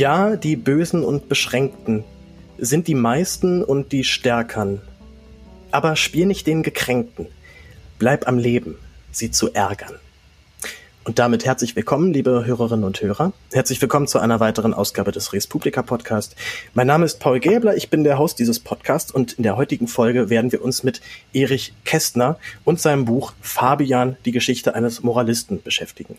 Ja, die Bösen und Beschränkten sind die meisten und die Stärkern. Aber spiel nicht den Gekränkten. Bleib am Leben, sie zu ärgern. Und damit herzlich willkommen, liebe Hörerinnen und Hörer. Herzlich willkommen zu einer weiteren Ausgabe des Res Publica Podcast. Mein Name ist Paul Gäbler, ich bin der Host dieses Podcasts und in der heutigen Folge werden wir uns mit Erich Kästner und seinem Buch Fabian, die Geschichte eines Moralisten beschäftigen.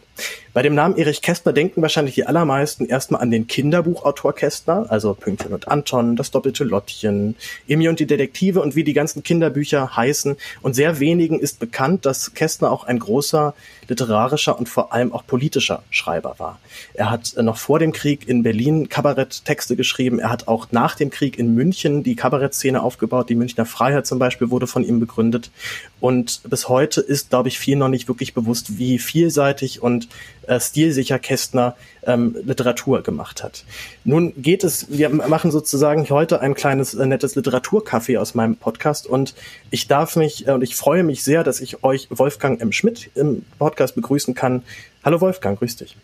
Bei dem Namen Erich Kästner denken wahrscheinlich die allermeisten erstmal an den Kinderbuchautor Kästner, also Pünktchen und Anton, das doppelte Lottchen, Emi und die Detektive und wie die ganzen Kinderbücher heißen. Und sehr wenigen ist bekannt, dass Kästner auch ein großer literarischer und vor allem auch politischer Schreiber war. Er hat äh, noch vor dem Krieg in Berlin Kabaretttexte geschrieben. Er hat auch nach dem Krieg in München die Kabarettszene aufgebaut. Die Münchner Freiheit zum Beispiel wurde von ihm begründet. Und bis heute ist, glaube ich, viel noch nicht wirklich bewusst, wie vielseitig und äh, stilsicher Kästner ähm, Literatur gemacht hat. Nun geht es, wir machen sozusagen heute ein kleines äh, nettes Literaturcafé aus meinem Podcast und ich darf mich äh, und ich freue mich sehr, dass ich euch Wolfgang M. Schmidt im Podcast begrüßen kann. Hallo Wolfgang, grüß dich.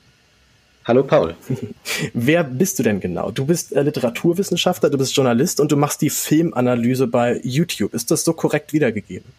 Hallo Paul. Wer bist du denn genau? Du bist äh, Literaturwissenschaftler, du bist Journalist und du machst die Filmanalyse bei YouTube. Ist das so korrekt wiedergegeben?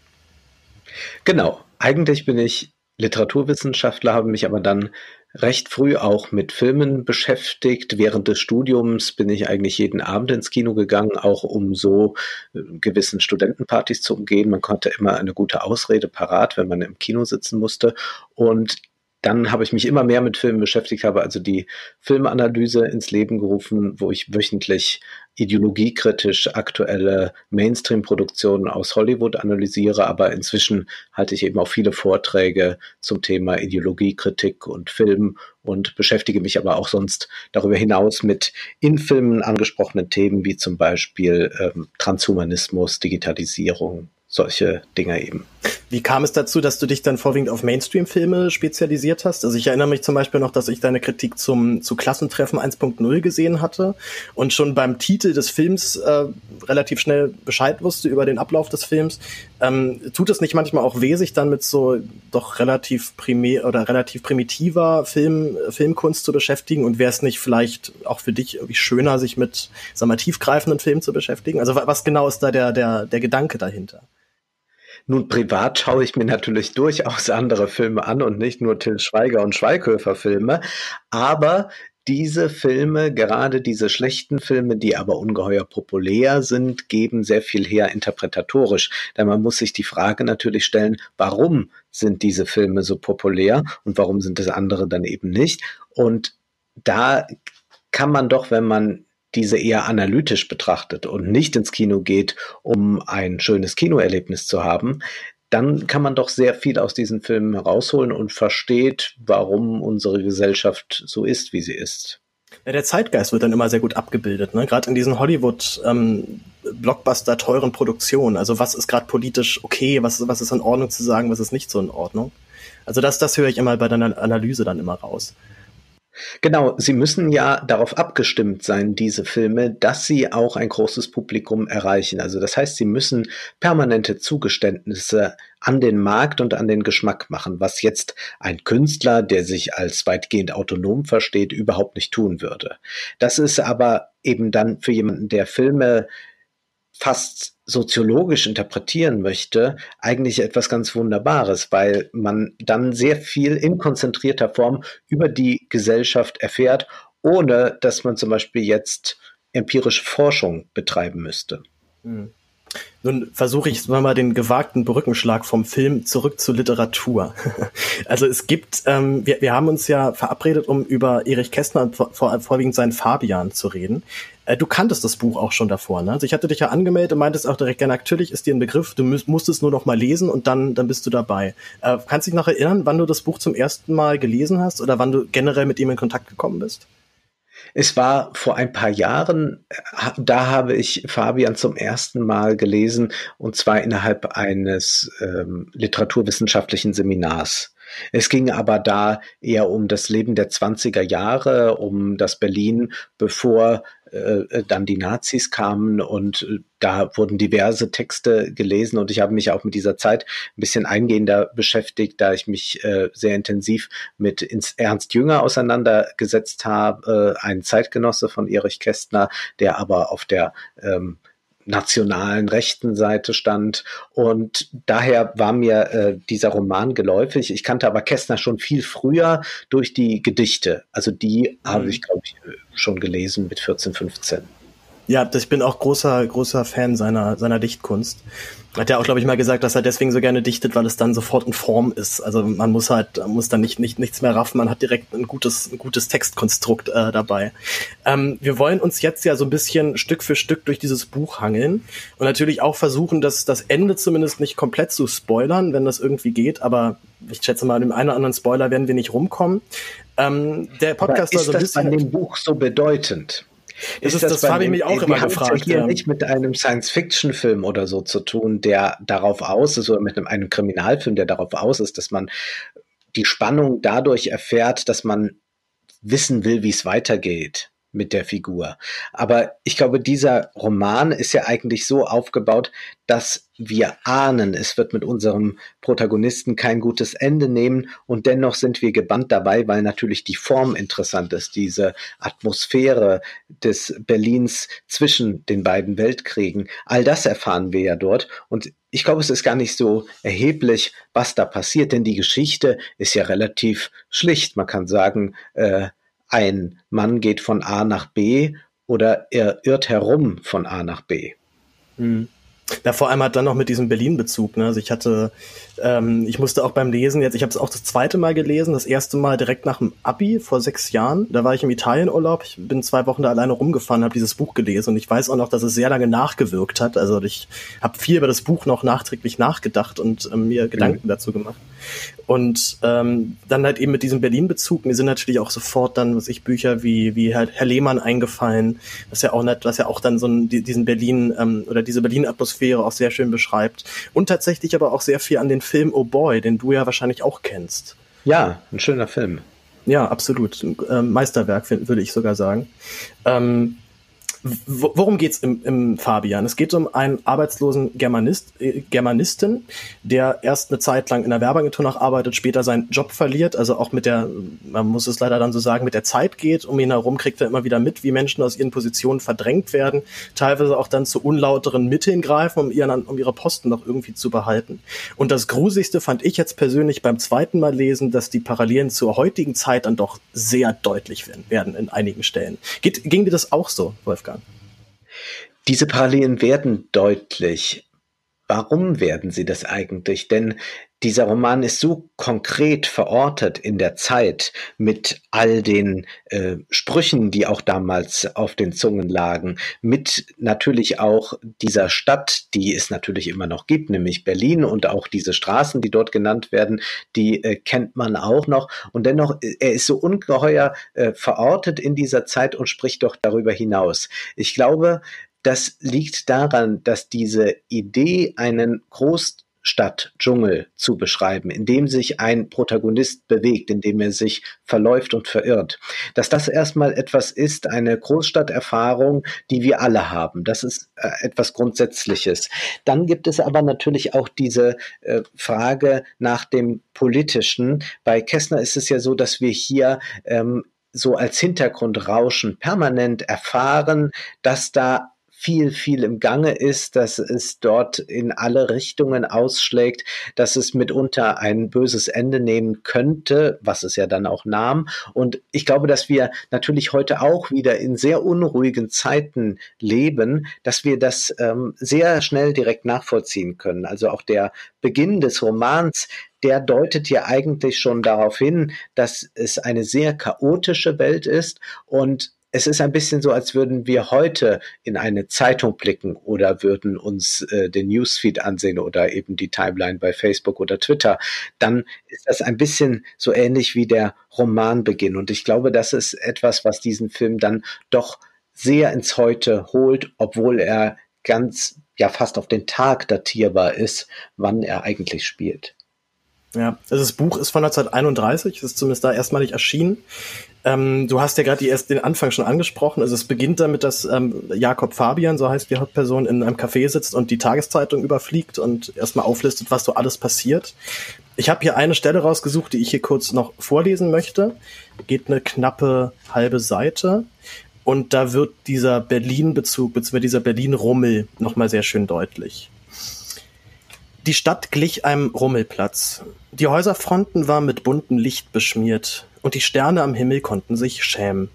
Genau. Eigentlich bin ich Literaturwissenschaftler, habe mich aber dann recht früh auch mit Filmen beschäftigt. Während des Studiums bin ich eigentlich jeden Abend ins Kino gegangen, auch um so äh, gewissen Studentenpartys zu umgehen. Man konnte immer eine gute Ausrede parat, wenn man im Kino sitzen musste. Und dann habe ich mich immer mehr mit Filmen beschäftigt, habe also die Filmanalyse ins Leben gerufen, wo ich wöchentlich ideologiekritisch aktuelle Mainstream-Produktionen aus Hollywood analysiere, aber inzwischen halte ich eben auch viele Vorträge zum Thema Ideologiekritik und Film und beschäftige mich aber auch sonst darüber hinaus mit in Filmen angesprochenen Themen wie zum Beispiel ähm, Transhumanismus, Digitalisierung, solche Dinge eben. Wie kam es dazu, dass du dich dann vorwiegend auf Mainstream-Filme spezialisiert hast? Also ich erinnere mich zum Beispiel noch, dass ich deine Kritik zum zu Klassentreffen 1.0 gesehen hatte und schon beim Titel des Films äh, relativ schnell Bescheid wusste über den Ablauf des Films. Ähm, tut es nicht manchmal auch weh, sich dann mit so doch relativ primär oder relativ primitiver Film, Filmkunst zu beschäftigen? Und wäre es nicht vielleicht auch für dich irgendwie schöner, sich mit, sag mal, tiefgreifenden Filmen zu beschäftigen? Also was genau ist da der, der, der Gedanke dahinter? Nun, privat schaue ich mir natürlich durchaus andere Filme an und nicht nur Till Schweiger und Schweighöfer Filme. Aber diese Filme, gerade diese schlechten Filme, die aber ungeheuer populär sind, geben sehr viel her interpretatorisch. Denn man muss sich die Frage natürlich stellen, warum sind diese Filme so populär und warum sind es andere dann eben nicht? Und da kann man doch, wenn man diese eher analytisch betrachtet und nicht ins Kino geht, um ein schönes Kinoerlebnis zu haben, dann kann man doch sehr viel aus diesen Filmen herausholen und versteht, warum unsere Gesellschaft so ist, wie sie ist. Ja, der Zeitgeist wird dann immer sehr gut abgebildet, ne? gerade in diesen Hollywood ähm, Produktionen. Also was ist gerade politisch okay, was, was ist in Ordnung zu sagen, was ist nicht so in Ordnung. Also das, das höre ich immer bei deiner Analyse dann immer raus. Genau, sie müssen ja darauf abgestimmt sein, diese Filme, dass sie auch ein großes Publikum erreichen. Also das heißt, sie müssen permanente Zugeständnisse an den Markt und an den Geschmack machen, was jetzt ein Künstler, der sich als weitgehend autonom versteht, überhaupt nicht tun würde. Das ist aber eben dann für jemanden, der Filme fast soziologisch interpretieren möchte, eigentlich etwas ganz Wunderbares, weil man dann sehr viel in konzentrierter Form über die Gesellschaft erfährt, ohne dass man zum Beispiel jetzt empirische Forschung betreiben müsste. Hm. Nun versuche ich mal den gewagten Brückenschlag vom Film zurück zur Literatur. also es gibt, ähm, wir, wir haben uns ja verabredet, um über Erich Kästner und vor, vorwiegend seinen Fabian zu reden. Äh, du kanntest das Buch auch schon davor, ne? Also ich hatte dich ja angemeldet und meintest auch direkt, ja, natürlich ist dir ein Begriff, du müsst, musst es nur noch mal lesen und dann, dann bist du dabei. Äh, kannst dich noch erinnern, wann du das Buch zum ersten Mal gelesen hast oder wann du generell mit ihm in Kontakt gekommen bist? Es war vor ein paar Jahren, da habe ich Fabian zum ersten Mal gelesen und zwar innerhalb eines ähm, literaturwissenschaftlichen Seminars. Es ging aber da eher um das Leben der 20er Jahre, um das Berlin, bevor äh, dann die Nazis kamen und äh, da wurden diverse Texte gelesen und ich habe mich auch mit dieser Zeit ein bisschen eingehender beschäftigt, da ich mich äh, sehr intensiv mit Ernst Jünger auseinandergesetzt habe, äh, ein Zeitgenosse von Erich Kästner, der aber auf der ähm, nationalen rechten Seite stand. Und daher war mir äh, dieser Roman geläufig. Ich kannte aber Kästner schon viel früher durch die Gedichte. Also die mhm. habe ich, glaube ich, schon gelesen mit 14, 15. Ja, ich bin auch großer, großer Fan seiner, seiner Dichtkunst. Hat ja auch, glaube ich, mal gesagt, dass er deswegen so gerne dichtet, weil es dann sofort in Form ist. Also man muss halt, muss dann nicht, nicht nichts mehr raffen, man hat direkt ein gutes, ein gutes Textkonstrukt äh, dabei. Ähm, wir wollen uns jetzt ja so ein bisschen Stück für Stück durch dieses Buch hangeln und natürlich auch versuchen, das, das Ende zumindest nicht komplett zu spoilern, wenn das irgendwie geht, aber ich schätze mal, dem einen oder anderen Spoiler werden wir nicht rumkommen. Ähm, der Podcast aber ist soll so ein bisschen. Das bei dem Buch so bedeutend? Das, ist, das, das habe ich mich auch immer gefragt. Das hat hier ja. nicht mit einem Science-Fiction-Film oder so zu tun, der darauf aus ist, oder mit einem, einem Kriminalfilm, der darauf aus ist, dass man die Spannung dadurch erfährt, dass man wissen will, wie es weitergeht mit der Figur. Aber ich glaube, dieser Roman ist ja eigentlich so aufgebaut, dass wir ahnen, es wird mit unserem Protagonisten kein gutes Ende nehmen und dennoch sind wir gebannt dabei, weil natürlich die Form interessant ist, diese Atmosphäre des Berlins zwischen den beiden Weltkriegen. All das erfahren wir ja dort und ich glaube, es ist gar nicht so erheblich, was da passiert, denn die Geschichte ist ja relativ schlicht. Man kann sagen, äh, ein Mann geht von A nach B oder er irrt herum von A nach B. Mhm. Ja, vor allem hat dann noch mit diesem Berlin-Bezug. Ne? Also ich hatte, ähm, ich musste auch beim Lesen jetzt, ich habe es auch das zweite Mal gelesen, das erste Mal direkt nach dem Abi vor sechs Jahren. Da war ich im Italienurlaub, ich bin zwei Wochen da alleine rumgefahren, habe dieses Buch gelesen und ich weiß auch noch, dass es sehr lange nachgewirkt hat. Also ich habe viel über das Buch noch nachträglich nachgedacht und ähm, mir Gedanken mhm. dazu gemacht. Und ähm, dann halt eben mit diesem Berlin-Bezug, mir sind natürlich auch sofort dann, was ich, Bücher wie, wie Herr, Herr Lehmann eingefallen, was ja auch nicht, was ja auch dann so ein, diesen Berlin ähm, oder diese Berlin-Atmosphäre auch sehr schön beschreibt. Und tatsächlich aber auch sehr viel an den Film Oh Boy, den du ja wahrscheinlich auch kennst. Ja, ein schöner Film. Ja, absolut. Ein, äh, Meisterwerk, würde ich sogar sagen. Ähm, Worum geht's im, im Fabian? Es geht um einen arbeitslosen Germanist, äh, Germanisten, der erst eine Zeit lang in der Werbeagentur noch arbeitet, später seinen Job verliert, also auch mit der, man muss es leider dann so sagen, mit der Zeit geht. Um ihn herum kriegt er immer wieder mit, wie Menschen aus ihren Positionen verdrängt werden, teilweise auch dann zu unlauteren Mitteln greifen, um, ihren, um ihre Posten noch irgendwie zu behalten. Und das Grusigste fand ich jetzt persönlich beim zweiten Mal lesen, dass die Parallelen zur heutigen Zeit dann doch sehr deutlich werden, werden in einigen Stellen. Geht, ging dir das auch so, Wolfgang? Diese Parallelen werden deutlich. Warum werden sie das eigentlich? Denn dieser Roman ist so konkret verortet in der Zeit mit all den äh, Sprüchen, die auch damals auf den Zungen lagen, mit natürlich auch dieser Stadt, die es natürlich immer noch gibt, nämlich Berlin und auch diese Straßen, die dort genannt werden, die äh, kennt man auch noch. Und dennoch, äh, er ist so ungeheuer äh, verortet in dieser Zeit und spricht doch darüber hinaus. Ich glaube, das liegt daran, dass diese Idee, einen Großstadtdschungel zu beschreiben, in dem sich ein Protagonist bewegt, in dem er sich verläuft und verirrt, dass das erstmal etwas ist, eine Großstadterfahrung, die wir alle haben. Das ist äh, etwas Grundsätzliches. Dann gibt es aber natürlich auch diese äh, Frage nach dem Politischen. Bei Kessner ist es ja so, dass wir hier ähm, so als Hintergrundrauschen permanent erfahren, dass da viel, viel im Gange ist, dass es dort in alle Richtungen ausschlägt, dass es mitunter ein böses Ende nehmen könnte, was es ja dann auch nahm. Und ich glaube, dass wir natürlich heute auch wieder in sehr unruhigen Zeiten leben, dass wir das ähm, sehr schnell direkt nachvollziehen können. Also auch der Beginn des Romans, der deutet ja eigentlich schon darauf hin, dass es eine sehr chaotische Welt ist und es ist ein bisschen so, als würden wir heute in eine Zeitung blicken oder würden uns äh, den Newsfeed ansehen oder eben die Timeline bei Facebook oder Twitter. Dann ist das ein bisschen so ähnlich wie der Romanbeginn. Und ich glaube, das ist etwas, was diesen Film dann doch sehr ins Heute holt, obwohl er ganz, ja, fast auf den Tag datierbar ist, wann er eigentlich spielt. Ja, also das Buch ist von 1931, ist zumindest da erstmalig erschienen. Ähm, du hast ja gerade erst den Anfang schon angesprochen. Also es beginnt damit, dass ähm, Jakob Fabian, so heißt die Hauptperson, in einem Café sitzt und die Tageszeitung überfliegt und erstmal auflistet, was so alles passiert. Ich habe hier eine Stelle rausgesucht, die ich hier kurz noch vorlesen möchte. Geht eine knappe halbe Seite. Und da wird dieser Berlin-Bezug, beziehungsweise dieser Berlin-Rummel nochmal sehr schön deutlich. Die Stadt glich einem Rummelplatz. Die Häuserfronten waren mit buntem Licht beschmiert und die Sterne am Himmel konnten sich schämen.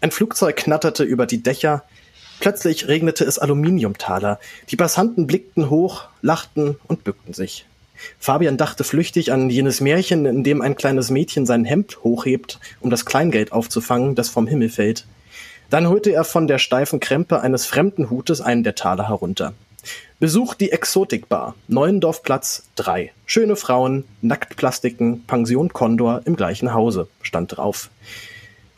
Ein Flugzeug knatterte über die Dächer. Plötzlich regnete es Aluminiumtaler. Die Passanten blickten hoch, lachten und bückten sich. Fabian dachte flüchtig an jenes Märchen, in dem ein kleines Mädchen sein Hemd hochhebt, um das Kleingeld aufzufangen, das vom Himmel fällt. Dann holte er von der steifen Krempe eines fremden Hutes einen der Taler herunter. Besucht die Exotikbar, Neuendorfplatz 3. Schöne Frauen, Nacktplastiken, Pension Condor im gleichen Hause, stand drauf.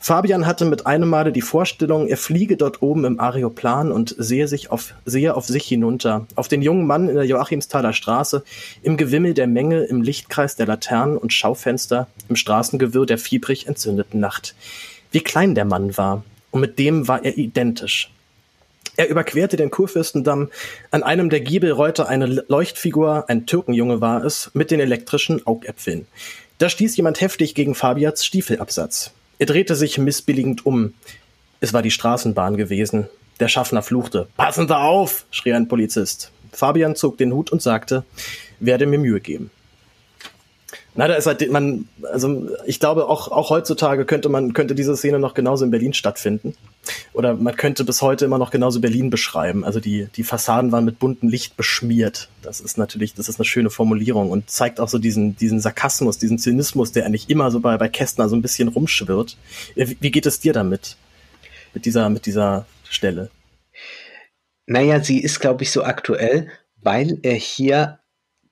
Fabian hatte mit einem Male die Vorstellung, er fliege dort oben im Areoplan und sehe sich auf, sehe auf sich hinunter, auf den jungen Mann in der Joachimsthaler Straße, im Gewimmel der Menge, im Lichtkreis der Laternen und Schaufenster, im Straßengewirr der fiebrig entzündeten Nacht. Wie klein der Mann war, und mit dem war er identisch. Er überquerte den Kurfürstendamm. An einem der Giebel rollte eine Leuchtfigur, ein Türkenjunge war es, mit den elektrischen Augäpfeln. Da stieß jemand heftig gegen Fabiats Stiefelabsatz. Er drehte sich missbilligend um. Es war die Straßenbahn gewesen. Der Schaffner fluchte. Passen Sie auf! schrie ein Polizist. Fabian zog den Hut und sagte, werde mir Mühe geben. Na, da ist halt man, also ich glaube auch auch heutzutage könnte man könnte diese Szene noch genauso in Berlin stattfinden oder man könnte bis heute immer noch genauso Berlin beschreiben. Also die die Fassaden waren mit buntem Licht beschmiert. Das ist natürlich das ist eine schöne Formulierung und zeigt auch so diesen diesen Sarkasmus, diesen Zynismus, der eigentlich immer so bei bei Kästner so ein bisschen rumschwirrt. Wie geht es dir damit mit dieser mit dieser Stelle? Naja, sie ist glaube ich so aktuell, weil er hier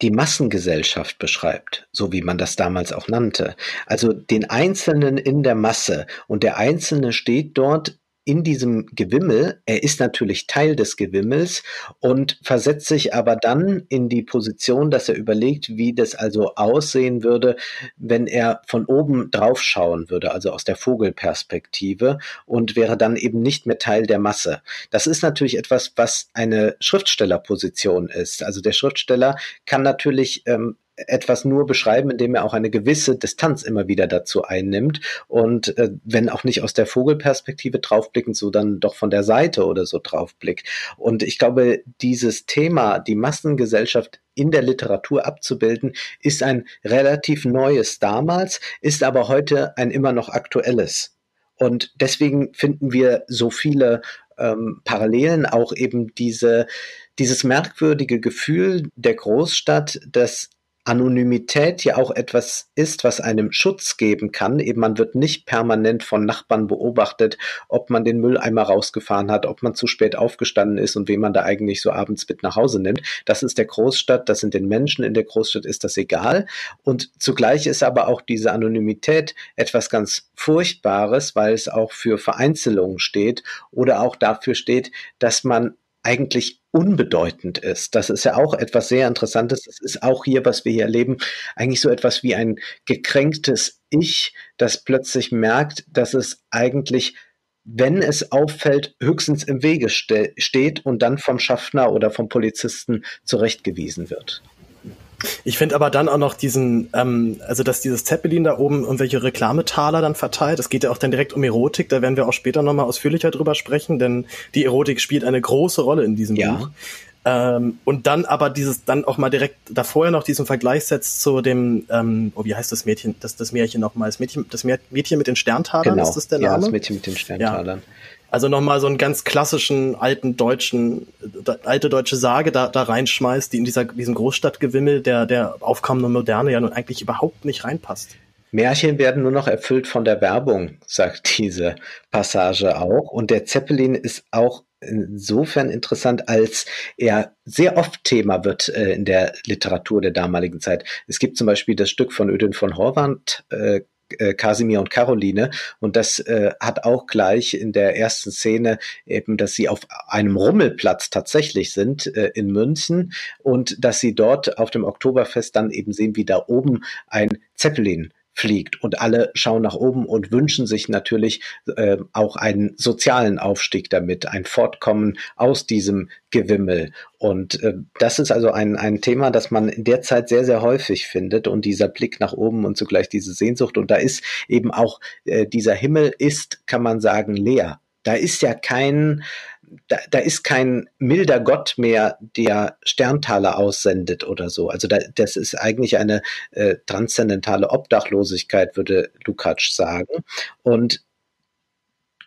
die Massengesellschaft beschreibt, so wie man das damals auch nannte. Also den Einzelnen in der Masse. Und der Einzelne steht dort in diesem Gewimmel, er ist natürlich Teil des Gewimmels und versetzt sich aber dann in die Position, dass er überlegt, wie das also aussehen würde, wenn er von oben drauf schauen würde, also aus der Vogelperspektive und wäre dann eben nicht mehr Teil der Masse. Das ist natürlich etwas, was eine Schriftstellerposition ist. Also der Schriftsteller kann natürlich ähm, etwas nur beschreiben, indem er auch eine gewisse Distanz immer wieder dazu einnimmt und äh, wenn auch nicht aus der Vogelperspektive draufblickend, so dann doch von der Seite oder so draufblickt. Und ich glaube, dieses Thema, die Massengesellschaft in der Literatur abzubilden, ist ein relativ neues damals, ist aber heute ein immer noch aktuelles. Und deswegen finden wir so viele ähm, Parallelen, auch eben diese dieses merkwürdige Gefühl der Großstadt, das Anonymität ja auch etwas ist, was einem Schutz geben kann. Eben man wird nicht permanent von Nachbarn beobachtet, ob man den Mülleimer rausgefahren hat, ob man zu spät aufgestanden ist und wen man da eigentlich so abends mit nach Hause nimmt. Das ist der Großstadt, das sind den Menschen in der Großstadt, ist das egal. Und zugleich ist aber auch diese Anonymität etwas ganz Furchtbares, weil es auch für Vereinzelungen steht oder auch dafür steht, dass man eigentlich unbedeutend ist. Das ist ja auch etwas sehr Interessantes. Das ist auch hier, was wir hier erleben, eigentlich so etwas wie ein gekränktes Ich, das plötzlich merkt, dass es eigentlich wenn es auffällt, höchstens im Wege ste steht und dann vom Schaffner oder vom Polizisten zurechtgewiesen wird. Ich finde aber dann auch noch diesen, ähm, also dass dieses Zeppelin da oben irgendwelche Reklametaler dann verteilt. Es geht ja auch dann direkt um Erotik, da werden wir auch später nochmal ausführlicher drüber sprechen, denn die Erotik spielt eine große Rolle in diesem ja. Buch. Ähm, und dann aber dieses, dann auch mal direkt davor noch diesen Vergleich setzt zu dem, ähm, oh, wie heißt das Mädchen, das, das Märchen nochmal, das Mädchen, das Mädchen mit den Sterntalern, genau. ist das der Name? Ja, das Mädchen mit den Sterntalern. Ja. Also nochmal so einen ganz klassischen alten deutschen, alte deutsche Sage da, da reinschmeißt, die in dieser, diesem Großstadtgewimmel der, der aufkommenden Moderne ja nun eigentlich überhaupt nicht reinpasst. Märchen werden nur noch erfüllt von der Werbung, sagt diese Passage auch. Und der Zeppelin ist auch insofern interessant, als er sehr oft Thema wird äh, in der Literatur der damaligen Zeit. Es gibt zum Beispiel das Stück von Ödin von Horvath, äh, äh, und Caroline. Und das äh, hat auch gleich in der ersten Szene eben, dass sie auf einem Rummelplatz tatsächlich sind äh, in München und dass sie dort auf dem Oktoberfest dann eben sehen, wie da oben ein Zeppelin fliegt. Und alle schauen nach oben und wünschen sich natürlich äh, auch einen sozialen Aufstieg damit, ein Fortkommen aus diesem Gewimmel. Und äh, das ist also ein, ein Thema, das man in der Zeit sehr, sehr häufig findet. Und dieser Blick nach oben und zugleich diese Sehnsucht. Und da ist eben auch äh, dieser Himmel ist, kann man sagen, leer. Da ist ja kein, da, da ist kein milder Gott mehr, der Sterntaler aussendet oder so. Also da, das ist eigentlich eine äh, transzendentale Obdachlosigkeit, würde Lukács sagen. Und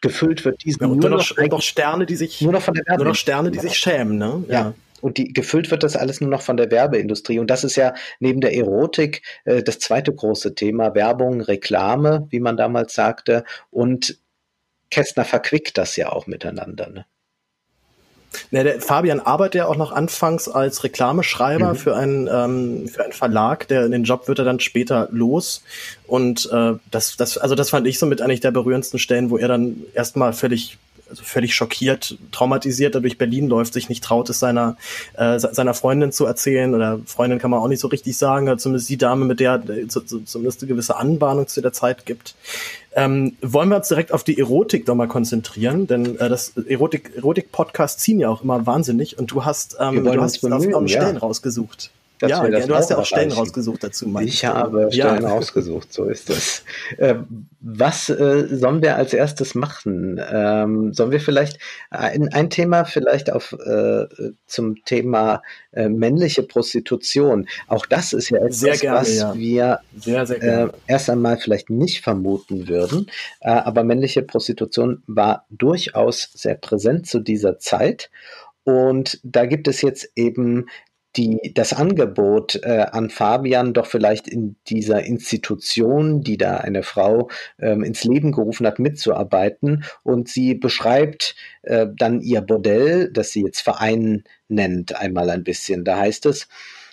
gefüllt wird diesen ja, und nur, noch, noch Sterne, die sich nur noch von der Werbe nur noch Sterne, die sich schämen, ne? Ja. ja. Und die gefüllt wird das alles nur noch von der Werbeindustrie. Und das ist ja neben der Erotik äh, das zweite große Thema: Werbung, Reklame, wie man damals sagte. Und Kästner verquickt das ja auch miteinander. Ne? Ja, der Fabian arbeitet ja auch noch anfangs als Reklameschreiber mhm. für, einen, ähm, für einen Verlag. Der, den Job wird er dann später los. Und äh, das, das, also das fand ich so mit eigentlich der berührendsten Stellen, wo er dann erstmal völlig also völlig schockiert, traumatisiert, da durch Berlin läuft, sich nicht traut, es seiner, äh, seiner Freundin zu erzählen oder Freundin kann man auch nicht so richtig sagen, zumindest die Dame, mit der äh, zumindest eine gewisse Anbahnung zu der Zeit gibt. Ähm, wollen wir uns direkt auf die Erotik doch mal konzentrieren, denn äh, das Erotik, Erotik-Podcasts ziehen ja auch immer wahnsinnig. Und du hast, ähm, du hast auf, auf Stellen ja. rausgesucht ja, du hast ja auch Stellen rausgesucht dazu. Ich habe Stellen ja. rausgesucht, so ist es. Äh, was äh, sollen wir als erstes machen? Ähm, sollen wir vielleicht ein, ein Thema vielleicht auf äh, zum Thema äh, männliche Prostitution? Auch das ist ja etwas, gerne, was ja. wir sehr, sehr äh, erst einmal vielleicht nicht vermuten würden. Äh, aber männliche Prostitution war durchaus sehr präsent zu dieser Zeit. Und da gibt es jetzt eben die, das Angebot äh, an Fabian doch vielleicht in dieser Institution, die da eine Frau ähm, ins Leben gerufen hat, mitzuarbeiten. Und sie beschreibt äh, dann ihr Bordell, das sie jetzt Verein nennt, einmal ein bisschen. Da heißt es,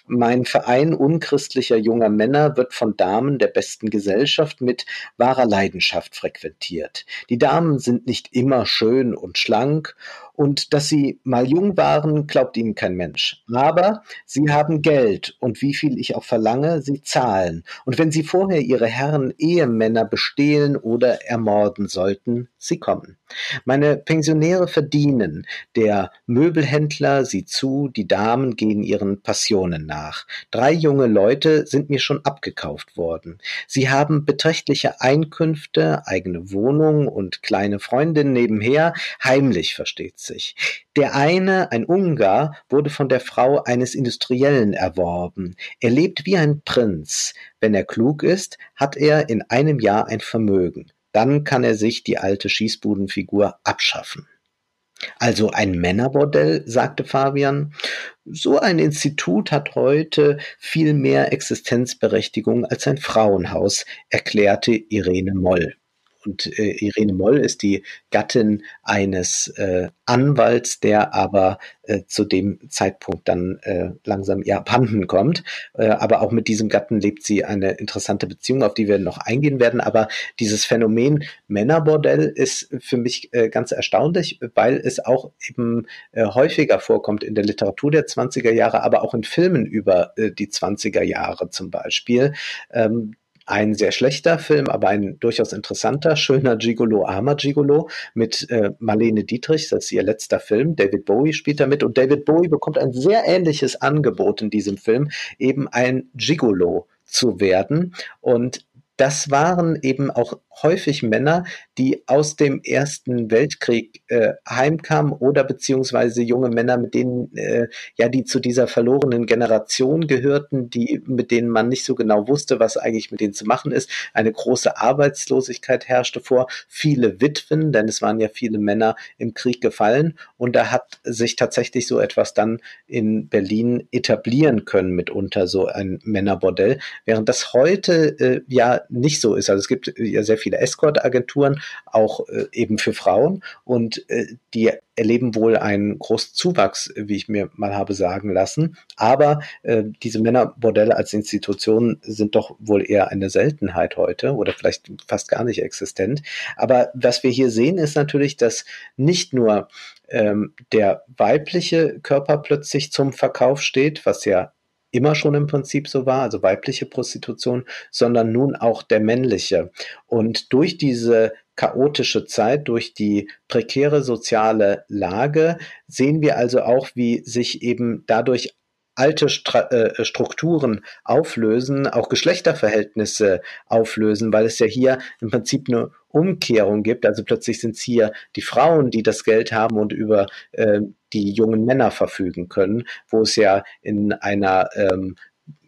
mein Verein unchristlicher junger Männer wird von Damen der besten Gesellschaft mit wahrer Leidenschaft frequentiert. Die Damen sind nicht immer schön und schlank und dass sie mal jung waren, glaubt ihnen kein Mensch. Aber sie haben Geld und wie viel ich auch verlange, sie zahlen. Und wenn sie vorher ihre Herren Ehemänner bestehlen oder ermorden sollten, sie kommen. Meine Pensionäre verdienen. Der Möbelhändler sieht zu, die Damen gehen ihren Passionen nach. Drei junge Leute sind mir schon abgekauft worden. Sie haben beträchtliche Einkünfte, eigene Wohnung und kleine Freundin nebenher, heimlich versteht's 1980. Der eine, ein Ungar, wurde von der Frau eines Industriellen erworben. Er lebt wie ein Prinz. Wenn er klug ist, hat er in einem Jahr ein Vermögen. Dann kann er sich die alte Schießbudenfigur abschaffen. Also ein Männerbordell, sagte Fabian. So ein Institut hat heute viel mehr Existenzberechtigung als ein Frauenhaus, erklärte Irene Moll. Und äh, Irene Moll ist die Gattin eines äh, Anwalts, der aber äh, zu dem Zeitpunkt dann äh, langsam ihr abhanden kommt. Äh, aber auch mit diesem Gatten lebt sie eine interessante Beziehung, auf die wir noch eingehen werden. Aber dieses Phänomen Männerbordell ist für mich äh, ganz erstaunlich, weil es auch eben äh, häufiger vorkommt in der Literatur der 20er Jahre, aber auch in Filmen über äh, die 20er Jahre zum Beispiel. Ähm, ein sehr schlechter Film, aber ein durchaus interessanter, schöner Gigolo, armer Gigolo mit äh, Marlene Dietrich, das ist ihr letzter Film. David Bowie spielt damit und David Bowie bekommt ein sehr ähnliches Angebot in diesem Film, eben ein Gigolo zu werden. Und das waren eben auch häufig Männer, die aus dem Ersten Weltkrieg äh, heimkamen oder beziehungsweise junge Männer, mit denen äh, ja die zu dieser verlorenen Generation gehörten, die mit denen man nicht so genau wusste, was eigentlich mit denen zu machen ist. Eine große Arbeitslosigkeit herrschte vor, viele Witwen, denn es waren ja viele Männer im Krieg gefallen und da hat sich tatsächlich so etwas dann in Berlin etablieren können, mitunter so ein Männerbordell, während das heute äh, ja nicht so ist. Also es gibt ja sehr viele Escort-Agenturen, auch äh, eben für Frauen. Und äh, die erleben wohl einen großen Zuwachs, wie ich mir mal habe sagen lassen. Aber äh, diese Männerbordelle als Institution sind doch wohl eher eine Seltenheit heute oder vielleicht fast gar nicht existent. Aber was wir hier sehen, ist natürlich, dass nicht nur ähm, der weibliche Körper plötzlich zum Verkauf steht, was ja immer schon im Prinzip so war, also weibliche Prostitution, sondern nun auch der männliche. Und durch diese chaotische Zeit, durch die prekäre soziale Lage sehen wir also auch, wie sich eben dadurch alte Stra äh, Strukturen auflösen, auch Geschlechterverhältnisse auflösen, weil es ja hier im Prinzip eine Umkehrung gibt. Also plötzlich sind es hier die Frauen, die das Geld haben und über äh, die jungen Männer verfügen können, wo es ja in einer ähm,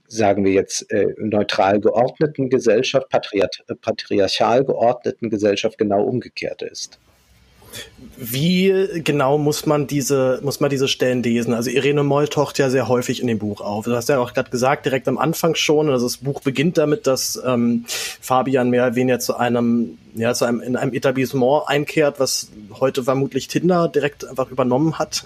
sagen wir jetzt, äh, neutral geordneten Gesellschaft, patriarch patriarchal geordneten Gesellschaft genau umgekehrt ist. Wie genau muss man diese, muss man diese Stellen lesen? Also Irene Moll taucht ja sehr häufig in dem Buch auf. Du hast ja auch gerade gesagt, direkt am Anfang schon, also das Buch beginnt damit, dass ähm, Fabian mehr oder weniger zu einem ja, zu einem, in einem Etablissement einkehrt, was heute vermutlich Tinder direkt einfach übernommen hat.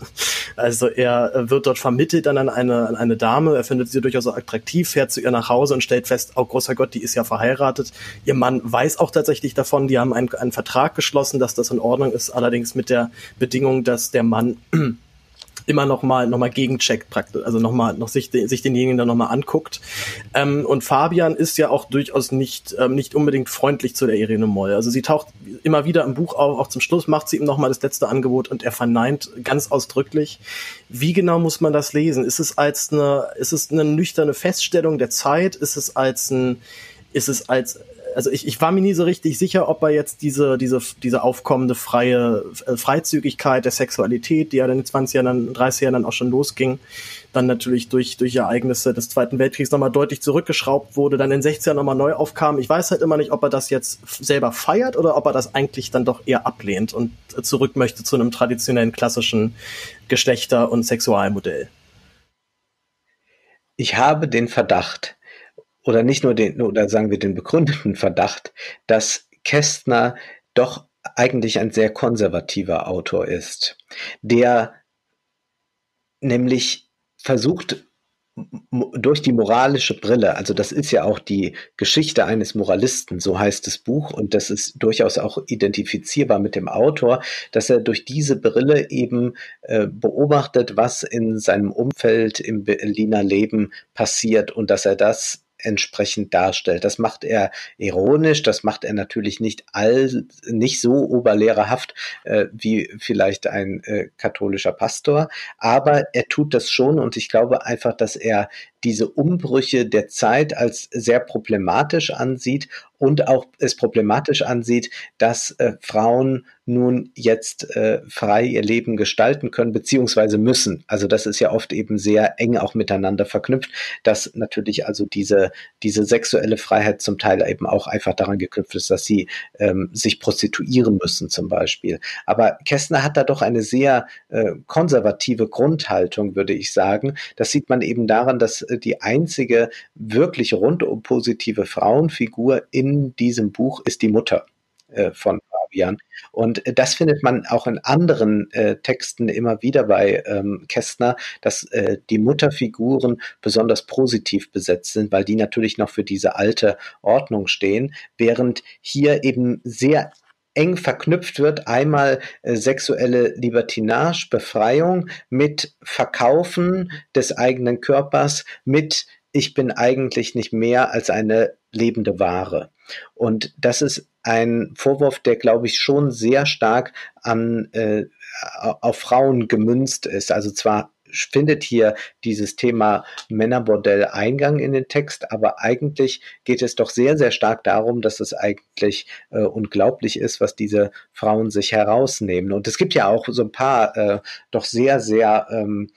Also er wird dort vermittelt dann an eine, an eine Dame, er findet sie durchaus attraktiv, fährt zu ihr nach Hause und stellt fest, oh großer Gott, die ist ja verheiratet. Ihr Mann weiß auch tatsächlich davon, die haben einen, einen Vertrag geschlossen, dass das in Ordnung ist, allerdings mit der Bedingung, dass der Mann immer noch mal noch mal gegencheckt praktisch, also noch mal noch sich, sich denjenigen dann noch mal anguckt. Ähm, und Fabian ist ja auch durchaus nicht ähm, nicht unbedingt freundlich zu der Irene Moll. Also sie taucht immer wieder im Buch auf, auch zum Schluss macht sie ihm noch mal das letzte Angebot und er verneint ganz ausdrücklich. Wie genau muss man das lesen? Ist es als eine ist es eine nüchterne Feststellung der Zeit? Ist es als ein ist es als also ich, ich war mir nie so richtig sicher, ob er jetzt diese, diese, diese aufkommende freie äh, Freizügigkeit der Sexualität, die ja in den 20 Jahren, 30 Jahren dann auch schon losging, dann natürlich durch, durch Ereignisse des Zweiten Weltkriegs nochmal deutlich zurückgeschraubt wurde, dann in den 60ern nochmal neu aufkam. Ich weiß halt immer nicht, ob er das jetzt selber feiert oder ob er das eigentlich dann doch eher ablehnt und zurück möchte zu einem traditionellen klassischen Geschlechter- und Sexualmodell. Ich habe den Verdacht, oder nicht nur den, oder sagen wir den begründeten Verdacht, dass Kästner doch eigentlich ein sehr konservativer Autor ist, der nämlich versucht, durch die moralische Brille, also das ist ja auch die Geschichte eines Moralisten, so heißt das Buch, und das ist durchaus auch identifizierbar mit dem Autor, dass er durch diese Brille eben äh, beobachtet, was in seinem Umfeld im Berliner Leben passiert und dass er das entsprechend darstellt. Das macht er ironisch, das macht er natürlich nicht all, nicht so oberlehrerhaft äh, wie vielleicht ein äh, katholischer Pastor, aber er tut das schon und ich glaube einfach, dass er diese Umbrüche der Zeit als sehr problematisch ansieht und auch es problematisch ansieht, dass äh, Frauen nun jetzt äh, frei ihr Leben gestalten können, beziehungsweise müssen. Also das ist ja oft eben sehr eng auch miteinander verknüpft, dass natürlich also diese, diese sexuelle Freiheit zum Teil eben auch einfach daran geknüpft ist, dass sie ähm, sich prostituieren müssen zum Beispiel. Aber Kästner hat da doch eine sehr äh, konservative Grundhaltung, würde ich sagen. Das sieht man eben daran, dass die einzige wirklich rundum positive Frauenfigur in diesem Buch ist die Mutter äh, von Fabian. Und äh, das findet man auch in anderen äh, Texten immer wieder bei ähm, Kästner, dass äh, die Mutterfiguren besonders positiv besetzt sind, weil die natürlich noch für diese alte Ordnung stehen, während hier eben sehr eng verknüpft wird. Einmal äh, sexuelle Libertinage, Befreiung mit Verkaufen des eigenen Körpers, mit ich bin eigentlich nicht mehr als eine lebende Ware. Und das ist ein Vorwurf, der, glaube ich, schon sehr stark an, äh, auf Frauen gemünzt ist. Also zwar findet hier dieses Thema Männerbordell Eingang in den Text, aber eigentlich geht es doch sehr, sehr stark darum, dass es eigentlich äh, unglaublich ist, was diese Frauen sich herausnehmen. Und es gibt ja auch so ein paar äh, doch sehr, sehr ähm,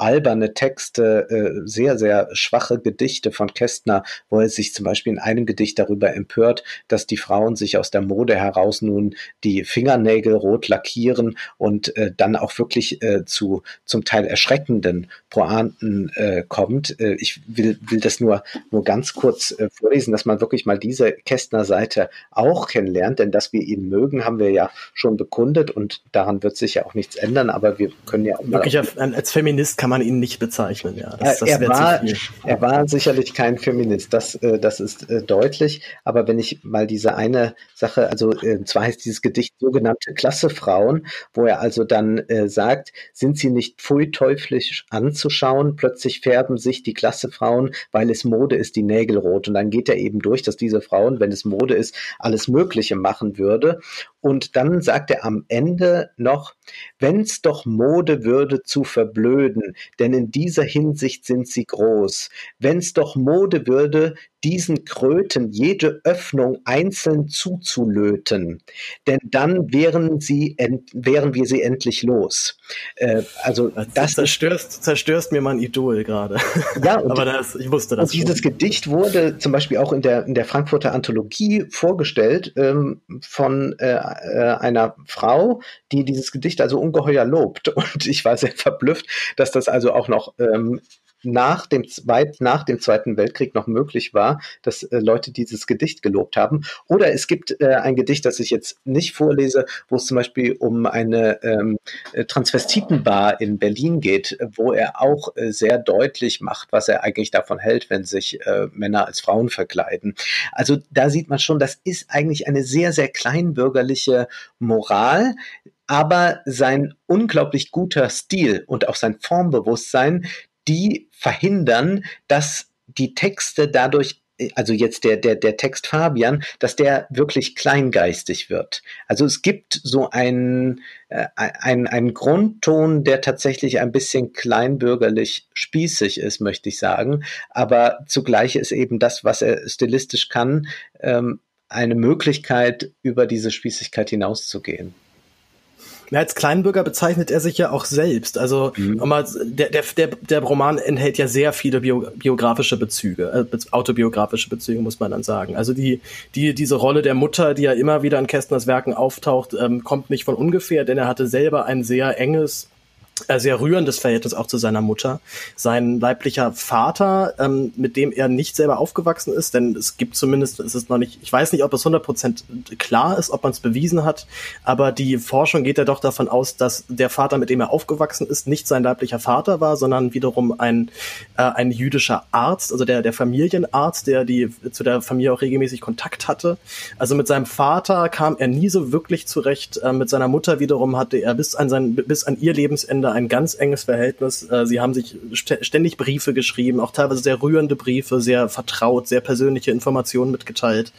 alberne Texte, äh, sehr, sehr schwache Gedichte von Kästner, wo er sich zum Beispiel in einem Gedicht darüber empört, dass die Frauen sich aus der Mode heraus nun die Fingernägel rot lackieren und äh, dann auch wirklich äh, zu zum Teil erschreckenden Pointen äh, kommt. Äh, ich will, will das nur, nur ganz kurz äh, vorlesen, dass man wirklich mal diese Kästner-Seite auch kennenlernt, denn dass wir ihn mögen, haben wir ja schon bekundet und daran wird sich ja auch nichts ändern, aber wir können ja auch Wirklich auch als Feminist kann man ihn nicht bezeichnen, ja. Das, das er, war, er war sicherlich kein Feminist, das, äh, das ist äh, deutlich, aber wenn ich mal diese eine Sache, also äh, zwar heißt dieses Gedicht sogenannte Klassefrauen, wo er also dann äh, sagt, sind sie nicht pfui teuflisch anzuschauen, plötzlich färben sich die Klassefrauen, weil es Mode ist, die Nägel rot. Und dann geht er eben durch, dass diese Frauen, wenn es Mode ist, alles Mögliche machen würde und dann sagt er am Ende noch, wenn's doch Mode würde zu verblöden, denn in dieser Hinsicht sind sie groß. Wenn's doch Mode würde, diesen Kröten jede Öffnung einzeln zuzulöten, denn dann wären sie, wären wir sie endlich los. Äh, also das zerstörst, zerstörst mir mein Idol gerade. Ja, aber das, ich wusste das. Und dieses schon. Gedicht wurde zum Beispiel auch in der in der Frankfurter Anthologie vorgestellt ähm, von äh, äh, einer Frau, die dieses Gedicht also ungeheuer lobt. Und ich war sehr verblüfft, dass das also auch noch ähm, nach dem, Zweit, nach dem Zweiten Weltkrieg noch möglich war, dass äh, Leute dieses Gedicht gelobt haben. Oder es gibt äh, ein Gedicht, das ich jetzt nicht vorlese, wo es zum Beispiel um eine ähm, äh, Transvestitenbar in Berlin geht, wo er auch äh, sehr deutlich macht, was er eigentlich davon hält, wenn sich äh, Männer als Frauen verkleiden. Also da sieht man schon, das ist eigentlich eine sehr, sehr kleinbürgerliche Moral, aber sein unglaublich guter Stil und auch sein Formbewusstsein, die verhindern, dass die Texte dadurch also jetzt der, der, der Text Fabian, dass der wirklich kleingeistig wird. Also es gibt so einen, äh, einen, einen Grundton, der tatsächlich ein bisschen kleinbürgerlich spießig ist, möchte ich sagen. Aber zugleich ist eben das, was er stilistisch kann, ähm, eine Möglichkeit, über diese Spießigkeit hinauszugehen. Als Kleinbürger bezeichnet er sich ja auch selbst. Also mhm. der, der, der, der Roman enthält ja sehr viele bio, biografische Bezüge, äh, autobiografische Bezüge, muss man dann sagen. Also die, die, diese Rolle der Mutter, die ja immer wieder in Kästners Werken auftaucht, ähm, kommt nicht von ungefähr, denn er hatte selber ein sehr enges sehr rührendes Verhältnis auch zu seiner Mutter. Sein leiblicher Vater, ähm, mit dem er nicht selber aufgewachsen ist, denn es gibt zumindest, es ist noch nicht, ich weiß nicht, ob es 100% klar ist, ob man es bewiesen hat, aber die Forschung geht ja doch davon aus, dass der Vater, mit dem er aufgewachsen ist, nicht sein leiblicher Vater war, sondern wiederum ein, äh, ein jüdischer Arzt, also der, der Familienarzt, der die zu der Familie auch regelmäßig Kontakt hatte. Also mit seinem Vater kam er nie so wirklich zurecht. Äh, mit seiner Mutter wiederum hatte er bis an sein, bis an ihr Lebensende ein ganz enges Verhältnis. Äh, sie haben sich ständig Briefe geschrieben, auch teilweise sehr rührende Briefe, sehr vertraut, sehr persönliche Informationen mitgeteilt.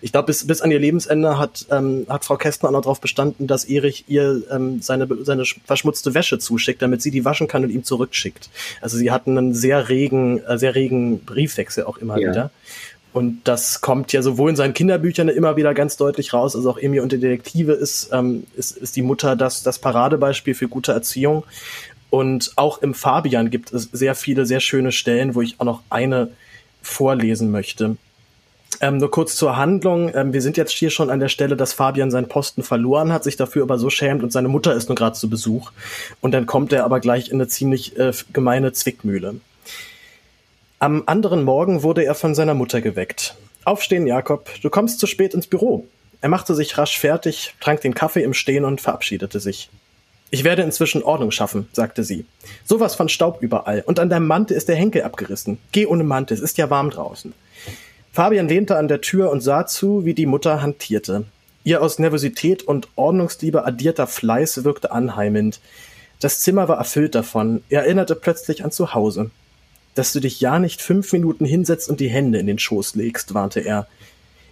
Ich glaube, bis, bis an ihr Lebensende hat, ähm, hat Frau Kästner auch noch darauf bestanden, dass Erich ihr ähm, seine, seine verschmutzte Wäsche zuschickt, damit sie die waschen kann und ihm zurückschickt. Also sie hatten einen sehr regen, äh, sehr regen Briefwechsel auch immer ja. wieder. Und das kommt ja sowohl in seinen Kinderbüchern immer wieder ganz deutlich raus, also auch Emil und die Detektive ist, ähm, ist, ist die Mutter das, das Paradebeispiel für gute Erziehung. Und auch im Fabian gibt es sehr viele, sehr schöne Stellen, wo ich auch noch eine vorlesen möchte. Ähm, nur kurz zur Handlung. Ähm, wir sind jetzt hier schon an der Stelle, dass Fabian seinen Posten verloren hat, sich dafür aber so schämt und seine Mutter ist nur gerade zu Besuch. Und dann kommt er aber gleich in eine ziemlich äh, gemeine Zwickmühle. Am anderen Morgen wurde er von seiner Mutter geweckt. Aufstehen, Jakob, du kommst zu spät ins Büro. Er machte sich rasch fertig, trank den Kaffee im Stehen und verabschiedete sich. Ich werde inzwischen Ordnung schaffen, sagte sie. Sowas von Staub überall. Und an deinem Mantel ist der Henkel abgerissen. Geh ohne Mantel, es ist ja warm draußen. Fabian lehnte an der Tür und sah zu, wie die Mutter hantierte. Ihr aus Nervosität und Ordnungsliebe addierter Fleiß wirkte anheimend. Das Zimmer war erfüllt davon. Er erinnerte plötzlich an zu Hause dass du dich ja nicht fünf Minuten hinsetzt und die Hände in den Schoß legst, warnte er.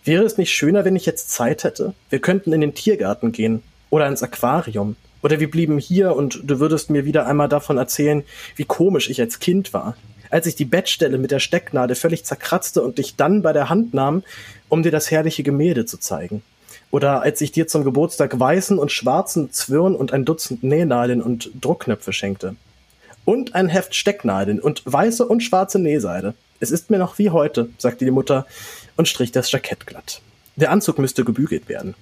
Wäre es nicht schöner, wenn ich jetzt Zeit hätte? Wir könnten in den Tiergarten gehen oder ins Aquarium. Oder wir blieben hier und du würdest mir wieder einmal davon erzählen, wie komisch ich als Kind war. Als ich die Bettstelle mit der Stecknadel völlig zerkratzte und dich dann bei der Hand nahm, um dir das herrliche Gemälde zu zeigen. Oder als ich dir zum Geburtstag weißen und schwarzen Zwirn und ein Dutzend Nähnadeln und Druckknöpfe schenkte. Und ein Heft Stecknadeln und weiße und schwarze Nähseide. Es ist mir noch wie heute, sagte die Mutter und strich das Jackett glatt. Der Anzug müsste gebügelt werden.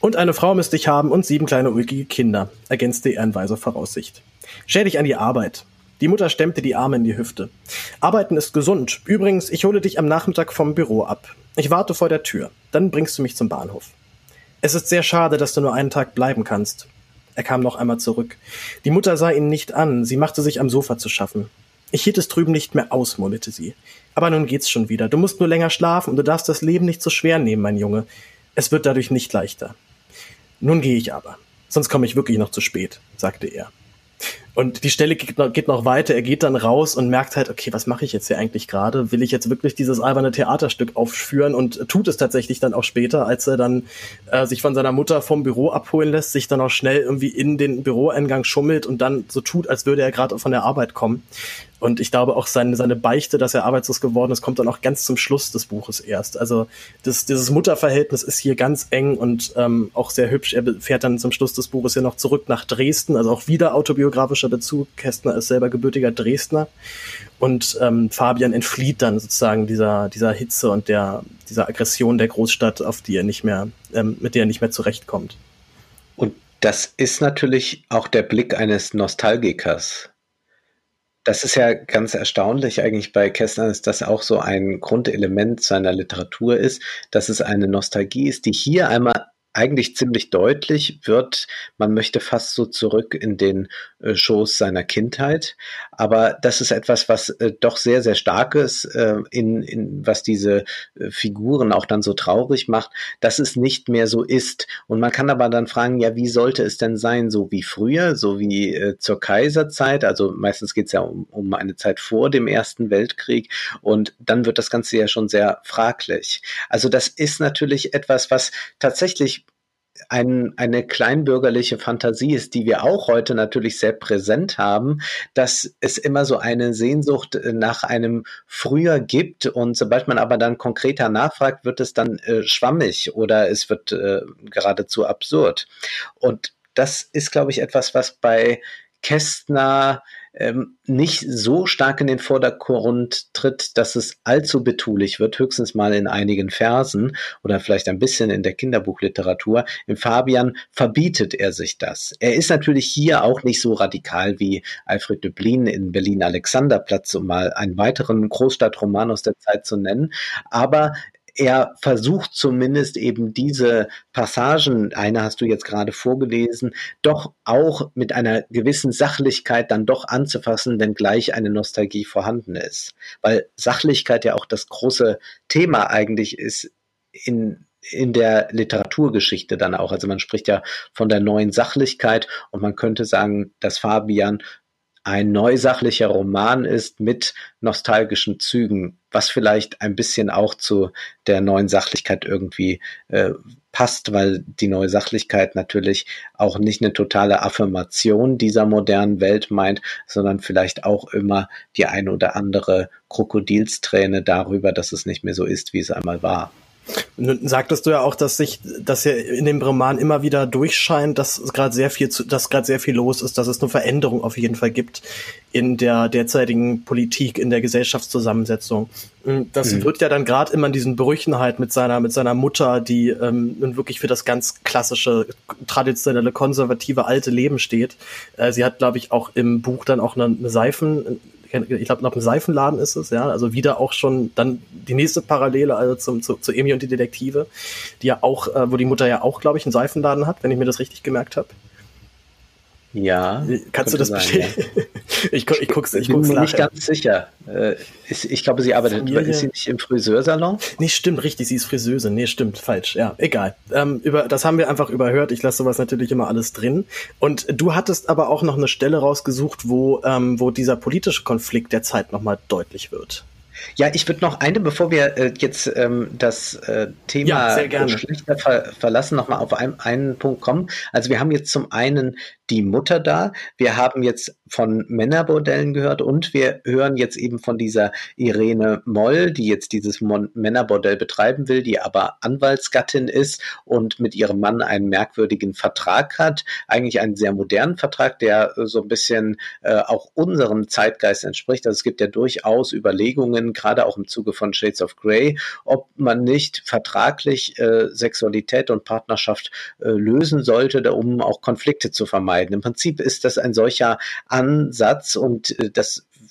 Und eine Frau müsste ich haben und sieben kleine ulkige Kinder, ergänzte er in weiser Voraussicht. Stell dich an die Arbeit. Die Mutter stemmte die Arme in die Hüfte. Arbeiten ist gesund. Übrigens, ich hole dich am Nachmittag vom Büro ab. Ich warte vor der Tür. Dann bringst du mich zum Bahnhof. Es ist sehr schade, dass du nur einen Tag bleiben kannst. Er kam noch einmal zurück. Die Mutter sah ihn nicht an, sie machte sich am Sofa zu schaffen. Ich hielt es drüben nicht mehr aus, murmelte sie. Aber nun geht's schon wieder. Du musst nur länger schlafen und du darfst das Leben nicht so schwer nehmen, mein Junge. Es wird dadurch nicht leichter. Nun gehe ich aber. Sonst komme ich wirklich noch zu spät, sagte er. Und die Stelle geht noch, geht noch, weiter. Er geht dann raus und merkt halt, okay, was mache ich jetzt hier eigentlich gerade? Will ich jetzt wirklich dieses alberne Theaterstück aufführen und tut es tatsächlich dann auch später, als er dann äh, sich von seiner Mutter vom Büro abholen lässt, sich dann auch schnell irgendwie in den Büroeingang schummelt und dann so tut, als würde er gerade von der Arbeit kommen. Und ich glaube auch seine, seine Beichte, dass er arbeitslos geworden ist, kommt dann auch ganz zum Schluss des Buches erst. Also das, dieses Mutterverhältnis ist hier ganz eng und ähm, auch sehr hübsch. Er fährt dann zum Schluss des Buches ja noch zurück nach Dresden, also auch wieder autobiografischer Bezug. Kästner ist selber gebürtiger Dresdner. Und ähm, Fabian entflieht dann sozusagen dieser, dieser Hitze und der, dieser Aggression der Großstadt, auf die er nicht mehr, ähm, mit der er nicht mehr zurechtkommt. Und das ist natürlich auch der Blick eines Nostalgikers das ist ja ganz erstaunlich eigentlich bei Kästner, dass das auch so ein Grundelement seiner Literatur ist, dass es eine Nostalgie ist, die hier einmal eigentlich ziemlich deutlich wird, man möchte fast so zurück in den äh, Schoß seiner Kindheit. Aber das ist etwas, was äh, doch sehr, sehr stark ist, äh, in, in, was diese äh, Figuren auch dann so traurig macht, dass es nicht mehr so ist. Und man kann aber dann fragen, ja, wie sollte es denn sein, so wie früher, so wie äh, zur Kaiserzeit? Also meistens geht es ja um, um eine Zeit vor dem Ersten Weltkrieg. Und dann wird das Ganze ja schon sehr fraglich. Also das ist natürlich etwas, was tatsächlich ein, eine kleinbürgerliche Fantasie ist, die wir auch heute natürlich sehr präsent haben, dass es immer so eine Sehnsucht nach einem Früher gibt und sobald man aber dann konkreter nachfragt, wird es dann äh, schwammig oder es wird äh, geradezu absurd. Und das ist, glaube ich, etwas, was bei Kästner ähm, nicht so stark in den Vordergrund tritt, dass es allzu betulich wird, höchstens mal in einigen Versen oder vielleicht ein bisschen in der Kinderbuchliteratur. Im Fabian verbietet er sich das. Er ist natürlich hier auch nicht so radikal wie Alfred Döblin in Berlin Alexanderplatz, um mal einen weiteren Großstadtroman aus der Zeit zu nennen, aber er versucht zumindest eben diese Passagen, eine hast du jetzt gerade vorgelesen, doch auch mit einer gewissen Sachlichkeit dann doch anzufassen, wenn gleich eine Nostalgie vorhanden ist. Weil Sachlichkeit ja auch das große Thema eigentlich ist in in der Literaturgeschichte dann auch. Also man spricht ja von der neuen Sachlichkeit und man könnte sagen, dass Fabian ein neusachlicher Roman ist mit nostalgischen Zügen, was vielleicht ein bisschen auch zu der neuen Sachlichkeit irgendwie äh, passt, weil die neue Sachlichkeit natürlich auch nicht eine totale Affirmation dieser modernen Welt meint, sondern vielleicht auch immer die eine oder andere Krokodilsträne darüber, dass es nicht mehr so ist, wie es einmal war. Nun sagtest du ja auch, dass sich, dass ja in dem Roman immer wieder durchscheint, dass gerade sehr viel, zu, dass gerade sehr viel los ist, dass es eine Veränderung auf jeden Fall gibt in der derzeitigen Politik, in der Gesellschaftszusammensetzung. Das mhm. wird ja dann gerade immer in diesen Brüchen halt mit seiner, mit seiner Mutter, die ähm, nun wirklich für das ganz klassische, traditionelle, konservative, alte Leben steht. Äh, sie hat, glaube ich, auch im Buch dann auch eine, eine Seifen, ich glaube, nach einem Seifenladen ist es, ja, also wieder auch schon dann die nächste Parallele, also zum, zu, zu Emi und die Detektive, die ja auch, äh, wo die Mutter ja auch, glaube ich, einen Seifenladen hat, wenn ich mir das richtig gemerkt habe. Ja. Kannst du das bestätigen? Ja. ich, ich, guck's, ich, ich bin mir nicht ganz sicher. Äh, ich glaube, sie arbeitet, Familie. ist sie nicht im Friseursalon? Nee, stimmt, richtig, sie ist Friseuse. Nee, stimmt, falsch. Ja, egal. Ähm, über, das haben wir einfach überhört. Ich lasse sowas natürlich immer alles drin. Und du hattest aber auch noch eine Stelle rausgesucht, wo, ähm, wo dieser politische Konflikt der Zeit nochmal deutlich wird. Ja, ich würde noch eine, bevor wir äh, jetzt ähm, das äh, Thema ja, Geschlechter ver verlassen, nochmal auf ein, einen Punkt kommen. Also wir haben jetzt zum einen die Mutter da, wir haben jetzt von Männerbordellen gehört und wir hören jetzt eben von dieser Irene Moll, die jetzt dieses Männerbordell betreiben will, die aber Anwaltsgattin ist und mit ihrem Mann einen merkwürdigen Vertrag hat, eigentlich einen sehr modernen Vertrag, der so ein bisschen äh, auch unserem Zeitgeist entspricht. Also es gibt ja durchaus Überlegungen, gerade auch im Zuge von Shades of Grey, ob man nicht vertraglich äh, Sexualität und Partnerschaft äh, lösen sollte, um auch Konflikte zu vermeiden. Im Prinzip ist das ein solcher Ansatz und äh,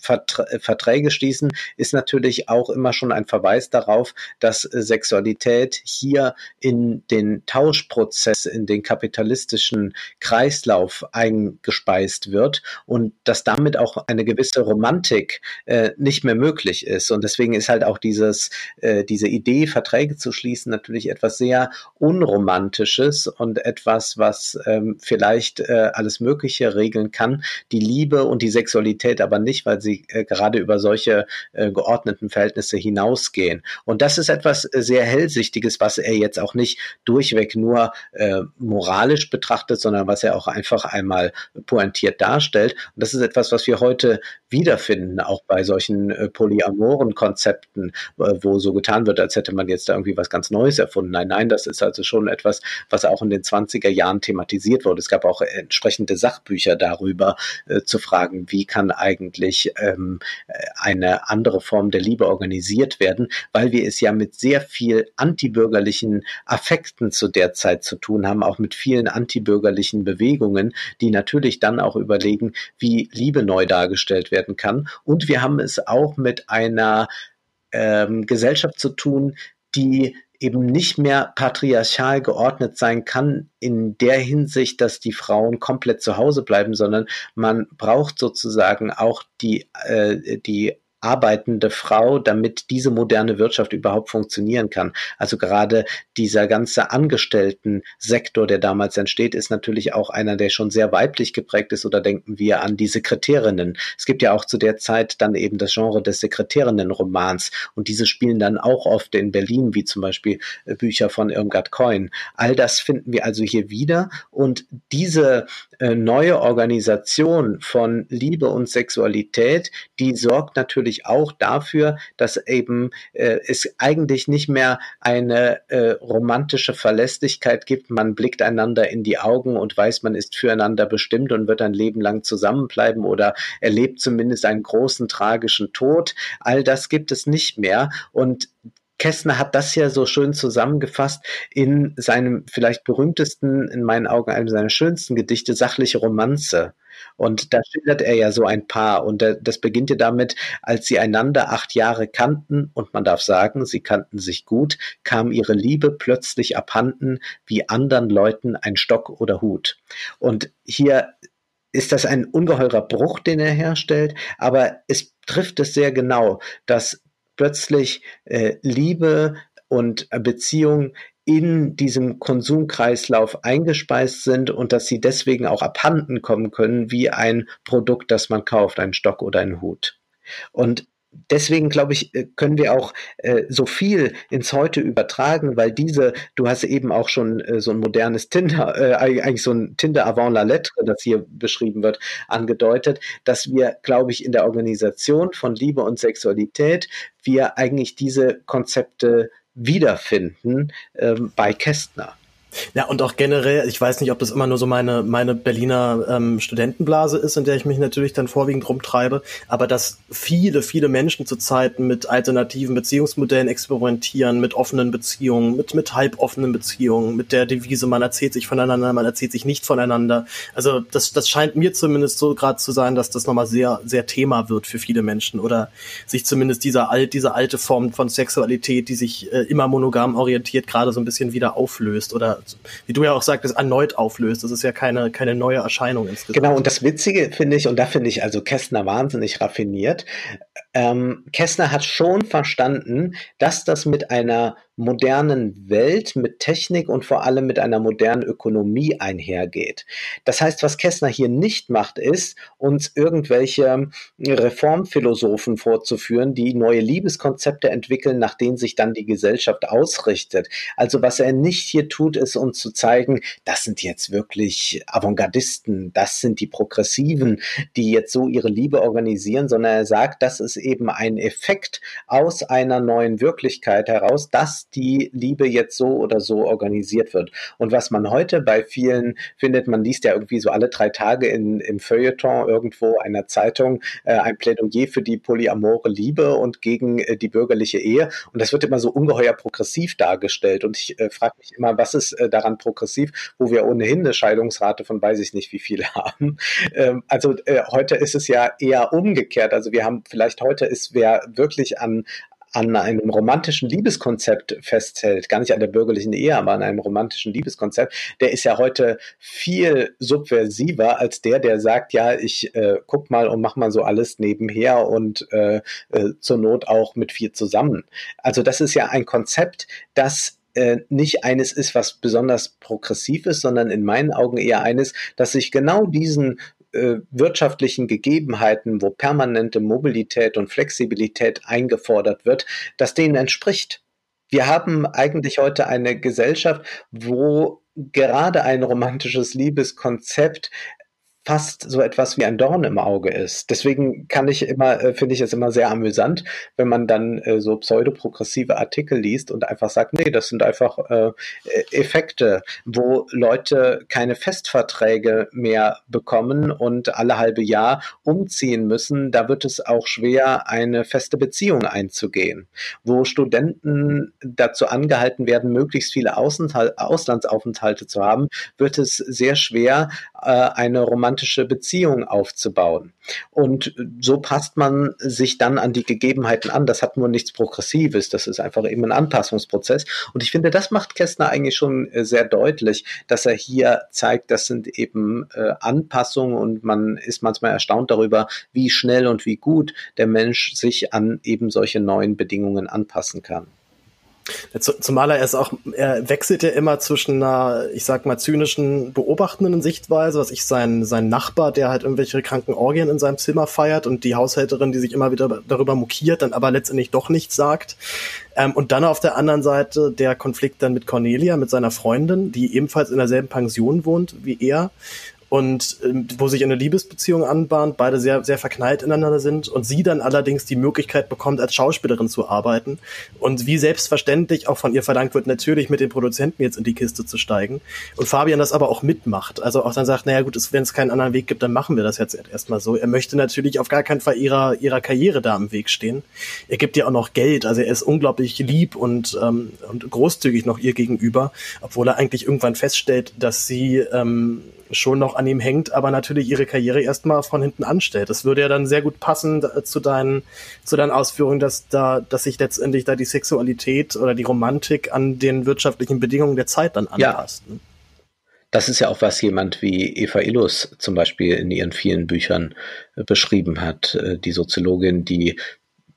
das Verträge schließen, ist natürlich auch immer schon ein Verweis darauf, dass äh, Sexualität hier in den Tauschprozess, in den kapitalistischen Kreislauf eingespeist wird und dass damit auch eine gewisse Romantik äh, nicht mehr möglich ist. Und deswegen ist halt auch dieses, äh, diese Idee, Verträge zu schließen, natürlich etwas sehr Unromantisches und etwas, was ähm, vielleicht äh, alles Mögliche regeln kann, die Liebe und die Sexualität aber nicht, weil sie äh, gerade über solche äh, geordneten Verhältnisse hinausgehen. Und das ist etwas äh, sehr Hellsichtiges, was er jetzt auch nicht durchweg nur äh, moralisch betrachtet, sondern was er auch einfach einmal pointiert darstellt. Und das ist etwas, was wir heute wiederfinden, auch bei solchen äh, polyamoren Konzepten, äh, wo so getan wird, als hätte man jetzt da irgendwie was ganz Neues erfunden. Nein, nein, das ist also schon etwas, was auch in den 20er Jahren thematisiert wurde. Es gab auch entsprechende Sachbücher darüber, äh, zu fragen, wie kann eigentlich ähm, eine andere Form der Liebe organisiert werden, weil wir es ja mit sehr viel antibürgerlichen Affekten zu der Zeit zu tun haben, auch mit vielen antibürgerlichen Bewegungen, die natürlich dann auch überlegen, wie Liebe neu dargestellt werden kann. Und wir haben es auch mit einer ähm, Gesellschaft zu tun, die eben nicht mehr patriarchal geordnet sein kann in der Hinsicht, dass die Frauen komplett zu Hause bleiben, sondern man braucht sozusagen auch die, äh, die arbeitende Frau, damit diese moderne Wirtschaft überhaupt funktionieren kann. Also gerade dieser ganze Angestellten-Sektor, der damals entsteht, ist natürlich auch einer, der schon sehr weiblich geprägt ist. Oder denken wir an die Sekretärinnen. Es gibt ja auch zu der Zeit dann eben das Genre des Sekretärinnen-Romans und diese spielen dann auch oft in Berlin, wie zum Beispiel äh, Bücher von Irmgard Coin. All das finden wir also hier wieder und diese äh, neue Organisation von Liebe und Sexualität, die sorgt natürlich natürlich auch dafür, dass eben äh, es eigentlich nicht mehr eine äh, romantische Verlässlichkeit gibt. Man blickt einander in die Augen und weiß, man ist füreinander bestimmt und wird ein Leben lang zusammenbleiben oder erlebt zumindest einen großen tragischen Tod. All das gibt es nicht mehr und Kästner hat das ja so schön zusammengefasst in seinem vielleicht berühmtesten, in meinen Augen einem seiner schönsten Gedichte, Sachliche Romanze. Und da schildert er ja so ein Paar. Und das beginnt ja damit, als sie einander acht Jahre kannten, und man darf sagen, sie kannten sich gut, kam ihre Liebe plötzlich abhanden, wie anderen Leuten ein Stock oder Hut. Und hier ist das ein ungeheurer Bruch, den er herstellt, aber es trifft es sehr genau, dass plötzlich äh, Liebe und Beziehung in diesem Konsumkreislauf eingespeist sind und dass sie deswegen auch abhanden kommen können wie ein Produkt, das man kauft, ein Stock oder ein Hut. Und deswegen glaube ich, äh, können wir auch äh, so viel ins Heute übertragen, weil diese, du hast eben auch schon äh, so ein modernes Tinder, äh, eigentlich so ein Tinder avant la lettre, das hier beschrieben wird, angedeutet, dass wir, glaube ich, in der Organisation von Liebe und Sexualität wir eigentlich diese Konzepte wiederfinden ähm, bei Kästner. Ja, und auch generell, ich weiß nicht, ob das immer nur so meine, meine Berliner ähm, Studentenblase ist, in der ich mich natürlich dann vorwiegend rumtreibe, aber dass viele, viele Menschen zurzeit mit alternativen Beziehungsmodellen experimentieren, mit offenen Beziehungen, mit, mit halboffenen Beziehungen, mit der Devise, man erzählt sich voneinander, man erzählt sich nicht voneinander. Also das, das scheint mir zumindest so gerade zu sein, dass das nochmal sehr, sehr Thema wird für viele Menschen oder sich zumindest dieser alt, diese alte Form von Sexualität, die sich äh, immer monogam orientiert, gerade so ein bisschen wieder auflöst oder wie du ja auch sagtest, erneut auflöst. Das ist ja keine, keine neue Erscheinung insgesamt. Genau, und das Witzige finde ich, und da finde ich also Kästner wahnsinnig raffiniert, ähm, Kästner hat schon verstanden, dass das mit einer modernen Welt, mit Technik und vor allem mit einer modernen Ökonomie einhergeht. Das heißt, was Kästner hier nicht macht, ist, uns irgendwelche Reformphilosophen vorzuführen, die neue Liebeskonzepte entwickeln, nach denen sich dann die Gesellschaft ausrichtet. Also was er nicht hier tut, ist uns zu zeigen, das sind jetzt wirklich Avantgardisten, das sind die Progressiven, die jetzt so ihre Liebe organisieren, sondern er sagt, das ist eben ein Effekt aus einer neuen Wirklichkeit heraus, dass die Liebe jetzt so oder so organisiert wird. Und was man heute bei vielen findet, man liest ja irgendwie so alle drei Tage in, im Feuilleton irgendwo einer Zeitung äh, ein Plädoyer für die polyamore Liebe und gegen äh, die bürgerliche Ehe. Und das wird immer so ungeheuer progressiv dargestellt. Und ich äh, frage mich immer, was ist äh, daran progressiv, wo wir ohnehin eine Scheidungsrate von weiß ich nicht wie viele haben. Ähm, also äh, heute ist es ja eher umgekehrt. Also wir haben vielleicht heute ist wer wirklich an an einem romantischen Liebeskonzept festhält, gar nicht an der bürgerlichen Ehe, aber an einem romantischen Liebeskonzept, der ist ja heute viel subversiver als der, der sagt, ja, ich äh, guck mal und mach mal so alles nebenher und äh, äh, zur Not auch mit vier zusammen. Also das ist ja ein Konzept, das äh, nicht eines ist, was besonders progressiv ist, sondern in meinen Augen eher eines, das sich genau diesen äh, wirtschaftlichen Gegebenheiten, wo permanente Mobilität und Flexibilität eingefordert wird, dass denen entspricht. Wir haben eigentlich heute eine Gesellschaft, wo gerade ein romantisches Liebeskonzept fast so etwas wie ein Dorn im Auge ist. Deswegen kann ich immer, äh, finde ich es immer sehr amüsant, wenn man dann äh, so pseudoprogressive Artikel liest und einfach sagt, nee, das sind einfach äh, Effekte, wo Leute keine Festverträge mehr bekommen und alle halbe Jahr umziehen müssen. Da wird es auch schwer, eine feste Beziehung einzugehen. Wo Studenten dazu angehalten werden, möglichst viele Auslandsaufenthalte zu haben, wird es sehr schwer, äh, eine romantische romantische Beziehung aufzubauen. Und so passt man sich dann an die Gegebenheiten an. Das hat nur nichts Progressives. Das ist einfach eben ein Anpassungsprozess. Und ich finde, das macht Kästner eigentlich schon äh, sehr deutlich, dass er hier zeigt, das sind eben äh, Anpassungen und man ist manchmal erstaunt darüber, wie schnell und wie gut der Mensch sich an eben solche neuen Bedingungen anpassen kann. Zumal er es auch, er wechselt ja immer zwischen einer, ich sag mal, zynischen, beobachtenden Sichtweise, was ich sein, sein Nachbar, der halt irgendwelche kranken Orgien in seinem Zimmer feiert und die Haushälterin, die sich immer wieder darüber mokiert, dann aber letztendlich doch nichts sagt. Ähm, und dann auf der anderen Seite der Konflikt dann mit Cornelia, mit seiner Freundin, die ebenfalls in derselben Pension wohnt wie er und ähm, wo sich eine Liebesbeziehung anbahnt, beide sehr, sehr verknallt ineinander sind und sie dann allerdings die Möglichkeit bekommt, als Schauspielerin zu arbeiten und wie selbstverständlich auch von ihr verlangt wird, natürlich mit den Produzenten jetzt in die Kiste zu steigen und Fabian das aber auch mitmacht, also auch dann sagt, naja gut, wenn es keinen anderen Weg gibt, dann machen wir das jetzt erstmal so. Er möchte natürlich auf gar keinen Fall ihrer, ihrer Karriere da im Weg stehen. Er gibt ihr auch noch Geld, also er ist unglaublich lieb und, ähm, und großzügig noch ihr gegenüber, obwohl er eigentlich irgendwann feststellt, dass sie ähm, schon noch an ihm hängt, aber natürlich ihre Karriere erstmal von hinten anstellt. Das würde ja dann sehr gut passen zu deinen, zu deinen Ausführungen, dass da, dass sich letztendlich da die Sexualität oder die Romantik an den wirtschaftlichen Bedingungen der Zeit dann anpasst. Ja. Ne? Das ist ja auch, was jemand wie Eva Illus zum Beispiel in ihren vielen Büchern äh, beschrieben hat. Äh, die Soziologin, die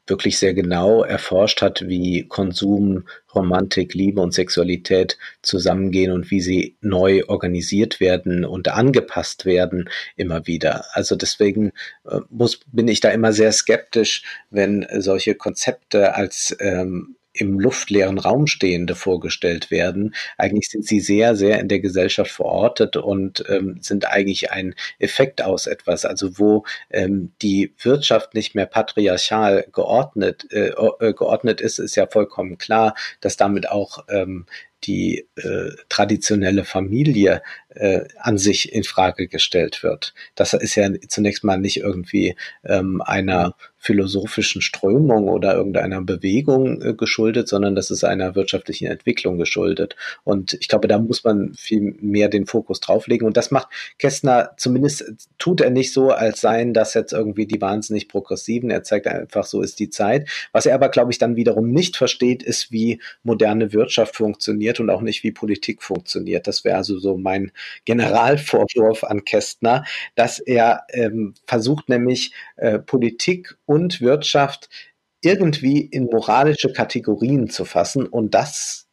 wirklich sehr genau erforscht hat, wie Konsum, Romantik, Liebe und Sexualität zusammengehen und wie sie neu organisiert werden und angepasst werden immer wieder. Also deswegen äh, muss, bin ich da immer sehr skeptisch, wenn solche Konzepte als ähm, im luftleeren Raum stehende vorgestellt werden. Eigentlich sind sie sehr, sehr in der Gesellschaft verortet und ähm, sind eigentlich ein Effekt aus etwas, also wo ähm, die Wirtschaft nicht mehr patriarchal geordnet, äh, äh geordnet ist, ist ja vollkommen klar, dass damit auch ähm, die äh, traditionelle Familie äh, an sich in Frage gestellt wird. Das ist ja zunächst mal nicht irgendwie ähm, einer philosophischen Strömung oder irgendeiner Bewegung äh, geschuldet, sondern das ist einer wirtschaftlichen Entwicklung geschuldet. Und ich glaube, da muss man viel mehr den Fokus drauflegen. Und das macht Kästner, zumindest tut er nicht so, als seien das jetzt irgendwie die wahnsinnig progressiven. Er zeigt einfach, so ist die Zeit. Was er aber, glaube ich, dann wiederum nicht versteht, ist, wie moderne Wirtschaft funktioniert und auch nicht, wie Politik funktioniert. Das wäre also so mein Generalvorwurf an Kästner, dass er ähm, versucht nämlich äh, Politik und Wirtschaft irgendwie in moralische Kategorien zu fassen und das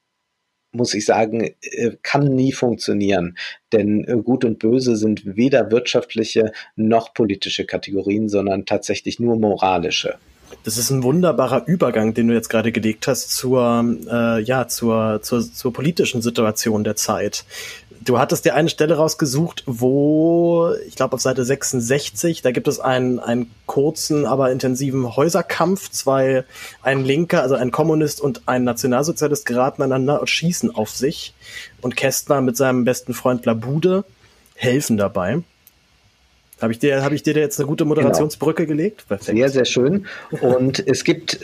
muss ich sagen, äh, kann nie funktionieren. Denn äh, Gut und Böse sind weder wirtschaftliche noch politische Kategorien, sondern tatsächlich nur moralische. Das ist ein wunderbarer Übergang, den du jetzt gerade gelegt hast zur, äh, ja, zur, zur, zur politischen Situation der Zeit. Du hattest dir eine Stelle rausgesucht, wo, ich glaube auf Seite 66, da gibt es einen, einen kurzen, aber intensiven Häuserkampf. Zwei, ein Linker, also ein Kommunist und ein Nationalsozialist geraten aneinander und schießen auf sich. Und Kästner mit seinem besten Freund Labude helfen dabei. Habe ich dir, habe ich dir jetzt eine gute genau. Moderationsbrücke genau. gelegt? Perfekt. Sehr, sehr schön. Und es gibt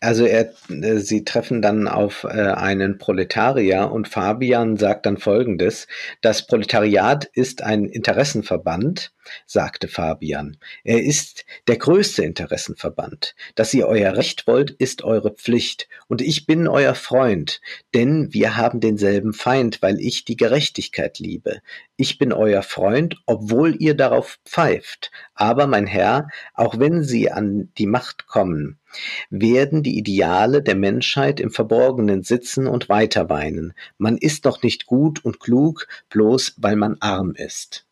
also er, äh, sie treffen dann auf äh, einen Proletarier und Fabian sagt dann Folgendes. Das Proletariat ist ein Interessenverband, sagte Fabian. Er ist der größte Interessenverband. Dass ihr euer Recht wollt, ist eure Pflicht. Und ich bin euer Freund, denn wir haben denselben Feind, weil ich die Gerechtigkeit liebe. Ich bin euer Freund, obwohl ihr darauf pfeift. Aber, mein Herr, auch wenn sie an die Macht kommen, werden die Ideale der Menschheit im Verborgenen sitzen und weiterweinen. Man ist doch nicht gut und klug, bloß weil man arm ist.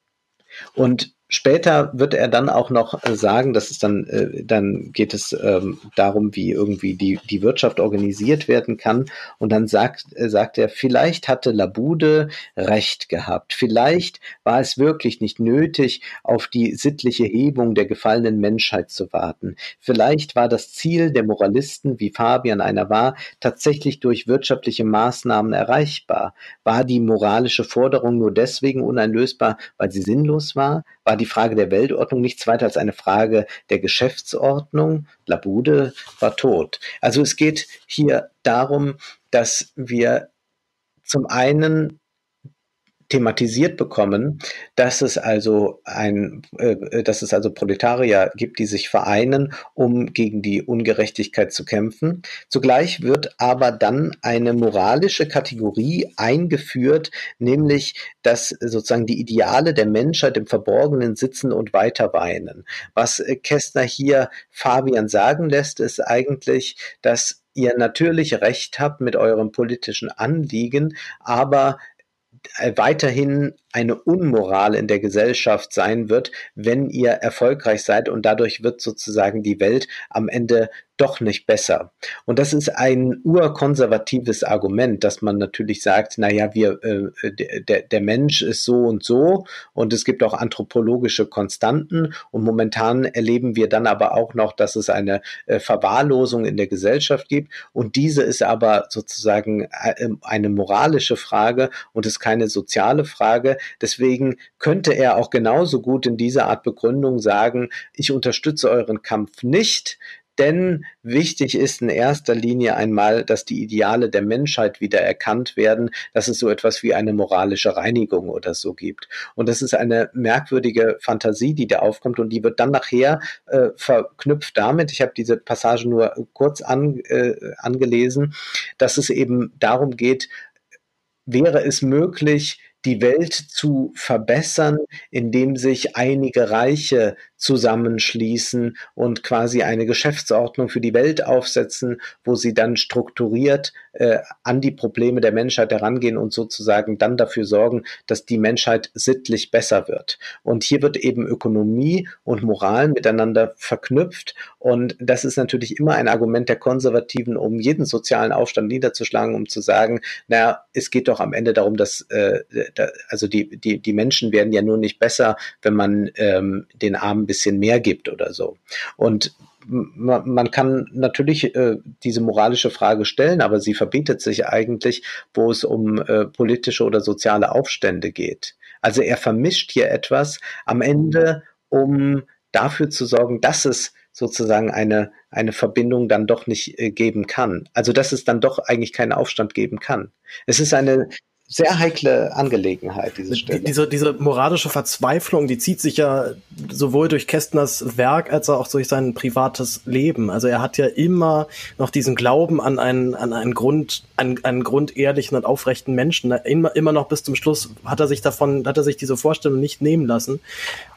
Und Später wird er dann auch noch äh, sagen, dass es dann, äh, dann geht es ähm, darum, wie irgendwie die, die Wirtschaft organisiert werden kann. Und dann sagt, äh, sagt er, vielleicht hatte Labude recht gehabt. Vielleicht war es wirklich nicht nötig, auf die sittliche Hebung der gefallenen Menschheit zu warten. Vielleicht war das Ziel der Moralisten, wie Fabian einer war, tatsächlich durch wirtschaftliche Maßnahmen erreichbar. War die moralische Forderung nur deswegen uneinlösbar, weil sie sinnlos war? War die Frage der Weltordnung nichts weiter als eine Frage der Geschäftsordnung. Labude war tot. Also es geht hier darum, dass wir zum einen thematisiert bekommen, dass es also ein, äh, dass es also Proletarier gibt, die sich vereinen, um gegen die Ungerechtigkeit zu kämpfen. Zugleich wird aber dann eine moralische Kategorie eingeführt, nämlich, dass sozusagen die Ideale der Menschheit im Verborgenen sitzen und weiter weinen. Was Kästner hier Fabian sagen lässt, ist eigentlich, dass ihr natürlich recht habt mit eurem politischen Anliegen, aber äh, weiterhin eine Unmoral in der Gesellschaft sein wird, wenn ihr erfolgreich seid und dadurch wird sozusagen die Welt am Ende doch nicht besser. Und das ist ein urkonservatives Argument, dass man natürlich sagt, na ja, wir, äh, der, der Mensch ist so und so und es gibt auch anthropologische Konstanten und momentan erleben wir dann aber auch noch, dass es eine äh, Verwahrlosung in der Gesellschaft gibt und diese ist aber sozusagen äh, eine moralische Frage und ist keine soziale Frage. Deswegen könnte er auch genauso gut in dieser Art Begründung sagen, ich unterstütze euren Kampf nicht, denn wichtig ist in erster Linie einmal, dass die Ideale der Menschheit wieder erkannt werden, dass es so etwas wie eine moralische Reinigung oder so gibt. Und das ist eine merkwürdige Fantasie, die da aufkommt und die wird dann nachher äh, verknüpft damit, ich habe diese Passage nur kurz an, äh, angelesen, dass es eben darum geht, wäre es möglich, die Welt zu verbessern, indem sich einige Reiche zusammenschließen und quasi eine Geschäftsordnung für die Welt aufsetzen, wo sie dann strukturiert äh, an die Probleme der Menschheit herangehen und sozusagen dann dafür sorgen, dass die Menschheit sittlich besser wird. Und hier wird eben Ökonomie und Moral miteinander verknüpft und das ist natürlich immer ein Argument der Konservativen, um jeden sozialen Aufstand niederzuschlagen, um zu sagen, naja, es geht doch am Ende darum, dass äh, da, also die, die, die Menschen werden ja nur nicht besser, wenn man ähm, den Armen bisschen mehr gibt oder so. Und man kann natürlich äh, diese moralische Frage stellen, aber sie verbietet sich eigentlich, wo es um äh, politische oder soziale Aufstände geht. Also er vermischt hier etwas am Ende, um dafür zu sorgen, dass es sozusagen eine, eine Verbindung dann doch nicht äh, geben kann. Also dass es dann doch eigentlich keinen Aufstand geben kann. Es ist eine sehr heikle Angelegenheit, diese Stelle. Diese, diese moralische Verzweiflung, die zieht sich ja sowohl durch Kästners Werk als auch durch sein privates Leben. Also er hat ja immer noch diesen Glauben an einen, an einen Grund, an einen grundehrlichen und aufrechten Menschen. Immer, immer noch bis zum Schluss hat er sich davon, hat er sich diese Vorstellung nicht nehmen lassen.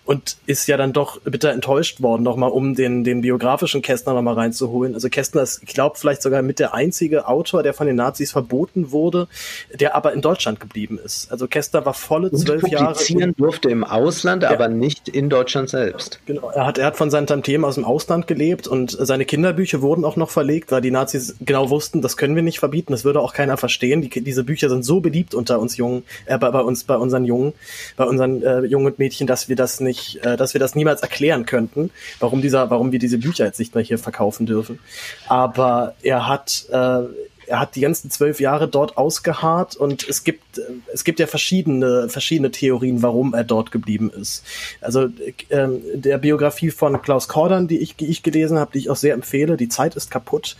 Und ist ja dann doch bitter enttäuscht worden, nochmal um den, den biografischen Kästner nochmal reinzuholen. Also Kästner ist, ich glaube, vielleicht sogar mit der einzige Autor, der von den Nazis verboten wurde, der aber in Deutschland geblieben ist. Also Kästner war volle zwölf Jahre. Publizieren durfte im Ausland, ja. aber nicht in Deutschland selbst. Genau, er hat, er hat von seinen Tantiemen aus dem Ausland gelebt und seine Kinderbücher wurden auch noch verlegt, weil die Nazis genau wussten, das können wir nicht verbieten, das würde auch keiner verstehen. Die, diese Bücher sind so beliebt unter uns Jungen, äh, bei, bei uns, bei unseren Jungen, bei unseren äh, Jungen und Mädchen, dass wir das nicht, äh, dass wir das niemals erklären könnten, warum dieser, warum wir diese Bücher jetzt nicht mehr hier verkaufen dürfen. Aber er hat, äh, er hat die ganzen zwölf Jahre dort ausgeharrt und es gibt, äh, es gibt ja verschiedene, verschiedene Theorien, warum er dort geblieben ist. Also äh, der Biografie von Klaus Kordern, die ich, die ich gelesen habe, die ich auch sehr empfehle, Die Zeit ist kaputt,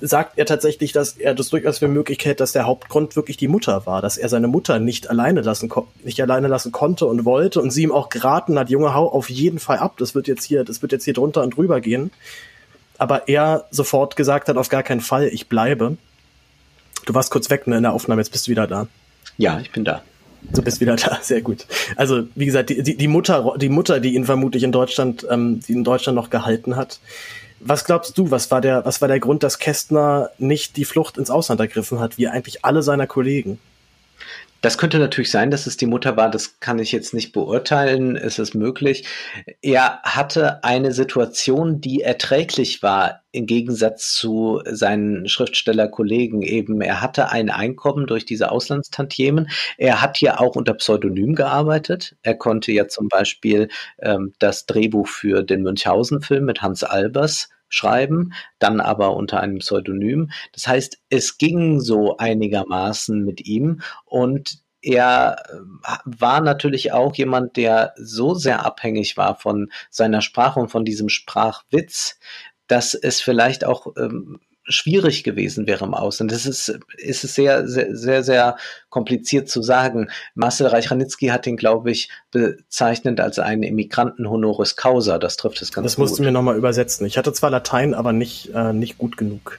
sagt er tatsächlich, dass er das durchaus für möglich hält, dass der Hauptgrund wirklich die Mutter war, dass er seine Mutter nicht alleine lassen nicht alleine lassen konnte und wollte und sie ihm auch geraten hat, Junge, hau auf jeden Fall ab, das wird jetzt hier, das wird jetzt hier drunter und drüber gehen. Aber er sofort gesagt hat, auf gar keinen Fall, ich bleibe. Du warst kurz weg ne, in der Aufnahme, jetzt bist du wieder da. Ja, ich bin da. Du bist wieder da, sehr gut. Also wie gesagt, die, die, die Mutter, die Mutter, die ihn vermutlich in Deutschland, ähm, die in Deutschland noch gehalten hat, was glaubst du, was war der, was war der Grund, dass Kästner nicht die Flucht ins Ausland ergriffen hat, wie eigentlich alle seiner Kollegen? Das könnte natürlich sein, dass es die Mutter war. Das kann ich jetzt nicht beurteilen. Es ist möglich. Er hatte eine Situation, die erträglich war im Gegensatz zu seinen Schriftstellerkollegen. Eben, er hatte ein Einkommen durch diese Auslandstantiemen. Er hat hier auch unter Pseudonym gearbeitet. Er konnte ja zum Beispiel ähm, das Drehbuch für den Münchhausen-Film mit Hans Albers schreiben, dann aber unter einem Pseudonym. Das heißt, es ging so einigermaßen mit ihm und er äh, war natürlich auch jemand, der so sehr abhängig war von seiner Sprache und von diesem Sprachwitz, dass es vielleicht auch ähm, schwierig gewesen wäre im Ausland. Das ist, ist es sehr, sehr, sehr, sehr kompliziert zu sagen. Marcel Reich-Ranitzky hat ihn, glaube ich, bezeichnet als einen Immigranten honoris causa. Das trifft es ganz das gut. Das mussten wir nochmal übersetzen. Ich hatte zwar Latein, aber nicht, äh, nicht gut genug.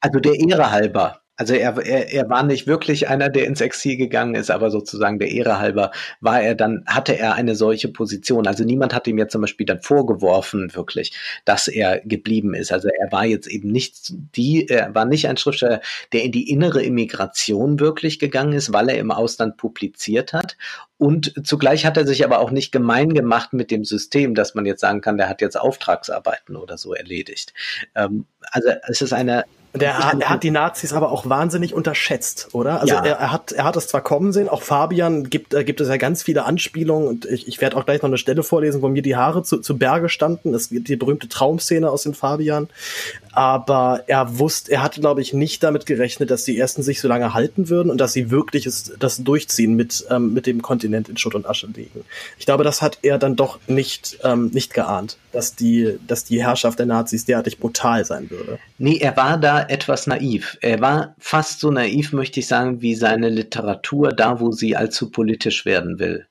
Also der Ehre halber also er, er, er war nicht wirklich einer, der ins Exil gegangen ist, aber sozusagen der Ehre halber war er dann, hatte er eine solche Position. Also niemand hat ihm ja zum Beispiel dann vorgeworfen, wirklich, dass er geblieben ist. Also er war jetzt eben nicht die, er war nicht ein Schriftsteller, der in die innere Immigration wirklich gegangen ist, weil er im Ausland publiziert hat. Und zugleich hat er sich aber auch nicht gemein gemacht mit dem System, dass man jetzt sagen kann, der hat jetzt Auftragsarbeiten oder so erledigt. Ähm, also es ist eine der, er hat die Nazis aber auch wahnsinnig unterschätzt, oder? Also ja. er, er, hat er hat es zwar kommen sehen, auch Fabian gibt äh, gibt es ja ganz viele Anspielungen und ich, ich werde auch gleich noch eine Stelle vorlesen, wo mir die Haare zu, zu Berge standen. Es gibt die berühmte Traumszene aus dem Fabian aber er wusste, er hatte, glaube ich, nicht damit gerechnet, dass die ersten sich so lange halten würden und dass sie wirklich es, das durchziehen mit, ähm, mit dem Kontinent in Schutt und Asche legen. Ich glaube, das hat er dann doch nicht, ähm, nicht geahnt, dass die, dass die Herrschaft der Nazis derartig brutal sein würde. Nee, er war da etwas naiv. Er war fast so naiv, möchte ich sagen, wie seine Literatur, da wo sie allzu politisch werden will.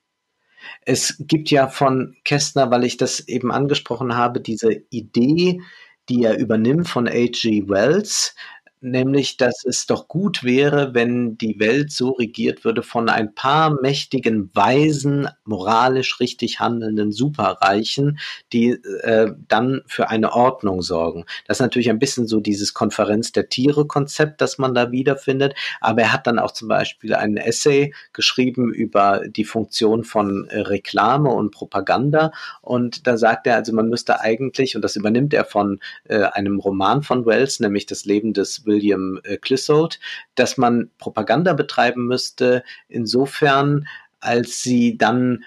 Es gibt ja von Kästner, weil ich das eben angesprochen habe, diese Idee, die er übernimmt von H.G. Wells, nämlich dass es doch gut wäre, wenn die Welt so regiert würde von ein paar mächtigen, weisen, moralisch richtig handelnden Superreichen, die äh, dann für eine Ordnung sorgen. Das ist natürlich ein bisschen so dieses Konferenz der Tiere-Konzept, das man da wiederfindet, aber er hat dann auch zum Beispiel einen Essay geschrieben über die Funktion von äh, Reklame und Propaganda und da sagt er, also man müsste eigentlich, und das übernimmt er von äh, einem Roman von Wells, nämlich das Leben des William äh, Clissold, dass man Propaganda betreiben müsste, insofern, als sie dann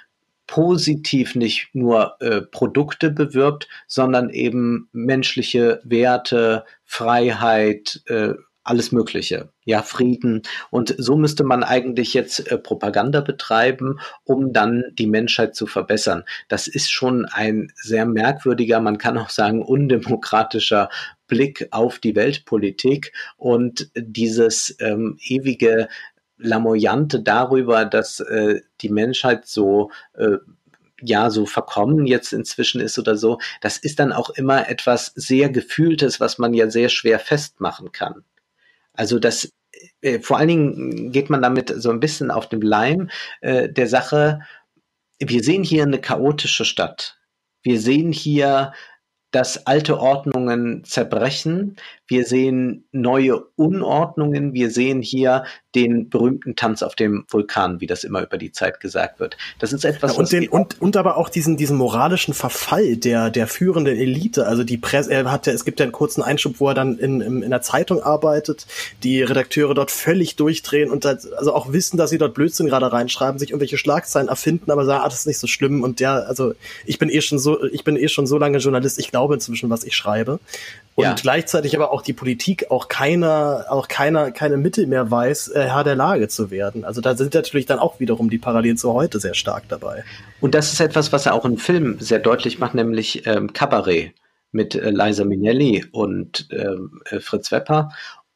positiv nicht nur äh, Produkte bewirbt, sondern eben menschliche Werte, Freiheit, äh, alles Mögliche, ja, Frieden. Und so müsste man eigentlich jetzt äh, Propaganda betreiben, um dann die Menschheit zu verbessern. Das ist schon ein sehr merkwürdiger, man kann auch sagen, undemokratischer Blick auf die Weltpolitik und dieses ähm, ewige Lamoyante darüber, dass äh, die Menschheit so äh, ja so verkommen jetzt inzwischen ist oder so, das ist dann auch immer etwas sehr gefühltes, was man ja sehr schwer festmachen kann. Also das äh, vor allen Dingen geht man damit so ein bisschen auf dem Leim äh, der Sache wir sehen hier eine chaotische Stadt. Wir sehen hier dass alte Ordnungen zerbrechen. Wir sehen neue Unordnungen. Wir sehen hier den berühmten Tanz auf dem Vulkan, wie das immer über die Zeit gesagt wird. Das ist etwas, ja, und, den, und, und aber auch diesen, diesen moralischen Verfall der, der führenden Elite. Also die Presse, er hat ja, es gibt ja einen kurzen Einschub, wo er dann in, in, in der Zeitung arbeitet, die Redakteure dort völlig durchdrehen und das, also auch wissen, dass sie dort Blödsinn gerade reinschreiben, sich irgendwelche Schlagzeilen erfinden, aber sagen, ah, das ist nicht so schlimm und der, also ich bin eh schon so, ich bin eh schon so lange Journalist, ich glaube, inzwischen, was ich schreibe. Und ja. gleichzeitig aber auch die Politik auch keiner, auch keiner, keine Mittel mehr weiß, äh, Herr der Lage zu werden. Also da sind natürlich dann auch wiederum die Parallelen zu heute sehr stark dabei. Und das ist etwas, was er auch im Film sehr deutlich macht, nämlich ähm, Cabaret mit äh, Liza Minnelli und ähm, äh, Fritz Wepper.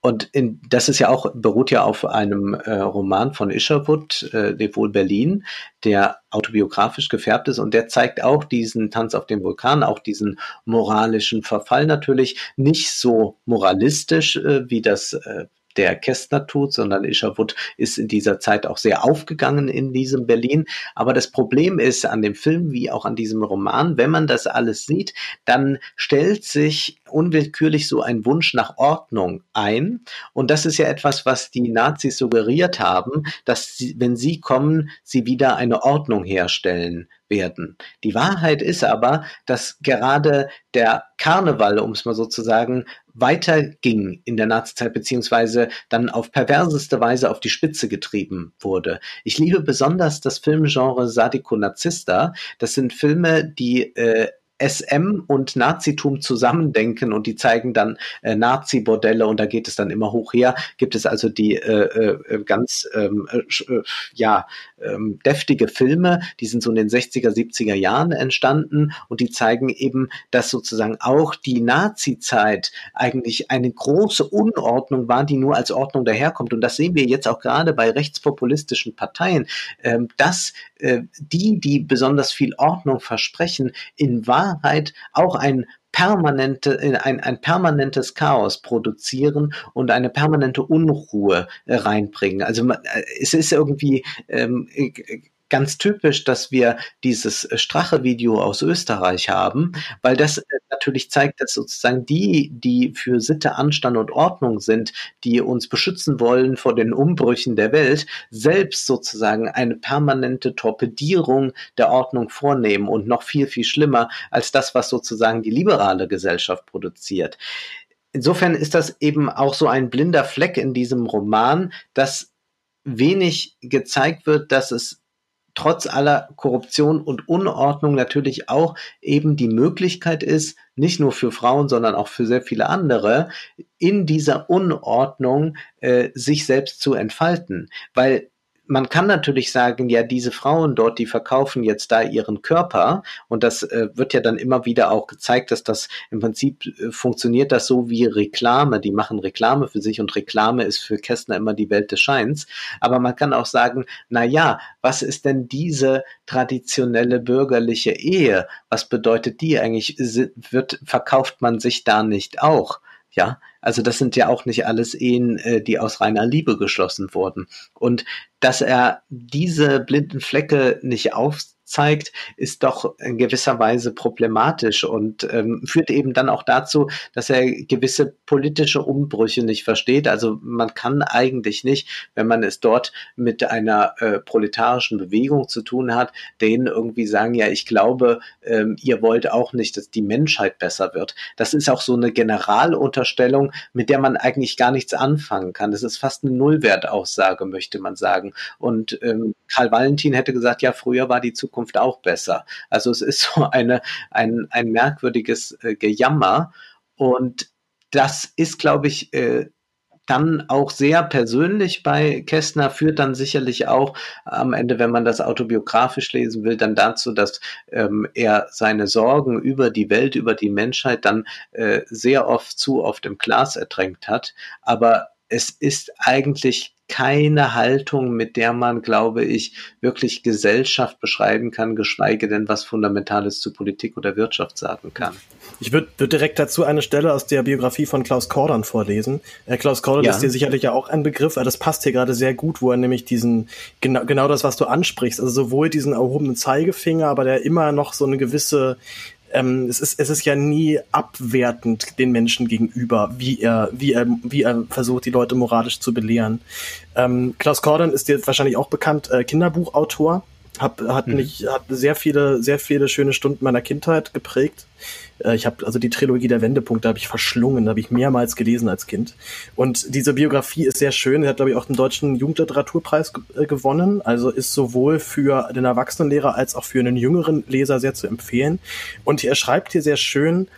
Und in, das ist ja auch, beruht ja auf einem äh, Roman von Isherwood, äh, Devol Berlin, der autobiografisch gefärbt ist und der zeigt auch diesen Tanz auf dem Vulkan, auch diesen moralischen Verfall natürlich nicht so moralistisch, äh, wie das äh, der Kästner tut, sondern Isherwood ist in dieser Zeit auch sehr aufgegangen in diesem Berlin. Aber das Problem ist an dem Film wie auch an diesem Roman, wenn man das alles sieht, dann stellt sich unwillkürlich so ein Wunsch nach Ordnung ein. Und das ist ja etwas, was die Nazis suggeriert haben, dass sie, wenn sie kommen, sie wieder eine Ordnung herstellen werden. Die Wahrheit ist aber, dass gerade der Karneval, um es mal so zu sagen, weiterging in der Nazizeit, beziehungsweise dann auf perverseste Weise auf die Spitze getrieben wurde. Ich liebe besonders das Filmgenre Sadiko Nazista. Das sind Filme, die äh, SM und Nazitum zusammendenken und die zeigen dann äh, Nazi-Bordelle und da geht es dann immer hoch her. Gibt es also die äh, äh, ganz ähm, äh, äh ja ähm, deftige Filme, die sind so in den 60er, 70er Jahren entstanden und die zeigen eben, dass sozusagen auch die Nazi-Zeit eigentlich eine große Unordnung war, die nur als Ordnung daherkommt. Und das sehen wir jetzt auch gerade bei rechtspopulistischen Parteien, ähm, dass äh, die, die besonders viel Ordnung versprechen, in Wahrheit auch ein permanente, ein, ein permanentes Chaos produzieren und eine permanente Unruhe äh, reinbringen. Also äh, es ist irgendwie ähm, ganz typisch, dass wir dieses äh, Strache-Video aus Österreich haben, weil das äh, natürlich zeigt, dass sozusagen die, die für Sitte, Anstand und Ordnung sind, die uns beschützen wollen vor den Umbrüchen der Welt, selbst sozusagen eine permanente Torpedierung der Ordnung vornehmen und noch viel, viel schlimmer als das, was sozusagen die liberale Gesellschaft produziert. Insofern ist das eben auch so ein blinder Fleck in diesem Roman, dass wenig gezeigt wird, dass es trotz aller Korruption und Unordnung natürlich auch eben die Möglichkeit ist, nicht nur für Frauen, sondern auch für sehr viele andere, in dieser Unordnung äh, sich selbst zu entfalten. Weil man kann natürlich sagen, ja, diese Frauen dort, die verkaufen jetzt da ihren Körper und das äh, wird ja dann immer wieder auch gezeigt, dass das im Prinzip äh, funktioniert das so wie Reklame. Die machen Reklame für sich und Reklame ist für Kästner immer die Welt des Scheins. Aber man kann auch sagen, na ja, was ist denn diese traditionelle bürgerliche Ehe? Was bedeutet die eigentlich? Wird, verkauft man sich da nicht auch? Ja, also das sind ja auch nicht alles Ehen, äh, die aus reiner Liebe geschlossen wurden. Und dass er diese blinden Flecke nicht auf zeigt, ist doch in gewisser Weise problematisch und ähm, führt eben dann auch dazu, dass er gewisse politische Umbrüche nicht versteht. Also man kann eigentlich nicht, wenn man es dort mit einer äh, proletarischen Bewegung zu tun hat, denen irgendwie sagen, ja, ich glaube, ähm, ihr wollt auch nicht, dass die Menschheit besser wird. Das ist auch so eine Generalunterstellung, mit der man eigentlich gar nichts anfangen kann. Das ist fast eine Nullwertaussage, möchte man sagen. Und ähm, Karl Valentin hätte gesagt, ja, früher war die Zukunft Zukunft auch besser. Also es ist so eine, ein, ein merkwürdiges äh, Gejammer. Und das ist, glaube ich, äh, dann auch sehr persönlich bei Kästner, führt dann sicherlich auch am Ende, wenn man das autobiografisch lesen will, dann dazu, dass ähm, er seine Sorgen über die Welt, über die Menschheit dann äh, sehr oft zu oft im Glas ertränkt hat. Aber es ist eigentlich keine Haltung, mit der man, glaube ich, wirklich Gesellschaft beschreiben kann, geschweige denn was Fundamentales zu Politik oder Wirtschaft sagen kann. Ich würde würd direkt dazu eine Stelle aus der Biografie von Klaus Kordern vorlesen. Äh, Klaus Kordern ja. ist dir sicherlich ja auch ein Begriff, aber das passt hier gerade sehr gut, wo er nämlich diesen, genau, genau das, was du ansprichst, also sowohl diesen erhobenen Zeigefinger, aber der immer noch so eine gewisse ähm, es, ist, es ist ja nie abwertend den Menschen gegenüber, wie er, wie er, wie er versucht, die Leute moralisch zu belehren. Ähm, Klaus Kordon ist dir wahrscheinlich auch bekannt, äh, Kinderbuchautor. Hab, hat mhm. mich, hat sehr viele, sehr viele schöne Stunden meiner Kindheit geprägt. Äh, ich habe also die Trilogie der Wendepunkte habe ich verschlungen, habe ich mehrmals gelesen als Kind. Und diese Biografie ist sehr schön. Er hat glaube ich auch den deutschen Jugendliteraturpreis äh, gewonnen. Also ist sowohl für den Erwachsenenlehrer als auch für einen jüngeren Leser sehr zu empfehlen. Und er schreibt hier sehr schön.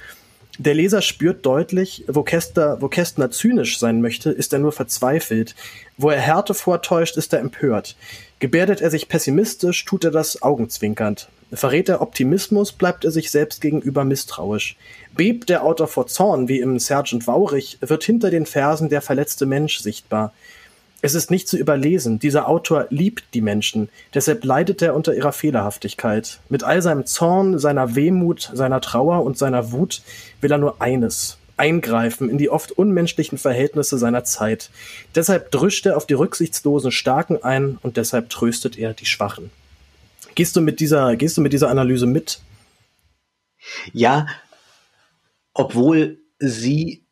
Der Leser spürt deutlich, wo Kästner, wo Kästner zynisch sein möchte, ist er nur verzweifelt. Wo er Härte vortäuscht, ist er empört. Gebärdet er sich pessimistisch, tut er das augenzwinkernd. Verrät er Optimismus, bleibt er sich selbst gegenüber misstrauisch. Bebt der Autor vor Zorn, wie im Sergeant Waurich, wird hinter den Versen der verletzte Mensch sichtbar. Es ist nicht zu überlesen, dieser Autor liebt die Menschen, deshalb leidet er unter ihrer Fehlerhaftigkeit. Mit all seinem Zorn, seiner Wehmut, seiner Trauer und seiner Wut will er nur eines, eingreifen in die oft unmenschlichen Verhältnisse seiner Zeit. Deshalb drischt er auf die rücksichtslosen Starken ein und deshalb tröstet er die Schwachen. Gehst du mit dieser, gehst du mit dieser Analyse mit? Ja, obwohl sie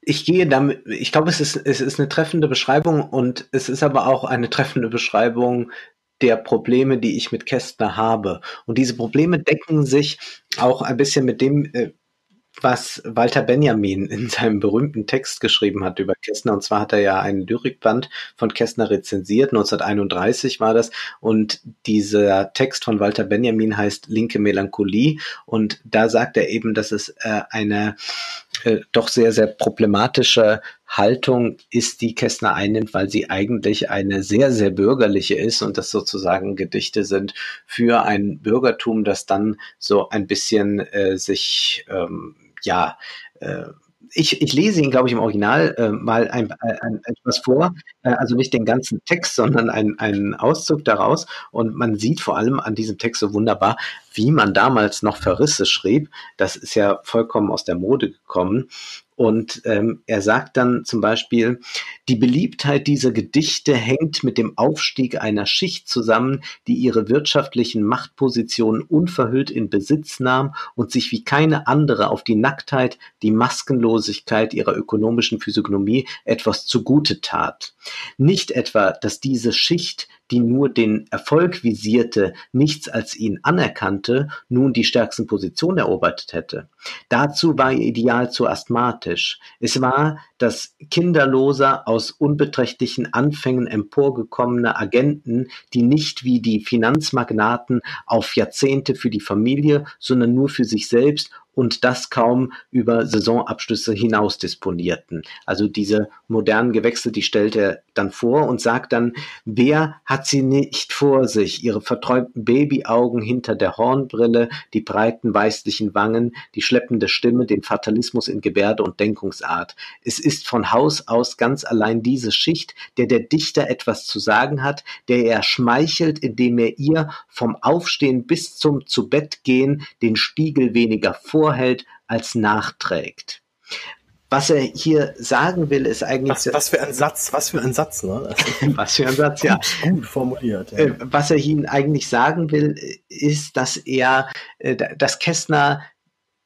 ich gehe damit, ich glaube, es ist, es ist eine treffende Beschreibung und es ist aber auch eine treffende Beschreibung der Probleme, die ich mit Kästner habe. Und diese Probleme decken sich auch ein bisschen mit dem, äh, was Walter Benjamin in seinem berühmten Text geschrieben hat über Kästner. Und zwar hat er ja einen Lyrikband von Kästner rezensiert, 1931 war das. Und dieser Text von Walter Benjamin heißt Linke Melancholie. Und da sagt er eben, dass es äh, eine äh, doch sehr, sehr problematische Haltung ist, die Kästner einnimmt, weil sie eigentlich eine sehr, sehr bürgerliche ist und das sozusagen Gedichte sind für ein Bürgertum, das dann so ein bisschen äh, sich ähm, ja, äh, ich, ich lese ihn, glaube ich, im Original äh, mal ein, ein, ein, etwas vor, äh, also nicht den ganzen Text, sondern einen Auszug daraus. Und man sieht vor allem an diesem Text so wunderbar, wie man damals noch Verrisse schrieb. Das ist ja vollkommen aus der Mode gekommen. Und ähm, er sagt dann zum Beispiel, die Beliebtheit dieser Gedichte hängt mit dem Aufstieg einer Schicht zusammen, die ihre wirtschaftlichen Machtpositionen unverhüllt in Besitz nahm und sich wie keine andere auf die Nacktheit, die Maskenlosigkeit ihrer ökonomischen Physiognomie etwas zugute tat. Nicht etwa, dass diese Schicht die nur den Erfolg visierte, nichts als ihn anerkannte, nun die stärksten Positionen erobert hätte. Dazu war ihr Ideal zu asthmatisch. Es war das kinderloser, aus unbeträchtlichen Anfängen emporgekommene Agenten, die nicht wie die Finanzmagnaten auf Jahrzehnte für die Familie, sondern nur für sich selbst und das kaum über Saisonabschlüsse hinaus disponierten. Also diese modernen Gewächse, die stellt er dann vor und sagt dann, wer hat sie nicht vor sich? Ihre verträumten Babyaugen hinter der Hornbrille, die breiten weißlichen Wangen, die schleppende Stimme, den Fatalismus in Gebärde und Denkungsart. Es ist von Haus aus ganz allein diese Schicht, der der Dichter etwas zu sagen hat, der er schmeichelt, indem er ihr vom Aufstehen bis zum zu Bett gehen den Spiegel weniger vorhält als nachträgt. Was er hier sagen will, ist eigentlich. Was, was für ein Satz, was für ein Satz, ne? was für ein Satz, ja. Gut formuliert. Ja. Äh, was er ihnen eigentlich sagen will, ist, dass er, äh, dass Kästner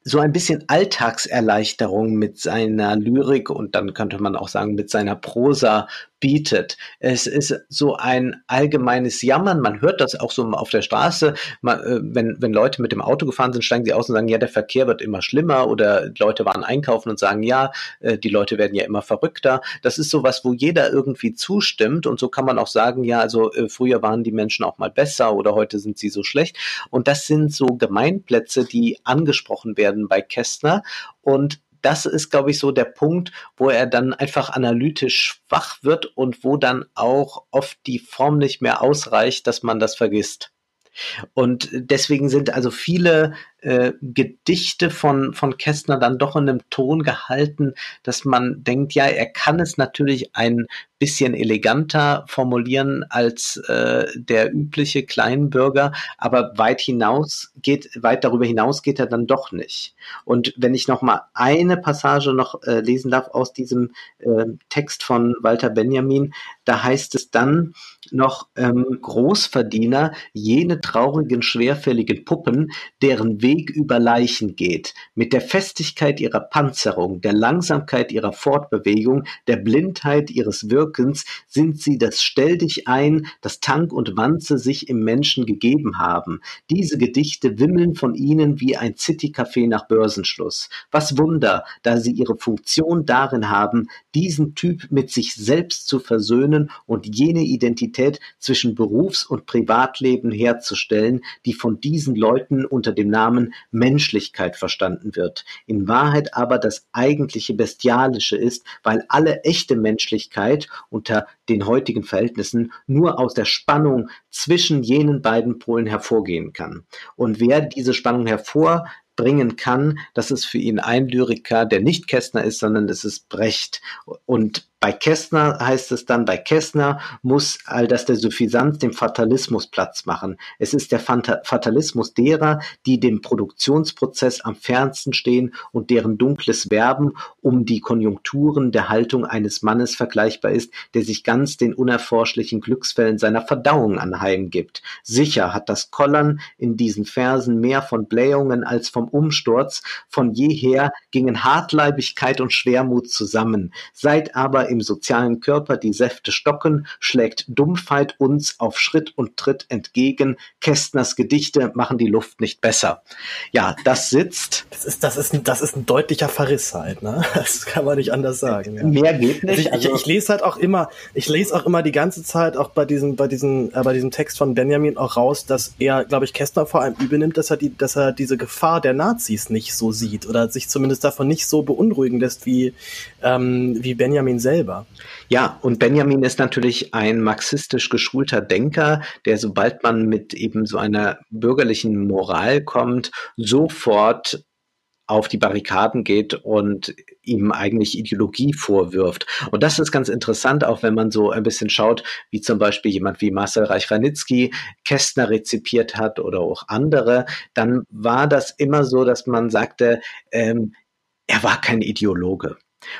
so ein bisschen Alltagserleichterung mit seiner Lyrik und dann könnte man auch sagen mit seiner Prosa bietet. Es ist so ein allgemeines Jammern. Man hört das auch so auf der Straße. Man, äh, wenn, wenn Leute mit dem Auto gefahren sind, steigen sie aus und sagen, ja, der Verkehr wird immer schlimmer oder Leute waren einkaufen und sagen, ja, äh, die Leute werden ja immer verrückter. Das ist sowas, wo jeder irgendwie zustimmt und so kann man auch sagen, ja, also äh, früher waren die Menschen auch mal besser oder heute sind sie so schlecht. Und das sind so Gemeinplätze, die angesprochen werden bei Kästner und das ist, glaube ich, so der Punkt, wo er dann einfach analytisch schwach wird und wo dann auch oft die Form nicht mehr ausreicht, dass man das vergisst. Und deswegen sind also viele äh, Gedichte von, von Kästner dann doch in einem Ton gehalten, dass man denkt, ja, er kann es natürlich ein bisschen eleganter formulieren als äh, der übliche Kleinbürger, aber weit hinaus geht, weit darüber hinaus geht er dann doch nicht. Und wenn ich noch mal eine Passage noch äh, lesen darf aus diesem äh, Text von Walter Benjamin, da heißt es dann noch ähm, Großverdiener, jene traurigen, schwerfälligen Puppen, deren Weg über Leichen geht, mit der Festigkeit ihrer Panzerung, der Langsamkeit ihrer Fortbewegung, der Blindheit ihres Wirkens sind sie das Stell dich ein, das Tank und Wanze sich im Menschen gegeben haben. Diese Gedichte wimmeln von ihnen wie ein City-Café nach Börsenschluss. Was Wunder, da sie ihre Funktion darin haben, diesen Typ mit sich selbst zu versöhnen und jene Identität zwischen Berufs- und Privatleben herzustellen, die von diesen Leuten unter dem Namen Menschlichkeit verstanden wird. In Wahrheit aber das eigentliche Bestialische ist, weil alle echte Menschlichkeit unter den heutigen Verhältnissen nur aus der Spannung zwischen jenen beiden Polen hervorgehen kann. Und wer diese Spannung hervor bringen kann, das ist für ihn ein Lyriker, der nicht Kästner ist, sondern es ist Brecht. Und bei Kästner heißt es dann, bei Kästner muss all das der Suffisanz dem Fatalismus Platz machen. Es ist der Fatalismus derer, die dem Produktionsprozess am fernsten stehen und deren dunkles Werben um die Konjunkturen der Haltung eines Mannes vergleichbar ist, der sich ganz den unerforschlichen Glücksfällen seiner Verdauung anheimgibt. Sicher hat das Kollern in diesen Versen mehr von Blähungen als vom Umsturz. Von jeher gingen Hartleibigkeit und Schwermut zusammen. Seit aber im sozialen Körper die Säfte stocken, schlägt Dumpfheit uns auf Schritt und Tritt entgegen. Kästners Gedichte machen die Luft nicht besser. Ja, das sitzt. Das ist, das ist, ein, das ist ein deutlicher Verriss halt, ne? Das kann man nicht anders sagen. Ja. Mehr geht nicht. Also ich, also ich, ich, lese halt auch immer, ich lese auch immer die ganze Zeit auch bei diesem, bei diesem, äh, bei diesem Text von Benjamin auch raus, dass er, glaube ich, Kästner vor allem übel nimmt, dass er die, dass er diese Gefahr der Nazis nicht so sieht oder sich zumindest davon nicht so beunruhigen lässt wie, ähm, wie Benjamin selbst selber. Ja, und Benjamin ist natürlich ein marxistisch geschulter Denker, der sobald man mit eben so einer bürgerlichen Moral kommt, sofort auf die Barrikaden geht und ihm eigentlich Ideologie vorwirft. Und das ist ganz interessant, auch wenn man so ein bisschen schaut, wie zum Beispiel jemand wie Marcel Reich-Ranitzky Kästner rezipiert hat oder auch andere, dann war das immer so, dass man sagte, ähm, er war kein Ideologe.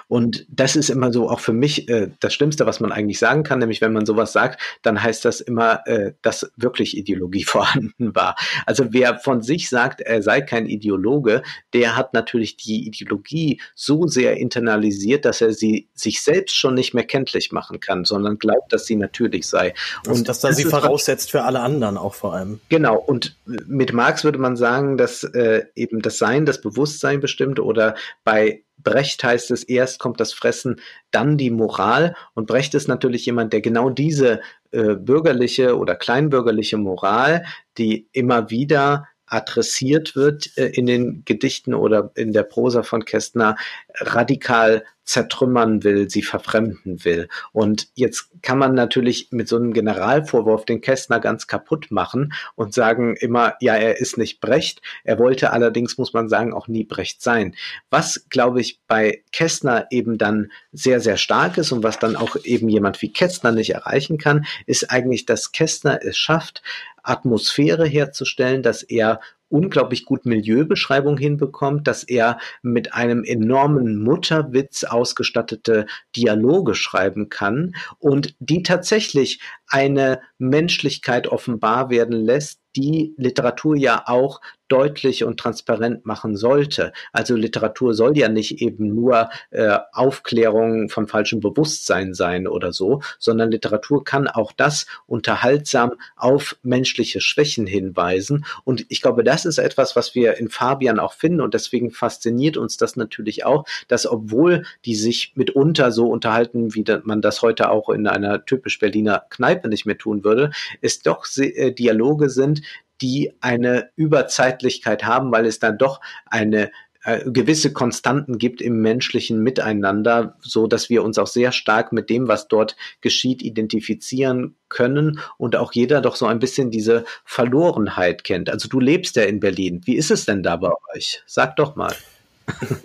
Und das ist immer so auch für mich äh, das Schlimmste, was man eigentlich sagen kann, nämlich wenn man sowas sagt, dann heißt das immer, äh, dass wirklich Ideologie vorhanden war. Also wer von sich sagt, er sei kein Ideologe, der hat natürlich die Ideologie so sehr internalisiert, dass er sie sich selbst schon nicht mehr kenntlich machen kann, sondern glaubt, dass sie natürlich sei. Und also, dass er sie voraussetzt für alle anderen auch vor allem. Genau. Und mit Marx würde man sagen, dass äh, eben das Sein, das Bewusstsein bestimmt oder bei Brecht heißt es, erst kommt das Fressen, dann die Moral. Und Brecht ist natürlich jemand, der genau diese äh, bürgerliche oder kleinbürgerliche Moral, die immer wieder adressiert wird äh, in den Gedichten oder in der Prosa von Kästner, radikal zertrümmern will, sie verfremden will. Und jetzt kann man natürlich mit so einem Generalvorwurf den Kästner ganz kaputt machen und sagen immer, ja, er ist nicht Brecht. Er wollte allerdings, muss man sagen, auch nie Brecht sein. Was, glaube ich, bei Kästner eben dann sehr, sehr stark ist und was dann auch eben jemand wie Kästner nicht erreichen kann, ist eigentlich, dass Kästner es schafft, Atmosphäre herzustellen, dass er unglaublich gut Milieubeschreibung hinbekommt, dass er mit einem enormen Mutterwitz ausgestattete Dialoge schreiben kann und die tatsächlich eine Menschlichkeit offenbar werden lässt, die Literatur ja auch deutlich und transparent machen sollte. Also Literatur soll ja nicht eben nur äh, Aufklärung von falschem Bewusstsein sein oder so, sondern Literatur kann auch das unterhaltsam auf menschliche Schwächen hinweisen. Und ich glaube, das ist etwas, was wir in Fabian auch finden und deswegen fasziniert uns das natürlich auch, dass obwohl die sich mitunter so unterhalten, wie man das heute auch in einer typisch Berliner Kneipe nicht mehr tun würde, es doch äh, Dialoge sind, die eine Überzeitlichkeit haben, weil es dann doch eine äh, gewisse Konstanten gibt im menschlichen Miteinander, so dass wir uns auch sehr stark mit dem, was dort geschieht, identifizieren können und auch jeder doch so ein bisschen diese Verlorenheit kennt. Also du lebst ja in Berlin. Wie ist es denn da bei euch? Sag doch mal.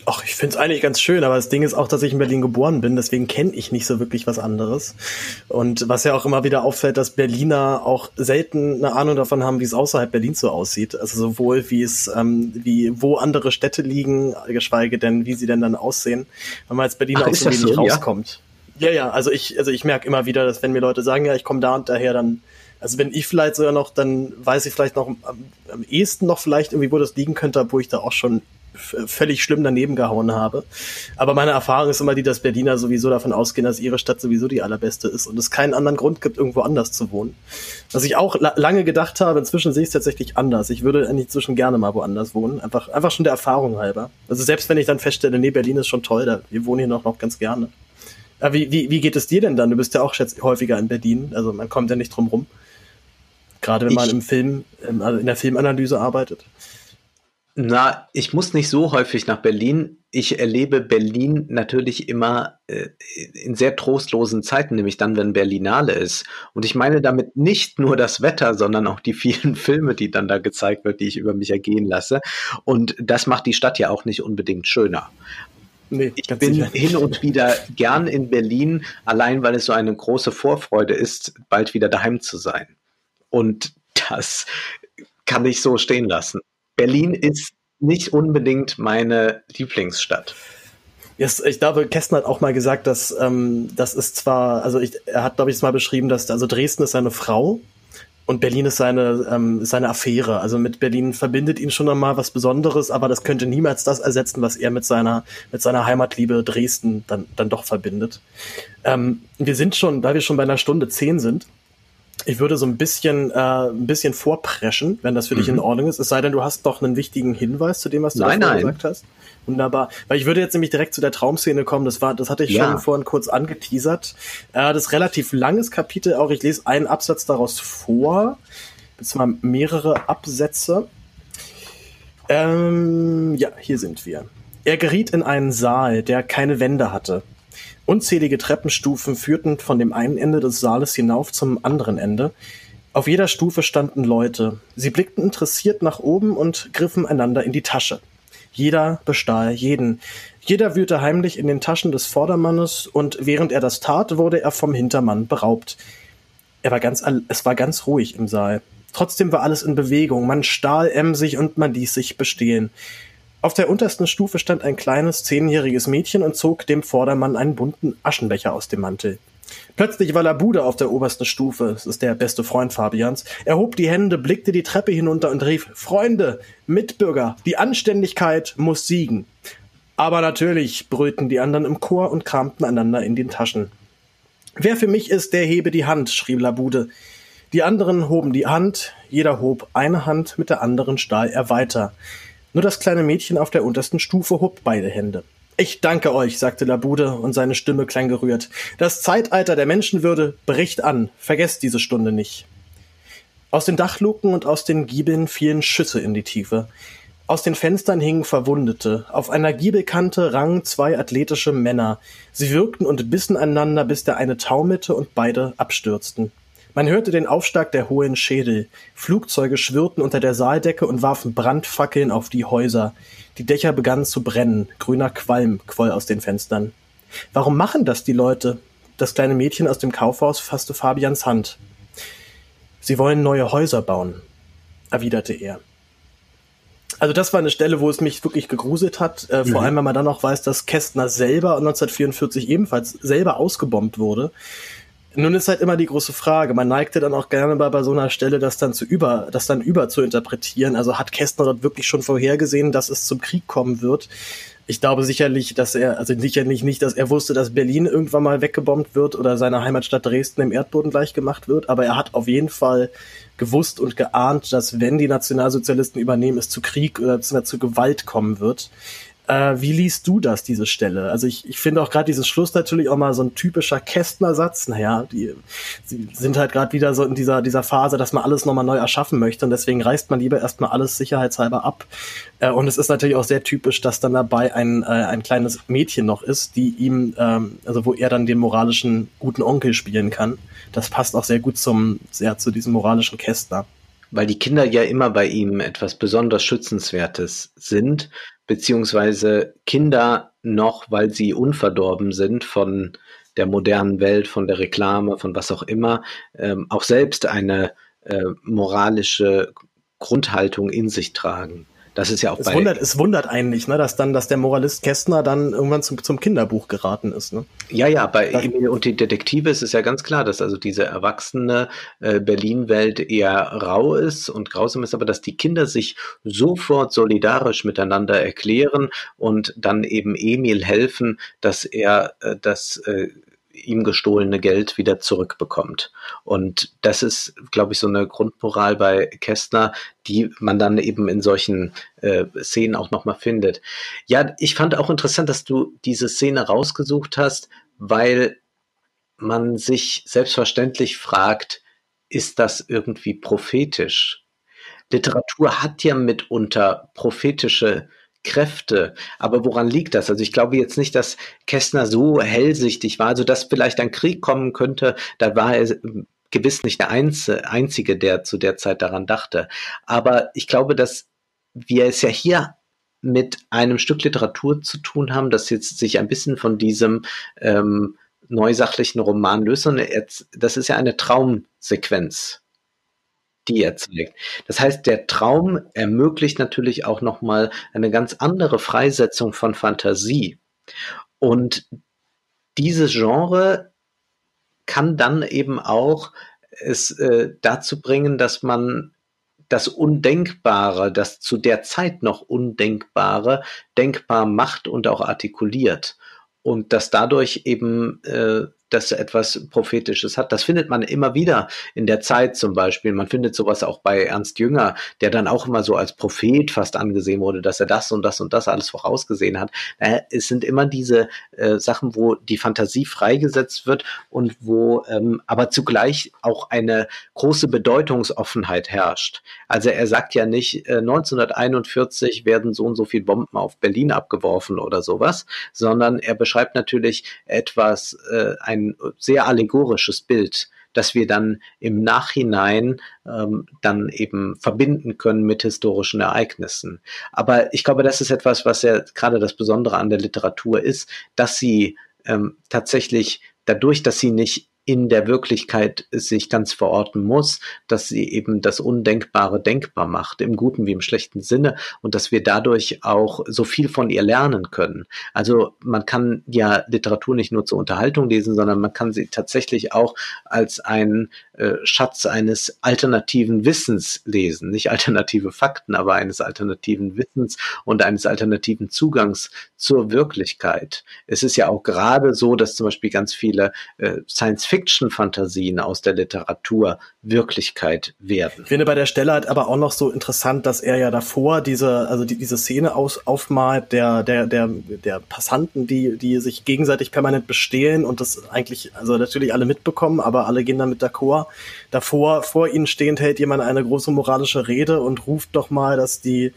Ach, ich finde es eigentlich ganz schön, aber das Ding ist auch, dass ich in Berlin geboren bin, deswegen kenne ich nicht so wirklich was anderes. Und was ja auch immer wieder auffällt, dass Berliner auch selten eine Ahnung davon haben, wie es außerhalb Berlins so aussieht. Also sowohl wie es, ähm, wie wo andere Städte liegen, geschweige denn, wie sie denn dann aussehen, wenn man als Berliner Ach, auch so wenig so, rauskommt. Ja? ja, ja, also ich, also ich merke immer wieder, dass wenn mir Leute sagen, ja, ich komme da und daher, dann also wenn ich vielleicht sogar noch, dann weiß ich vielleicht noch am, am ehesten noch vielleicht irgendwie, wo das liegen könnte, wo ich da auch schon völlig schlimm daneben gehauen habe. Aber meine Erfahrung ist immer die, dass Berliner sowieso davon ausgehen, dass ihre Stadt sowieso die allerbeste ist und es keinen anderen Grund gibt, irgendwo anders zu wohnen. Was ich auch la lange gedacht habe, inzwischen sehe ich es tatsächlich anders. Ich würde eigentlich inzwischen gerne mal woanders wohnen. Einfach, einfach schon der Erfahrung halber. Also selbst wenn ich dann feststelle, nee, Berlin ist schon toll, da, wir wohnen hier noch, noch ganz gerne. Aber wie, wie, wie geht es dir denn dann? Du bist ja auch schätze, häufiger in Berlin, also man kommt ja nicht drum rum. Gerade wenn ich, man im Film, also in der Filmanalyse arbeitet. Na, ich muss nicht so häufig nach Berlin. Ich erlebe Berlin natürlich immer äh, in sehr trostlosen Zeiten, nämlich dann, wenn Berlinale ist. Und ich meine damit nicht nur das Wetter, sondern auch die vielen Filme, die dann da gezeigt wird, die ich über mich ergehen lasse. Und das macht die Stadt ja auch nicht unbedingt schöner. Nee, ich bin sicher. hin und wieder gern in Berlin, allein weil es so eine große Vorfreude ist, bald wieder daheim zu sein. Und das kann ich so stehen lassen. Berlin ist nicht unbedingt meine Lieblingsstadt. Yes, ich glaube, Kästner hat auch mal gesagt, dass ähm, das ist zwar, also ich, er hat, glaube ich, es mal beschrieben, dass also Dresden ist seine Frau und Berlin ist seine, ähm, seine Affäre. Also mit Berlin verbindet ihn schon einmal was Besonderes, aber das könnte niemals das ersetzen, was er mit seiner, mit seiner Heimatliebe Dresden dann, dann doch verbindet. Ähm, wir sind schon, da wir schon bei einer Stunde zehn sind, ich würde so ein bisschen, äh, ein bisschen vorpreschen, wenn das für mhm. dich in Ordnung ist. Es sei denn, du hast doch einen wichtigen Hinweis zu dem, was du nein, nein. gesagt hast. Wunderbar. Weil ich würde jetzt nämlich direkt zu der Traumszene kommen. Das war, das hatte ich ja. schon vorhin kurz angeteasert. Äh, das ist relativ langes Kapitel auch. Ich lese einen Absatz daraus vor. Beziehungsweise mehrere Absätze. Ähm, ja, hier sind wir. Er geriet in einen Saal, der keine Wände hatte. Unzählige Treppenstufen führten von dem einen Ende des Saales hinauf zum anderen Ende. Auf jeder Stufe standen Leute. Sie blickten interessiert nach oben und griffen einander in die Tasche. Jeder bestahl jeden. Jeder wühlte heimlich in den Taschen des Vordermannes und während er das tat, wurde er vom Hintermann beraubt. Er war ganz, es war ganz ruhig im Saal. Trotzdem war alles in Bewegung. Man stahl emsig und man ließ sich bestehen. Auf der untersten Stufe stand ein kleines zehnjähriges Mädchen und zog dem Vordermann einen bunten Aschenbecher aus dem Mantel. Plötzlich war Labude auf der obersten Stufe, das ist der beste Freund Fabians. Er hob die Hände, blickte die Treppe hinunter und rief, Freunde, Mitbürger, die Anständigkeit muss siegen. Aber natürlich, brüllten die anderen im Chor und kramten einander in den Taschen. Wer für mich ist, der hebe die Hand, schrie Labude. Die anderen hoben die Hand, jeder hob eine Hand, mit der anderen stahl er weiter. Nur das kleine Mädchen auf der untersten Stufe hob beide Hände. Ich danke euch, sagte Labude, und seine Stimme klang gerührt. Das Zeitalter der Menschenwürde bricht an. Vergesst diese Stunde nicht. Aus den Dachluken und aus den Giebeln fielen Schüsse in die Tiefe. Aus den Fenstern hingen Verwundete. Auf einer Giebelkante rangen zwei athletische Männer. Sie wirkten und bissen einander, bis der eine taumelte und beide abstürzten. Man hörte den Aufschlag der hohen Schädel. Flugzeuge schwirrten unter der Saaldecke und warfen Brandfackeln auf die Häuser. Die Dächer begannen zu brennen. Grüner Qualm quoll aus den Fenstern. Warum machen das die Leute? Das kleine Mädchen aus dem Kaufhaus fasste Fabians Hand. Sie wollen neue Häuser bauen, erwiderte er. Also das war eine Stelle, wo es mich wirklich gegruselt hat, äh, mhm. vor allem wenn man dann auch weiß, dass Kästner selber 1944 ebenfalls selber ausgebombt wurde. Nun ist halt immer die große Frage. Man neigte dann auch gerne mal bei so einer Stelle, das dann zu über, das dann über zu interpretieren. Also hat Kästner dort wirklich schon vorhergesehen, dass es zum Krieg kommen wird? Ich glaube sicherlich, dass er, also sicherlich nicht, dass er wusste, dass Berlin irgendwann mal weggebombt wird oder seine Heimatstadt Dresden im Erdboden gleich gemacht wird. Aber er hat auf jeden Fall gewusst und geahnt, dass wenn die Nationalsozialisten übernehmen, es zu Krieg oder zu Gewalt kommen wird. Äh, wie liest du das, diese Stelle? Also ich, ich finde auch gerade dieses Schluss natürlich auch mal so ein typischer Kästner-Satz. Naja, die, sie sind halt gerade wieder so in dieser, dieser Phase, dass man alles nochmal neu erschaffen möchte und deswegen reißt man lieber erstmal alles sicherheitshalber ab. Äh, und es ist natürlich auch sehr typisch, dass dann dabei ein, äh, ein kleines Mädchen noch ist, die ihm, ähm, also wo er dann den moralischen guten Onkel spielen kann. Das passt auch sehr gut zum, sehr zu diesem moralischen Kästner weil die Kinder ja immer bei ihm etwas besonders Schützenswertes sind beziehungsweise Kinder noch, weil sie unverdorben sind von der modernen Welt, von der Reklame, von was auch immer, ähm, auch selbst eine äh, moralische Grundhaltung in sich tragen. Das ist ja auch es wundert, es wundert eigentlich, ne, dass dann, dass der Moralist Kästner dann irgendwann zum, zum Kinderbuch geraten ist. Ne? Ja, ja, bei das, Emil und die Detektive ist es ja ganz klar, dass also diese erwachsene äh, Berlin-Welt eher rau ist und grausam ist, aber dass die Kinder sich sofort solidarisch miteinander erklären und dann eben Emil helfen, dass er äh, das äh, ihm gestohlene Geld wieder zurückbekommt. Und das ist, glaube ich, so eine Grundmoral bei Kästner, die man dann eben in solchen äh, Szenen auch nochmal findet. Ja, ich fand auch interessant, dass du diese Szene rausgesucht hast, weil man sich selbstverständlich fragt, ist das irgendwie prophetisch? Literatur hat ja mitunter prophetische Kräfte. Aber woran liegt das? Also ich glaube jetzt nicht, dass Kästner so hellsichtig war, also dass vielleicht ein Krieg kommen könnte. Da war er gewiss nicht der Einzige, der zu der Zeit daran dachte. Aber ich glaube, dass wir es ja hier mit einem Stück Literatur zu tun haben, das jetzt sich ein bisschen von diesem ähm, neusachlichen Roman löst. Und das ist ja eine Traumsequenz die er zeigt. Das heißt, der Traum ermöglicht natürlich auch nochmal eine ganz andere Freisetzung von Fantasie. Und dieses Genre kann dann eben auch es äh, dazu bringen, dass man das Undenkbare, das zu der Zeit noch Undenkbare, denkbar macht und auch artikuliert. Und dass dadurch eben äh, das etwas Prophetisches hat. Das findet man immer wieder in der Zeit zum Beispiel. Man findet sowas auch bei Ernst Jünger, der dann auch immer so als Prophet fast angesehen wurde, dass er das und das und das alles vorausgesehen hat. Äh, es sind immer diese äh, Sachen, wo die Fantasie freigesetzt wird und wo ähm, aber zugleich auch eine große Bedeutungsoffenheit herrscht. Also er sagt ja nicht, äh, 1941 werden so und so viele Bomben auf Berlin abgeworfen oder sowas, sondern er beschreibt natürlich etwas, äh, ein sehr allegorisches Bild, das wir dann im Nachhinein ähm, dann eben verbinden können mit historischen Ereignissen. Aber ich glaube, das ist etwas, was ja gerade das Besondere an der Literatur ist, dass sie ähm, tatsächlich dadurch, dass sie nicht in der Wirklichkeit sich ganz verorten muss, dass sie eben das Undenkbare denkbar macht, im guten wie im schlechten Sinne, und dass wir dadurch auch so viel von ihr lernen können. Also man kann ja Literatur nicht nur zur Unterhaltung lesen, sondern man kann sie tatsächlich auch als einen äh, Schatz eines alternativen Wissens lesen. Nicht alternative Fakten, aber eines alternativen Wissens und eines alternativen Zugangs zur Wirklichkeit. Es ist ja auch gerade so, dass zum Beispiel ganz viele äh, Science Fiction-Fantasien aus der Literatur Wirklichkeit werden. Ich finde bei der Stelle halt aber auch noch so interessant, dass er ja davor diese, also die, diese Szene aus, aufmalt der, der, der, der Passanten, die, die sich gegenseitig permanent bestehlen und das eigentlich, also natürlich alle mitbekommen, aber alle gehen damit d'accord. Davor, vor ihnen stehend hält jemand eine große moralische Rede und ruft doch mal, dass die,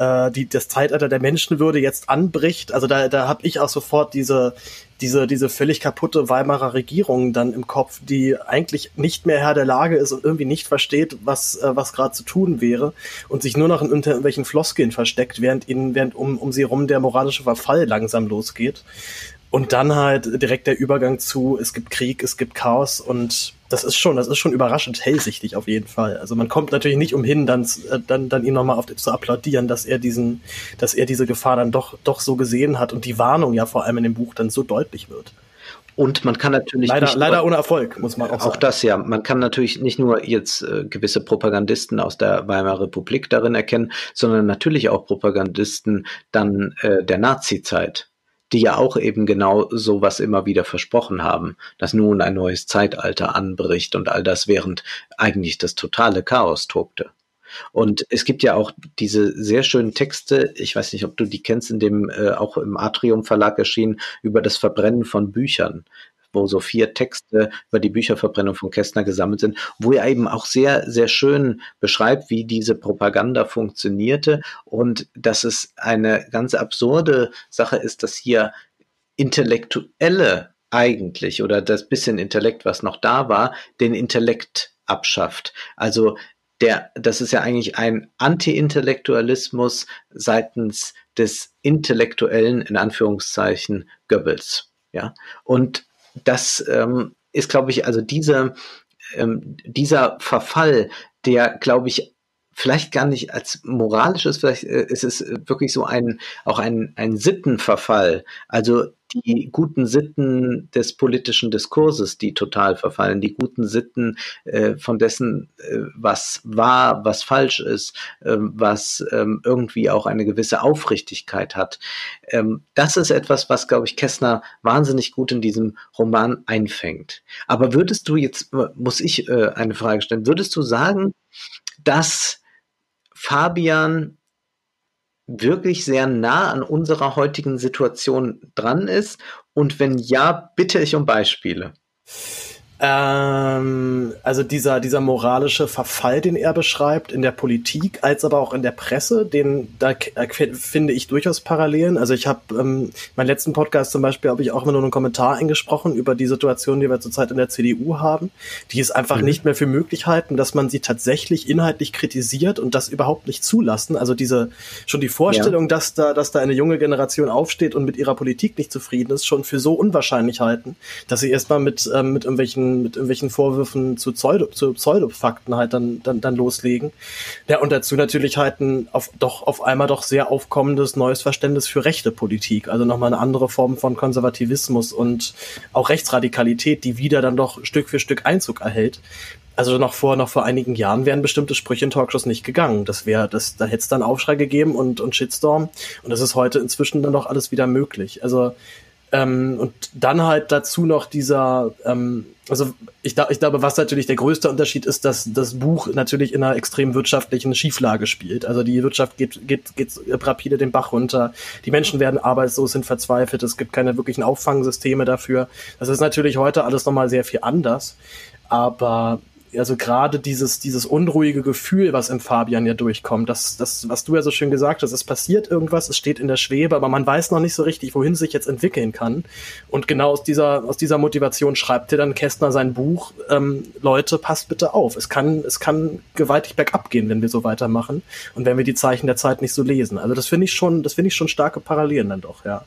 äh, die das Zeitalter der Menschenwürde jetzt anbricht. Also da, da habe ich auch sofort diese, diese, diese völlig kaputte Weimarer Regierung dann im Kopf, die eigentlich nicht mehr Herr der Lage ist und irgendwie nicht versteht, was, äh, was gerade zu tun wäre und sich nur noch in irgendwelchen Floskeln versteckt, während ihnen, während um, um sie rum der moralische Verfall langsam losgeht. Und dann halt direkt der Übergang zu, es gibt Krieg, es gibt Chaos und das ist schon, das ist schon überraschend hellsichtig auf jeden Fall. Also man kommt natürlich nicht umhin, dann, äh, dann, dann ihn nochmal zu applaudieren, dass er diesen, dass er diese Gefahr dann doch, doch so gesehen hat und die Warnung ja vor allem in dem Buch dann so deutlich wird. Und man kann natürlich leider, leider ohne Erfolg, muss man auch sagen. Auch das ja. Man kann natürlich nicht nur jetzt äh, gewisse Propagandisten aus der Weimarer Republik darin erkennen, sondern natürlich auch Propagandisten dann äh, der Nazi-Zeit die ja auch eben genau sowas immer wieder versprochen haben, dass nun ein neues Zeitalter anbricht und all das, während eigentlich das totale Chaos tobte. Und es gibt ja auch diese sehr schönen Texte, ich weiß nicht, ob du die kennst, in dem äh, auch im Atrium Verlag erschienen, über das Verbrennen von Büchern wo so vier Texte über die Bücherverbrennung von Kästner gesammelt sind, wo er eben auch sehr, sehr schön beschreibt, wie diese Propaganda funktionierte und dass es eine ganz absurde Sache ist, dass hier Intellektuelle eigentlich oder das bisschen Intellekt, was noch da war, den Intellekt abschafft. Also der, das ist ja eigentlich ein Anti-Intellektualismus seitens des intellektuellen, in Anführungszeichen, Goebbels. Ja, und das ähm, ist, glaube ich, also diese, ähm, dieser Verfall, der, glaube ich, vielleicht gar nicht als moralisches, vielleicht äh, ist es wirklich so ein, auch ein, ein Sittenverfall. Also die guten Sitten des politischen Diskurses, die total verfallen, die guten Sitten äh, von dessen, äh, was wahr, was falsch ist, äh, was ähm, irgendwie auch eine gewisse Aufrichtigkeit hat. Ähm, das ist etwas, was, glaube ich, Kessner wahnsinnig gut in diesem Roman einfängt. Aber würdest du jetzt, muss ich äh, eine Frage stellen, würdest du sagen, dass Fabian wirklich sehr nah an unserer heutigen Situation dran ist? Und wenn ja, bitte ich um Beispiele. Ähm, also dieser, dieser moralische Verfall, den er beschreibt, in der Politik als aber auch in der Presse, den da finde ich durchaus Parallelen. Also ich habe ähm, meinen letzten Podcast zum Beispiel habe ich auch immer nur einen Kommentar eingesprochen über die Situation, die wir zurzeit in der CDU haben, die es einfach mhm. nicht mehr für möglich halten, dass man sie tatsächlich inhaltlich kritisiert und das überhaupt nicht zulassen. Also diese schon die Vorstellung, ja. dass da, dass da eine junge Generation aufsteht und mit ihrer Politik nicht zufrieden ist, schon für so unwahrscheinlich halten, dass sie erstmal mit, ähm, mit irgendwelchen mit irgendwelchen Vorwürfen zu, Pseudo, zu Pseudofakten halt dann, dann, dann loslegen. Ja, und dazu natürlich halt ein auf, doch auf einmal doch sehr aufkommendes neues Verständnis für rechte Politik. Also nochmal eine andere Form von Konservativismus und auch Rechtsradikalität, die wieder dann doch Stück für Stück Einzug erhält. Also noch vor, noch vor einigen Jahren wären bestimmte Sprüche in Talkshows nicht gegangen. Das wäre, das, da hätte es dann Aufschrei gegeben und, und Shitstorm. Und das ist heute inzwischen dann doch alles wieder möglich. Also ähm, und dann halt dazu noch dieser, ähm, also ich, ich glaube, was natürlich der größte Unterschied ist, dass das Buch natürlich in einer extrem wirtschaftlichen Schieflage spielt. Also die Wirtschaft geht, geht, geht rapide den Bach runter. Die Menschen werden arbeitslos, sind verzweifelt. Es gibt keine wirklichen Auffangsysteme dafür. Das ist natürlich heute alles nochmal sehr viel anders. Aber also gerade dieses, dieses unruhige Gefühl, was im Fabian ja durchkommt, das, das, was du ja so schön gesagt hast, es passiert irgendwas, es steht in der Schwebe, aber man weiß noch nicht so richtig, wohin sich jetzt entwickeln kann. Und genau aus dieser, aus dieser Motivation schreibt er dann Kästner sein Buch, ähm, Leute, passt bitte auf. Es kann, es kann gewaltig bergab gehen, wenn wir so weitermachen und wenn wir die Zeichen der Zeit nicht so lesen. Also das finde ich schon, das finde ich schon starke Parallelen dann doch, ja.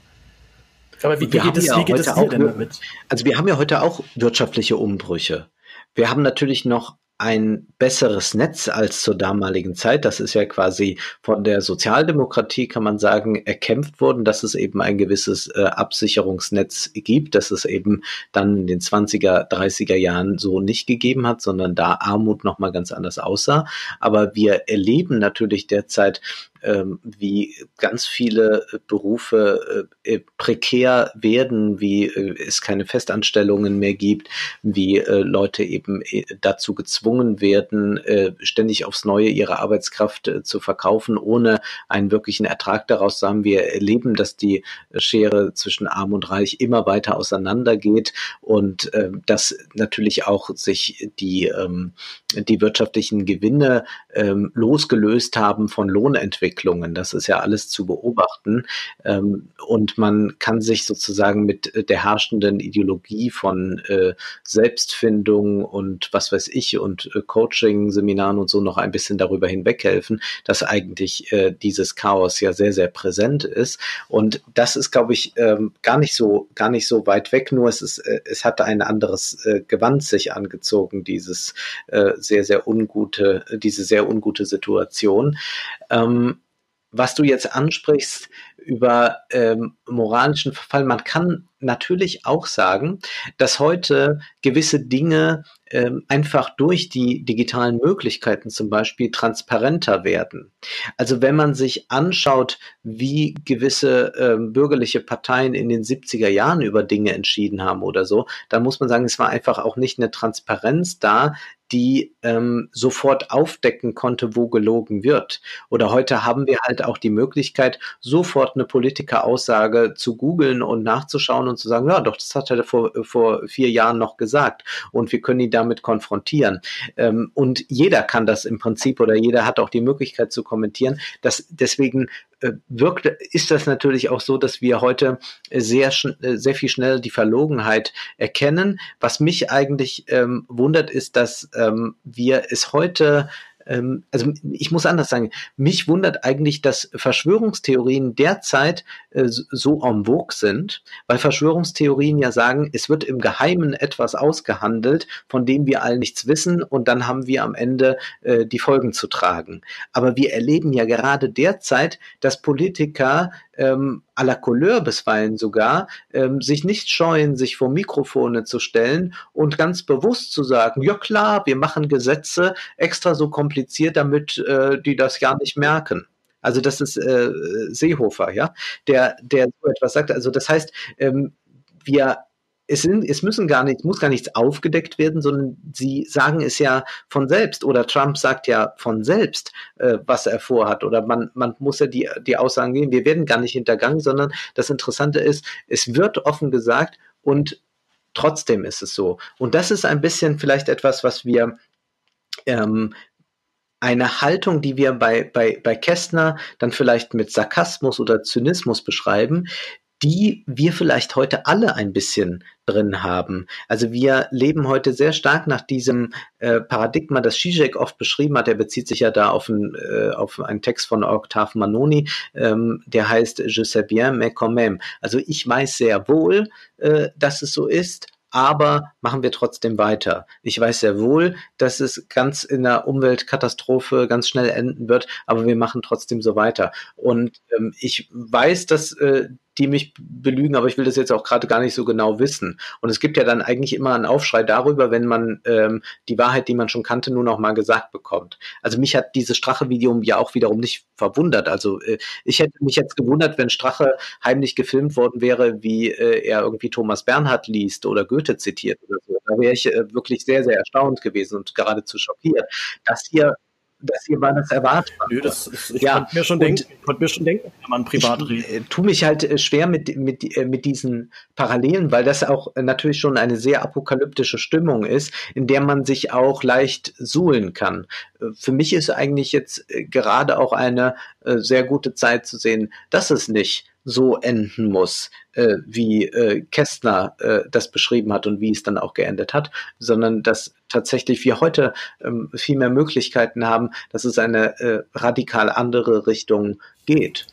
Aber wie, wie geht es, ja wie geht es dir denn damit? Also wir haben ja heute auch wirtschaftliche Umbrüche. Wir haben natürlich noch ein besseres Netz als zur damaligen Zeit. Das ist ja quasi von der Sozialdemokratie, kann man sagen, erkämpft worden, dass es eben ein gewisses äh, Absicherungsnetz gibt, dass es eben dann in den 20er, 30er Jahren so nicht gegeben hat, sondern da Armut nochmal ganz anders aussah. Aber wir erleben natürlich derzeit ähm, wie ganz viele äh, Berufe äh, äh, prekär werden, wie äh, es keine Festanstellungen mehr gibt, wie äh, Leute eben äh, dazu gezwungen werden, ständig aufs Neue ihre Arbeitskraft zu verkaufen, ohne einen wirklichen Ertrag daraus zu haben. Wir erleben, dass die Schere zwischen Arm und Reich immer weiter auseinandergeht und dass natürlich auch sich die, ähm, die wirtschaftlichen Gewinne ähm, losgelöst haben von Lohnentwicklung Entwicklungen. Das ist ja alles zu beobachten. Ähm, und man kann sich sozusagen mit äh, der herrschenden Ideologie von äh, Selbstfindung und was weiß ich und äh, Coaching-Seminaren und so noch ein bisschen darüber hinweghelfen, dass eigentlich äh, dieses Chaos ja sehr, sehr präsent ist. Und das ist, glaube ich, ähm, gar nicht so, gar nicht so weit weg, nur es ist, äh, es hatte ein anderes äh, Gewand sich angezogen, dieses sehr, sehr ungute, diese sehr ungute Situation. Ähm, was du jetzt ansprichst über ähm, moralischen Verfall, man kann natürlich auch sagen, dass heute gewisse Dinge ähm, einfach durch die digitalen Möglichkeiten zum Beispiel transparenter werden. Also wenn man sich anschaut, wie gewisse ähm, bürgerliche Parteien in den 70er Jahren über Dinge entschieden haben oder so, dann muss man sagen, es war einfach auch nicht eine Transparenz da, die ähm, sofort aufdecken konnte, wo gelogen wird. Oder heute haben wir halt auch die Möglichkeit, sofort eine Politikeraussage zu googeln und nachzuschauen und zu sagen, ja, doch, das hat er vor, vor vier Jahren noch gesagt. Und wir können ihn damit konfrontieren. Ähm, und jeder kann das im Prinzip oder jeder hat auch die Möglichkeit zu kommentieren. Das, deswegen äh, wirkt, ist das natürlich auch so, dass wir heute sehr, äh, sehr viel schneller die Verlogenheit erkennen. Was mich eigentlich ähm, wundert, ist, dass ähm, wir es heute ähm, also ich muss anders sagen, mich wundert eigentlich, dass Verschwörungstheorien derzeit äh, so en vogue sind, weil Verschwörungstheorien ja sagen, es wird im Geheimen etwas ausgehandelt, von dem wir all nichts wissen und dann haben wir am Ende äh, die Folgen zu tragen. Aber wir erleben ja gerade derzeit, dass Politiker ähm, à la Couleur bisweilen sogar, ähm, sich nicht scheuen, sich vor Mikrofone zu stellen und ganz bewusst zu sagen, ja klar, wir machen Gesetze extra so kompliziert, damit äh, die das ja nicht merken. Also das ist äh, Seehofer, ja, der, der so etwas sagt. Also das heißt, ähm, wir es, sind, es müssen gar nicht, muss gar nichts aufgedeckt werden, sondern sie sagen es ja von selbst oder Trump sagt ja von selbst, äh, was er vorhat oder man, man muss ja die, die Aussagen geben, wir werden gar nicht hintergangen, sondern das Interessante ist, es wird offen gesagt und trotzdem ist es so. Und das ist ein bisschen vielleicht etwas, was wir ähm, eine Haltung, die wir bei, bei, bei Kästner dann vielleicht mit Sarkasmus oder Zynismus beschreiben, die wir vielleicht heute alle ein bisschen drin haben. Also wir leben heute sehr stark nach diesem äh, Paradigma, das Zizek oft beschrieben hat. Er bezieht sich ja da auf, ein, äh, auf einen Text von Octave Manoni, ähm, der heißt Je sais bien, mais quand même. Also ich weiß sehr wohl, äh, dass es so ist, aber machen wir trotzdem weiter. Ich weiß sehr wohl, dass es ganz in der Umweltkatastrophe ganz schnell enden wird, aber wir machen trotzdem so weiter. Und ähm, ich weiß, dass äh, die mich belügen, aber ich will das jetzt auch gerade gar nicht so genau wissen. Und es gibt ja dann eigentlich immer einen Aufschrei darüber, wenn man ähm, die Wahrheit, die man schon kannte, nur noch mal gesagt bekommt. Also mich hat dieses Strache-Video ja auch wiederum nicht verwundert. Also äh, ich hätte mich jetzt gewundert, wenn Strache heimlich gefilmt worden wäre, wie äh, er irgendwie Thomas Bernhard liest oder Goethe zitiert oder so. Da wäre ich äh, wirklich sehr, sehr erstaunt gewesen und geradezu schockiert. Das hier dass hier war das erwartbar. Nö, das ist, ich ja. konnte mir schon denken, ich konnte mir schon denken, wenn man privat ich, redet. Äh, tue mich halt äh, schwer mit, mit, äh, mit diesen Parallelen, weil das auch natürlich schon eine sehr apokalyptische Stimmung ist, in der man sich auch leicht suhlen kann. Für mich ist eigentlich jetzt gerade auch eine sehr gute Zeit zu sehen, dass es nicht so enden muss, äh, wie äh, Kästner äh, das beschrieben hat und wie es dann auch geendet hat, sondern dass tatsächlich wir heute ähm, viel mehr Möglichkeiten haben, dass es eine äh, radikal andere Richtung geht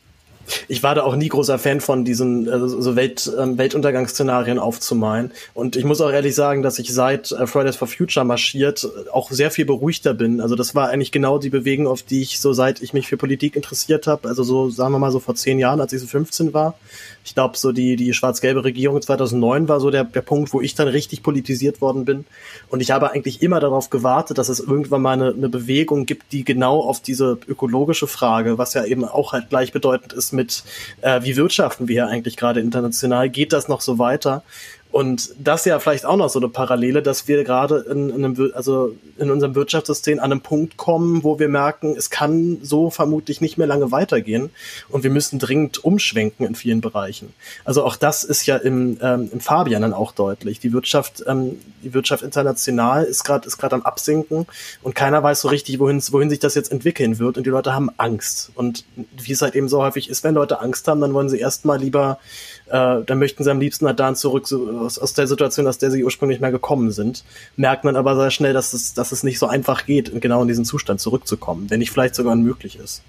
ich war da auch nie großer Fan von diesen also so Welt, ähm, Weltuntergangsszenarien aufzumalen. Und ich muss auch ehrlich sagen, dass ich seit äh, Fridays for Future marschiert äh, auch sehr viel beruhigter bin. Also das war eigentlich genau die Bewegung, auf die ich so seit ich mich für Politik interessiert habe. Also so sagen wir mal so vor zehn Jahren, als ich so 15 war. Ich glaube so die die schwarz-gelbe Regierung 2009 war so der der Punkt, wo ich dann richtig politisiert worden bin. Und ich habe eigentlich immer darauf gewartet, dass es irgendwann mal eine, eine Bewegung gibt, die genau auf diese ökologische Frage, was ja eben auch halt gleichbedeutend ist mit, äh, wie wirtschaften wir eigentlich gerade international, geht das noch so weiter? Und das ja vielleicht auch noch so eine Parallele, dass wir gerade in, in, einem, also in unserem Wirtschaftssystem an einem Punkt kommen, wo wir merken, es kann so vermutlich nicht mehr lange weitergehen und wir müssen dringend umschwenken in vielen Bereichen. Also auch das ist ja im, ähm, im Fabian dann auch deutlich. Die Wirtschaft, ähm, die Wirtschaft international ist gerade ist gerade am absinken und keiner weiß so richtig, wohin wohin sich das jetzt entwickeln wird und die Leute haben Angst. Und wie es halt eben so häufig ist, wenn Leute Angst haben, dann wollen sie erstmal lieber äh, dann möchten sie am liebsten halt dann zurück so, aus, aus der Situation, aus der sie ursprünglich mal gekommen sind. Merkt man aber sehr schnell, dass es, dass es nicht so einfach geht, genau in diesen Zustand zurückzukommen, wenn nicht vielleicht sogar unmöglich ist.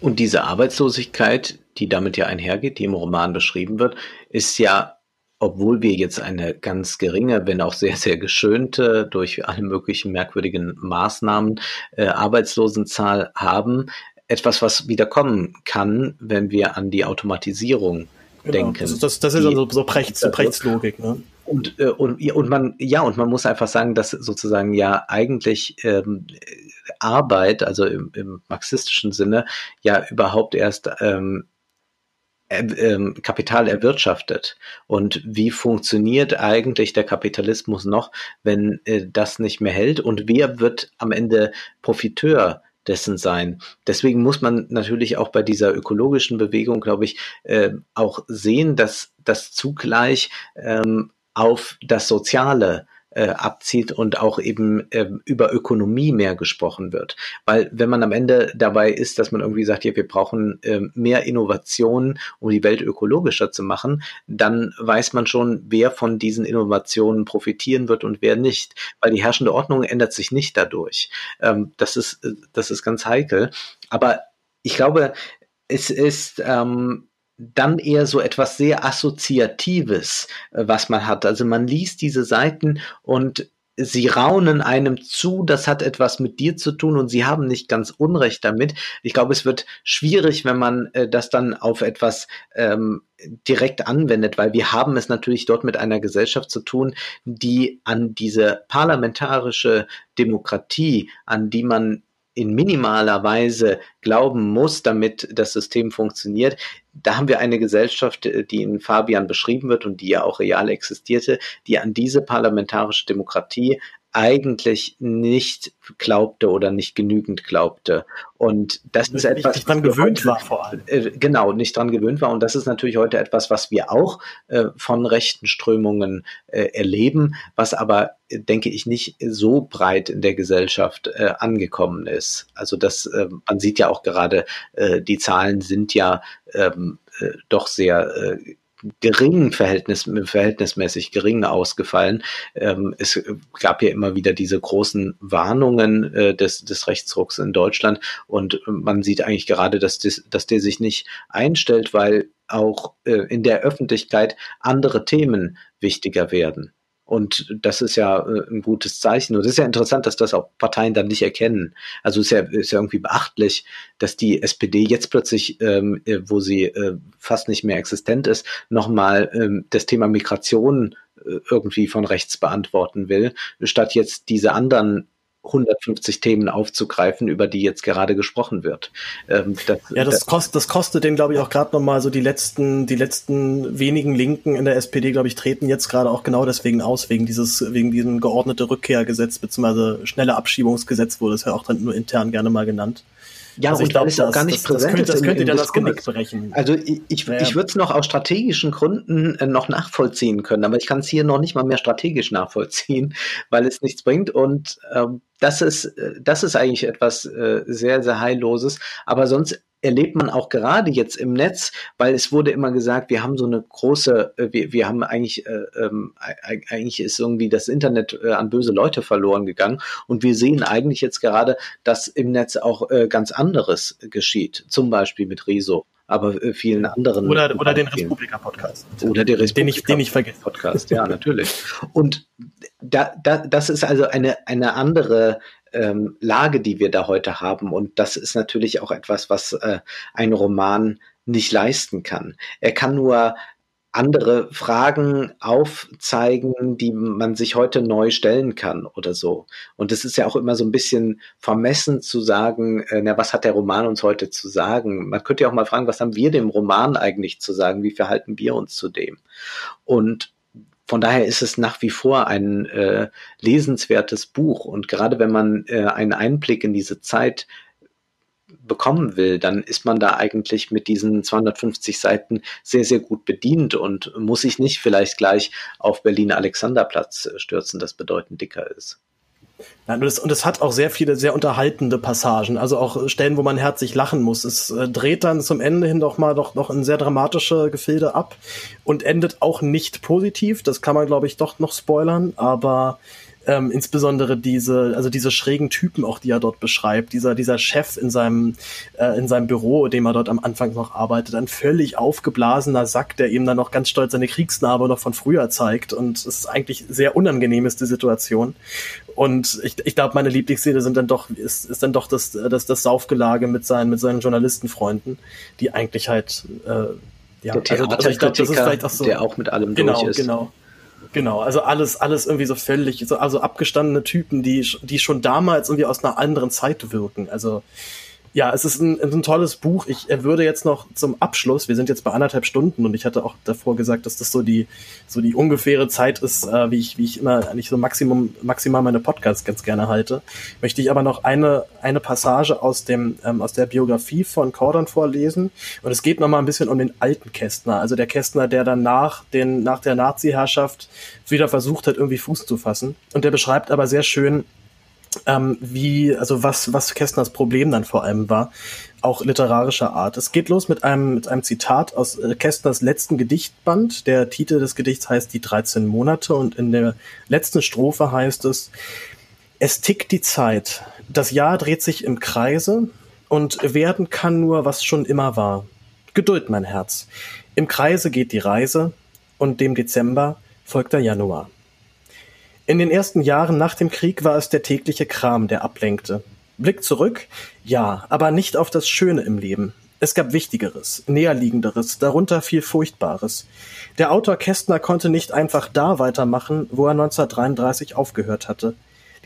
Und diese Arbeitslosigkeit, die damit ja einhergeht, die im Roman beschrieben wird, ist ja obwohl wir jetzt eine ganz geringe, wenn auch sehr, sehr geschönte, durch alle möglichen merkwürdigen Maßnahmen äh, Arbeitslosenzahl haben, etwas, was wiederkommen kann, wenn wir an die Automatisierung genau. denken. Das, das, das ist also so Prechts, Prechtslogik. Ne? und, äh, und, und man, ja, und man muss einfach sagen, dass sozusagen ja eigentlich ähm, Arbeit, also im, im marxistischen Sinne, ja überhaupt erst ähm, ähm, Kapital erwirtschaftet. Und wie funktioniert eigentlich der Kapitalismus noch, wenn äh, das nicht mehr hält? Und wer wird am Ende Profiteur dessen sein? Deswegen muss man natürlich auch bei dieser ökologischen Bewegung, glaube ich, äh, auch sehen, dass das zugleich ähm, auf das Soziale äh, abzieht und auch eben äh, über Ökonomie mehr gesprochen wird. Weil wenn man am Ende dabei ist, dass man irgendwie sagt, ja, wir brauchen äh, mehr Innovationen, um die Welt ökologischer zu machen, dann weiß man schon, wer von diesen Innovationen profitieren wird und wer nicht. Weil die herrschende Ordnung ändert sich nicht dadurch. Ähm, das ist, äh, das ist ganz heikel. Aber ich glaube, es ist ähm, dann eher so etwas sehr Assoziatives, äh, was man hat. Also man liest diese Seiten und sie raunen einem zu, das hat etwas mit dir zu tun und sie haben nicht ganz Unrecht damit. Ich glaube, es wird schwierig, wenn man äh, das dann auf etwas ähm, direkt anwendet, weil wir haben es natürlich dort mit einer Gesellschaft zu tun, die an diese parlamentarische Demokratie, an die man in minimaler Weise glauben muss, damit das System funktioniert. Da haben wir eine Gesellschaft, äh, die in Fabian beschrieben wird und die ja auch real existierte, die an diese parlamentarische Demokratie eigentlich nicht glaubte oder nicht genügend glaubte. Und das ist etwas, nicht dran gewöhnt war vor allem. Äh, genau, nicht dran gewöhnt war. Und das ist natürlich heute etwas, was wir auch äh, von rechten Strömungen äh, erleben, was aber, äh, denke ich, nicht so breit in der Gesellschaft äh, angekommen ist. Also das, äh, man sieht ja auch gerade, die Zahlen sind ja ähm, doch sehr gering, Verhältnis, verhältnismäßig gering ausgefallen. Ähm, es gab ja immer wieder diese großen Warnungen äh, des, des Rechtsrucks in Deutschland und man sieht eigentlich gerade, dass, das, dass der sich nicht einstellt, weil auch äh, in der Öffentlichkeit andere Themen wichtiger werden. Und das ist ja äh, ein gutes Zeichen. Und es ist ja interessant, dass das auch Parteien dann nicht erkennen. Also es ist ja, ist ja irgendwie beachtlich, dass die SPD jetzt plötzlich, ähm, äh, wo sie äh, fast nicht mehr existent ist, nochmal ähm, das Thema Migration äh, irgendwie von rechts beantworten will, statt jetzt diese anderen 150 Themen aufzugreifen, über die jetzt gerade gesprochen wird. Ähm, das, ja, das, das, kostet, das kostet den, glaube ich, auch gerade nochmal so die letzten, die letzten wenigen Linken in der SPD, glaube ich, treten jetzt gerade auch genau deswegen aus, wegen dieses, wegen diesem geordnete Rückkehrgesetz beziehungsweise schnelle Abschiebungsgesetz wurde es ja auch dann nur intern gerne mal genannt. Ja, also und ich glaube, ist auch gar nicht das, präsent. Das könnte, das könnte dann das Genick brechen. Also ich, ich, ja. ich würde es noch aus strategischen Gründen äh, noch nachvollziehen können, aber ich kann es hier noch nicht mal mehr strategisch nachvollziehen, weil es nichts bringt. Und ähm, das ist, äh, das ist eigentlich etwas äh, sehr, sehr Heilloses. Aber sonst erlebt man auch gerade jetzt im Netz, weil es wurde immer gesagt, wir haben so eine große, äh, wir, wir haben eigentlich, äh, ähm, eigentlich ist irgendwie das Internet äh, an böse Leute verloren gegangen und wir sehen eigentlich jetzt gerade, dass im Netz auch äh, ganz anderes geschieht, zum Beispiel mit Rezo aber äh, vielen anderen. Oder, oder den Republika-Podcast. Oder den Republika den ich, den ich vergesse. Podcast, ja, natürlich. Und da, da, das ist also eine, eine andere ähm, Lage, die wir da heute haben. Und das ist natürlich auch etwas, was äh, ein Roman nicht leisten kann. Er kann nur andere Fragen aufzeigen, die man sich heute neu stellen kann oder so. Und es ist ja auch immer so ein bisschen vermessen zu sagen, äh, na, was hat der Roman uns heute zu sagen? Man könnte ja auch mal fragen, was haben wir dem Roman eigentlich zu sagen? Wie verhalten wir uns zu dem? Und von daher ist es nach wie vor ein äh, lesenswertes Buch. Und gerade wenn man äh, einen Einblick in diese Zeit bekommen will, dann ist man da eigentlich mit diesen 250 Seiten sehr, sehr gut bedient und muss sich nicht vielleicht gleich auf Berlin Alexanderplatz äh, stürzen, das bedeutend dicker ist. Ja, und, es, und es hat auch sehr viele sehr unterhaltende Passagen, also auch Stellen, wo man herzlich lachen muss. Es äh, dreht dann zum Ende hin doch mal doch noch in sehr dramatische Gefilde ab und endet auch nicht positiv. Das kann man, glaube ich, doch noch spoilern, aber ähm, insbesondere diese, also diese schrägen Typen auch, die er dort beschreibt, dieser, dieser Chef in seinem, äh, in seinem Büro, dem er dort am Anfang noch arbeitet, ein völlig aufgeblasener Sack, der ihm dann noch ganz stolz seine Kriegsnarbe noch von früher zeigt und es ist eigentlich sehr unangenehm ist die Situation. Und ich, ich glaube, meine Lieblingsszene sind dann doch, ist, ist dann doch das, das, das Saufgelage mit seinen, mit seinen Journalistenfreunden, die eigentlich halt, äh, ja, der also, also ich glaube, das ist vielleicht auch so. Der auch mit allem genau, durch ist. Genau, Genau, also alles, alles irgendwie so völlig, so, also abgestandene Typen, die, die schon damals irgendwie aus einer anderen Zeit wirken. Also ja, es ist ein, ein tolles Buch. Ich würde jetzt noch zum Abschluss, wir sind jetzt bei anderthalb Stunden und ich hatte auch davor gesagt, dass das so die, so die ungefähre Zeit ist, äh, wie ich, wie ich immer eigentlich so Maximum, maximal meine Podcasts ganz gerne halte. Möchte ich aber noch eine, eine Passage aus dem, ähm, aus der Biografie von Cordon vorlesen. Und es geht noch mal ein bisschen um den alten Kästner. Also der Kästner, der dann nach den, nach der Nazi-Herrschaft wieder versucht hat, irgendwie Fuß zu fassen. Und der beschreibt aber sehr schön, ähm, wie, also was, was Kästners Problem dann vor allem war, auch literarischer Art. Es geht los mit einem, mit einem Zitat aus äh, Kästners letzten Gedichtband. Der Titel des Gedichts heißt Die 13 Monate und in der letzten Strophe heißt es, es tickt die Zeit. Das Jahr dreht sich im Kreise und werden kann nur, was schon immer war. Geduld, mein Herz. Im Kreise geht die Reise und dem Dezember folgt der Januar. In den ersten Jahren nach dem Krieg war es der tägliche Kram, der ablenkte. Blick zurück? Ja, aber nicht auf das Schöne im Leben. Es gab Wichtigeres, Näherliegenderes, darunter viel Furchtbares. Der Autor Kästner konnte nicht einfach da weitermachen, wo er 1933 aufgehört hatte.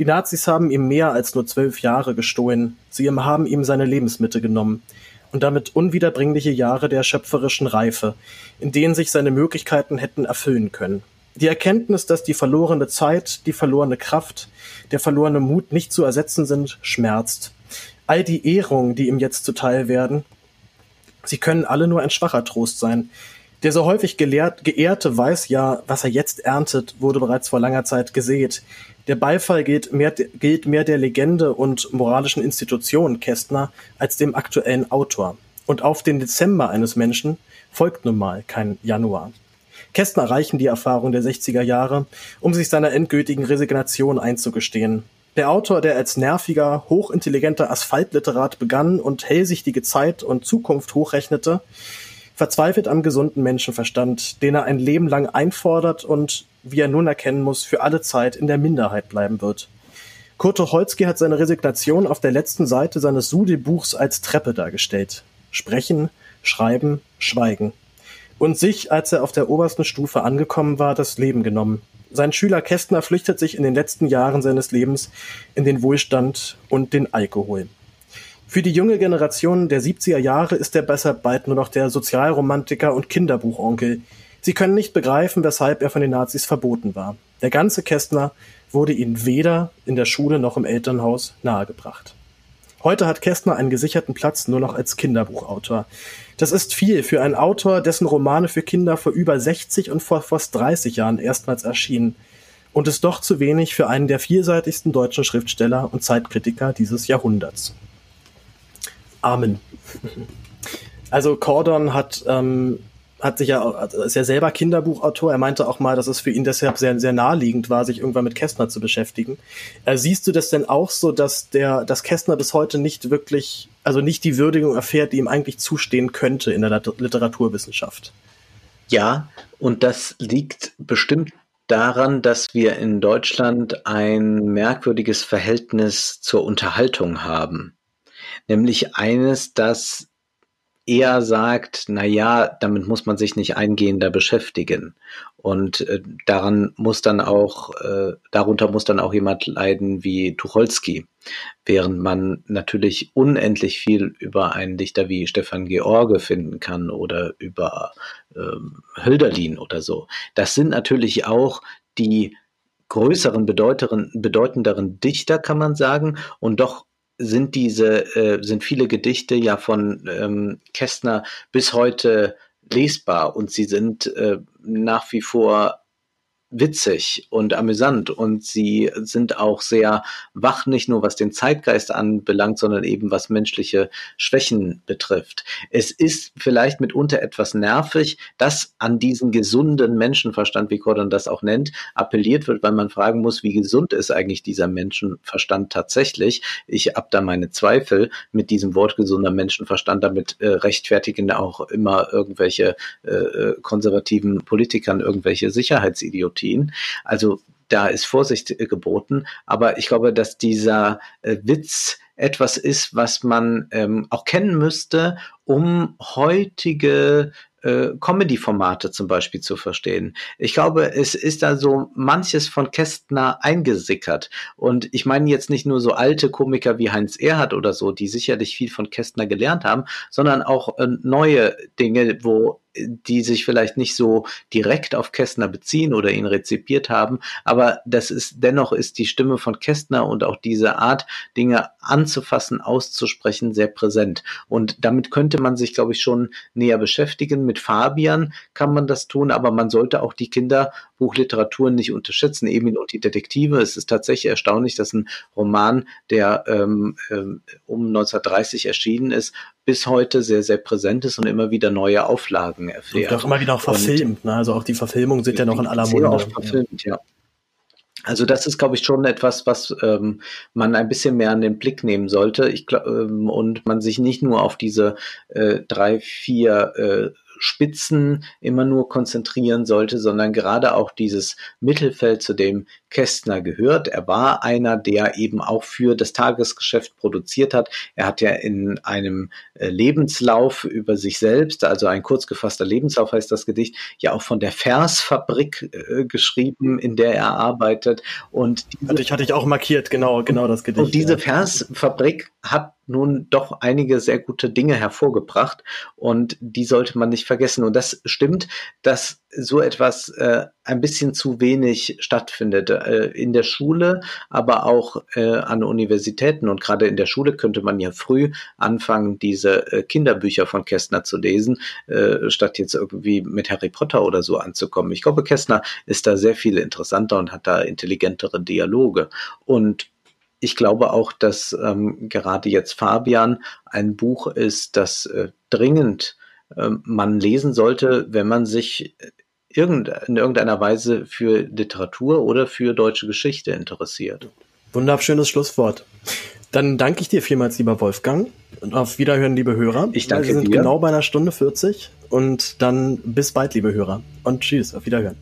Die Nazis haben ihm mehr als nur zwölf Jahre gestohlen. Sie haben ihm seine Lebensmitte genommen. Und damit unwiederbringliche Jahre der schöpferischen Reife, in denen sich seine Möglichkeiten hätten erfüllen können. Die Erkenntnis, dass die verlorene Zeit, die verlorene Kraft, der verlorene Mut nicht zu ersetzen sind, schmerzt. All die Ehrungen, die ihm jetzt zuteil werden, sie können alle nur ein schwacher Trost sein. Der so häufig gelehrt, Geehrte weiß ja, was er jetzt erntet, wurde bereits vor langer Zeit gesät. Der Beifall gilt mehr, gilt mehr der Legende und moralischen Institution Kästner als dem aktuellen Autor. Und auf den Dezember eines Menschen folgt nun mal kein Januar. Kästner reichen die Erfahrung der 60er Jahre, um sich seiner endgültigen Resignation einzugestehen. Der Autor, der als nerviger, hochintelligenter Asphaltliterat begann und hellsichtige Zeit und Zukunft hochrechnete, verzweifelt am gesunden Menschenverstand, den er ein Leben lang einfordert und, wie er nun erkennen muss, für alle Zeit in der Minderheit bleiben wird. Kurt Tucholsky hat seine Resignation auf der letzten Seite seines Sude-Buchs als Treppe dargestellt. Sprechen, schreiben, schweigen und sich, als er auf der obersten Stufe angekommen war, das Leben genommen. Sein Schüler Kästner flüchtet sich in den letzten Jahren seines Lebens in den Wohlstand und den Alkohol. Für die junge Generation der 70er Jahre ist er besser bald nur noch der Sozialromantiker und Kinderbuchonkel. Sie können nicht begreifen, weshalb er von den Nazis verboten war. Der ganze Kästner wurde ihnen weder in der Schule noch im Elternhaus nahegebracht. Heute hat Kästner einen gesicherten Platz nur noch als Kinderbuchautor. Das ist viel für einen Autor, dessen Romane für Kinder vor über 60 und vor fast 30 Jahren erstmals erschienen. Und ist doch zu wenig für einen der vielseitigsten deutschen Schriftsteller und Zeitkritiker dieses Jahrhunderts. Amen. Also Cordon hat ähm, hat sich ja, ist ja selber Kinderbuchautor. Er meinte auch mal, dass es für ihn deshalb sehr, sehr naheliegend war, sich irgendwann mit Kästner zu beschäftigen. Äh, siehst du das denn auch so, dass der, dass Kästner bis heute nicht wirklich, also nicht die Würdigung erfährt, die ihm eigentlich zustehen könnte in der Literaturwissenschaft? Ja, und das liegt bestimmt daran, dass wir in Deutschland ein merkwürdiges Verhältnis zur Unterhaltung haben. Nämlich eines, das eher sagt, na ja, damit muss man sich nicht eingehender beschäftigen. Und äh, daran muss dann auch, äh, darunter muss dann auch jemand leiden wie Tucholsky. Während man natürlich unendlich viel über einen Dichter wie Stefan George finden kann oder über ähm, Hölderlin oder so. Das sind natürlich auch die größeren, bedeutenderen Dichter, kann man sagen, und doch sind diese, äh, sind viele Gedichte ja von ähm, Kästner bis heute lesbar und sie sind äh, nach wie vor witzig und amüsant und sie sind auch sehr wach, nicht nur was den Zeitgeist anbelangt, sondern eben was menschliche Schwächen betrifft. Es ist vielleicht mitunter etwas nervig, dass an diesen gesunden Menschenverstand, wie Gordon das auch nennt, appelliert wird, weil man fragen muss, wie gesund ist eigentlich dieser Menschenverstand tatsächlich. Ich habe da meine Zweifel mit diesem Wort gesunder Menschenverstand, damit äh, rechtfertigen auch immer irgendwelche äh, äh konservativen Politikern irgendwelche Sicherheitsideologien Protein. Also da ist Vorsicht äh, geboten. Aber ich glaube, dass dieser äh, Witz etwas ist, was man ähm, auch kennen müsste, um heutige äh, Comedy-Formate zum Beispiel zu verstehen. Ich glaube, es ist da so manches von Kästner eingesickert. Und ich meine jetzt nicht nur so alte Komiker wie Heinz Erhardt oder so, die sicherlich viel von Kästner gelernt haben, sondern auch äh, neue Dinge, wo die sich vielleicht nicht so direkt auf Kästner beziehen oder ihn rezipiert haben, aber das ist dennoch ist die Stimme von Kästner und auch diese Art, Dinge anzufassen, auszusprechen, sehr präsent. Und damit könnte man sich, glaube ich, schon näher beschäftigen. Mit Fabian kann man das tun, aber man sollte auch die Kinderbuchliteratur nicht unterschätzen. Emil und die Detektive. Es ist tatsächlich erstaunlich, dass ein Roman, der ähm, ähm, um 1930 erschienen ist, bis heute sehr, sehr präsent ist und immer wieder neue Auflagen erfährt. Und auch immer wieder auch verfilmt. Ne? Also auch die Verfilmungen sind ja noch in aller Munde. Auch verfilmt, ja. Also das ist, glaube ich, schon etwas, was ähm, man ein bisschen mehr an den Blick nehmen sollte. Ich glaub, ähm, und man sich nicht nur auf diese äh, drei, vier äh, Spitzen immer nur konzentrieren sollte, sondern gerade auch dieses Mittelfeld, zu dem Kästner gehört. Er war einer, der eben auch für das Tagesgeschäft produziert hat. Er hat ja in einem äh, Lebenslauf über sich selbst, also ein kurz gefasster Lebenslauf heißt das Gedicht, ja auch von der Versfabrik äh, geschrieben, in der er arbeitet. Und diese, hatte, ich, hatte ich auch markiert, genau, genau das Gedicht. Und diese ja. Versfabrik hat nun doch einige sehr gute Dinge hervorgebracht und die sollte man nicht vergessen. Und das stimmt, dass so etwas äh, ein bisschen zu wenig stattfindet äh, in der Schule, aber auch äh, an Universitäten. Und gerade in der Schule könnte man ja früh anfangen, diese äh, Kinderbücher von Kästner zu lesen, äh, statt jetzt irgendwie mit Harry Potter oder so anzukommen. Ich glaube, Kästner ist da sehr viel interessanter und hat da intelligentere Dialoge. Und ich glaube auch, dass ähm, gerade jetzt Fabian ein Buch ist, das äh, dringend äh, man lesen sollte, wenn man sich irgend, in irgendeiner Weise für Literatur oder für deutsche Geschichte interessiert. Wunderschönes Schlusswort. Dann danke ich dir vielmals, lieber Wolfgang. Und auf Wiederhören, liebe Hörer. Ich danke dir. Wir sind dir. genau bei einer Stunde 40. Und dann bis bald, liebe Hörer. Und tschüss, auf Wiederhören.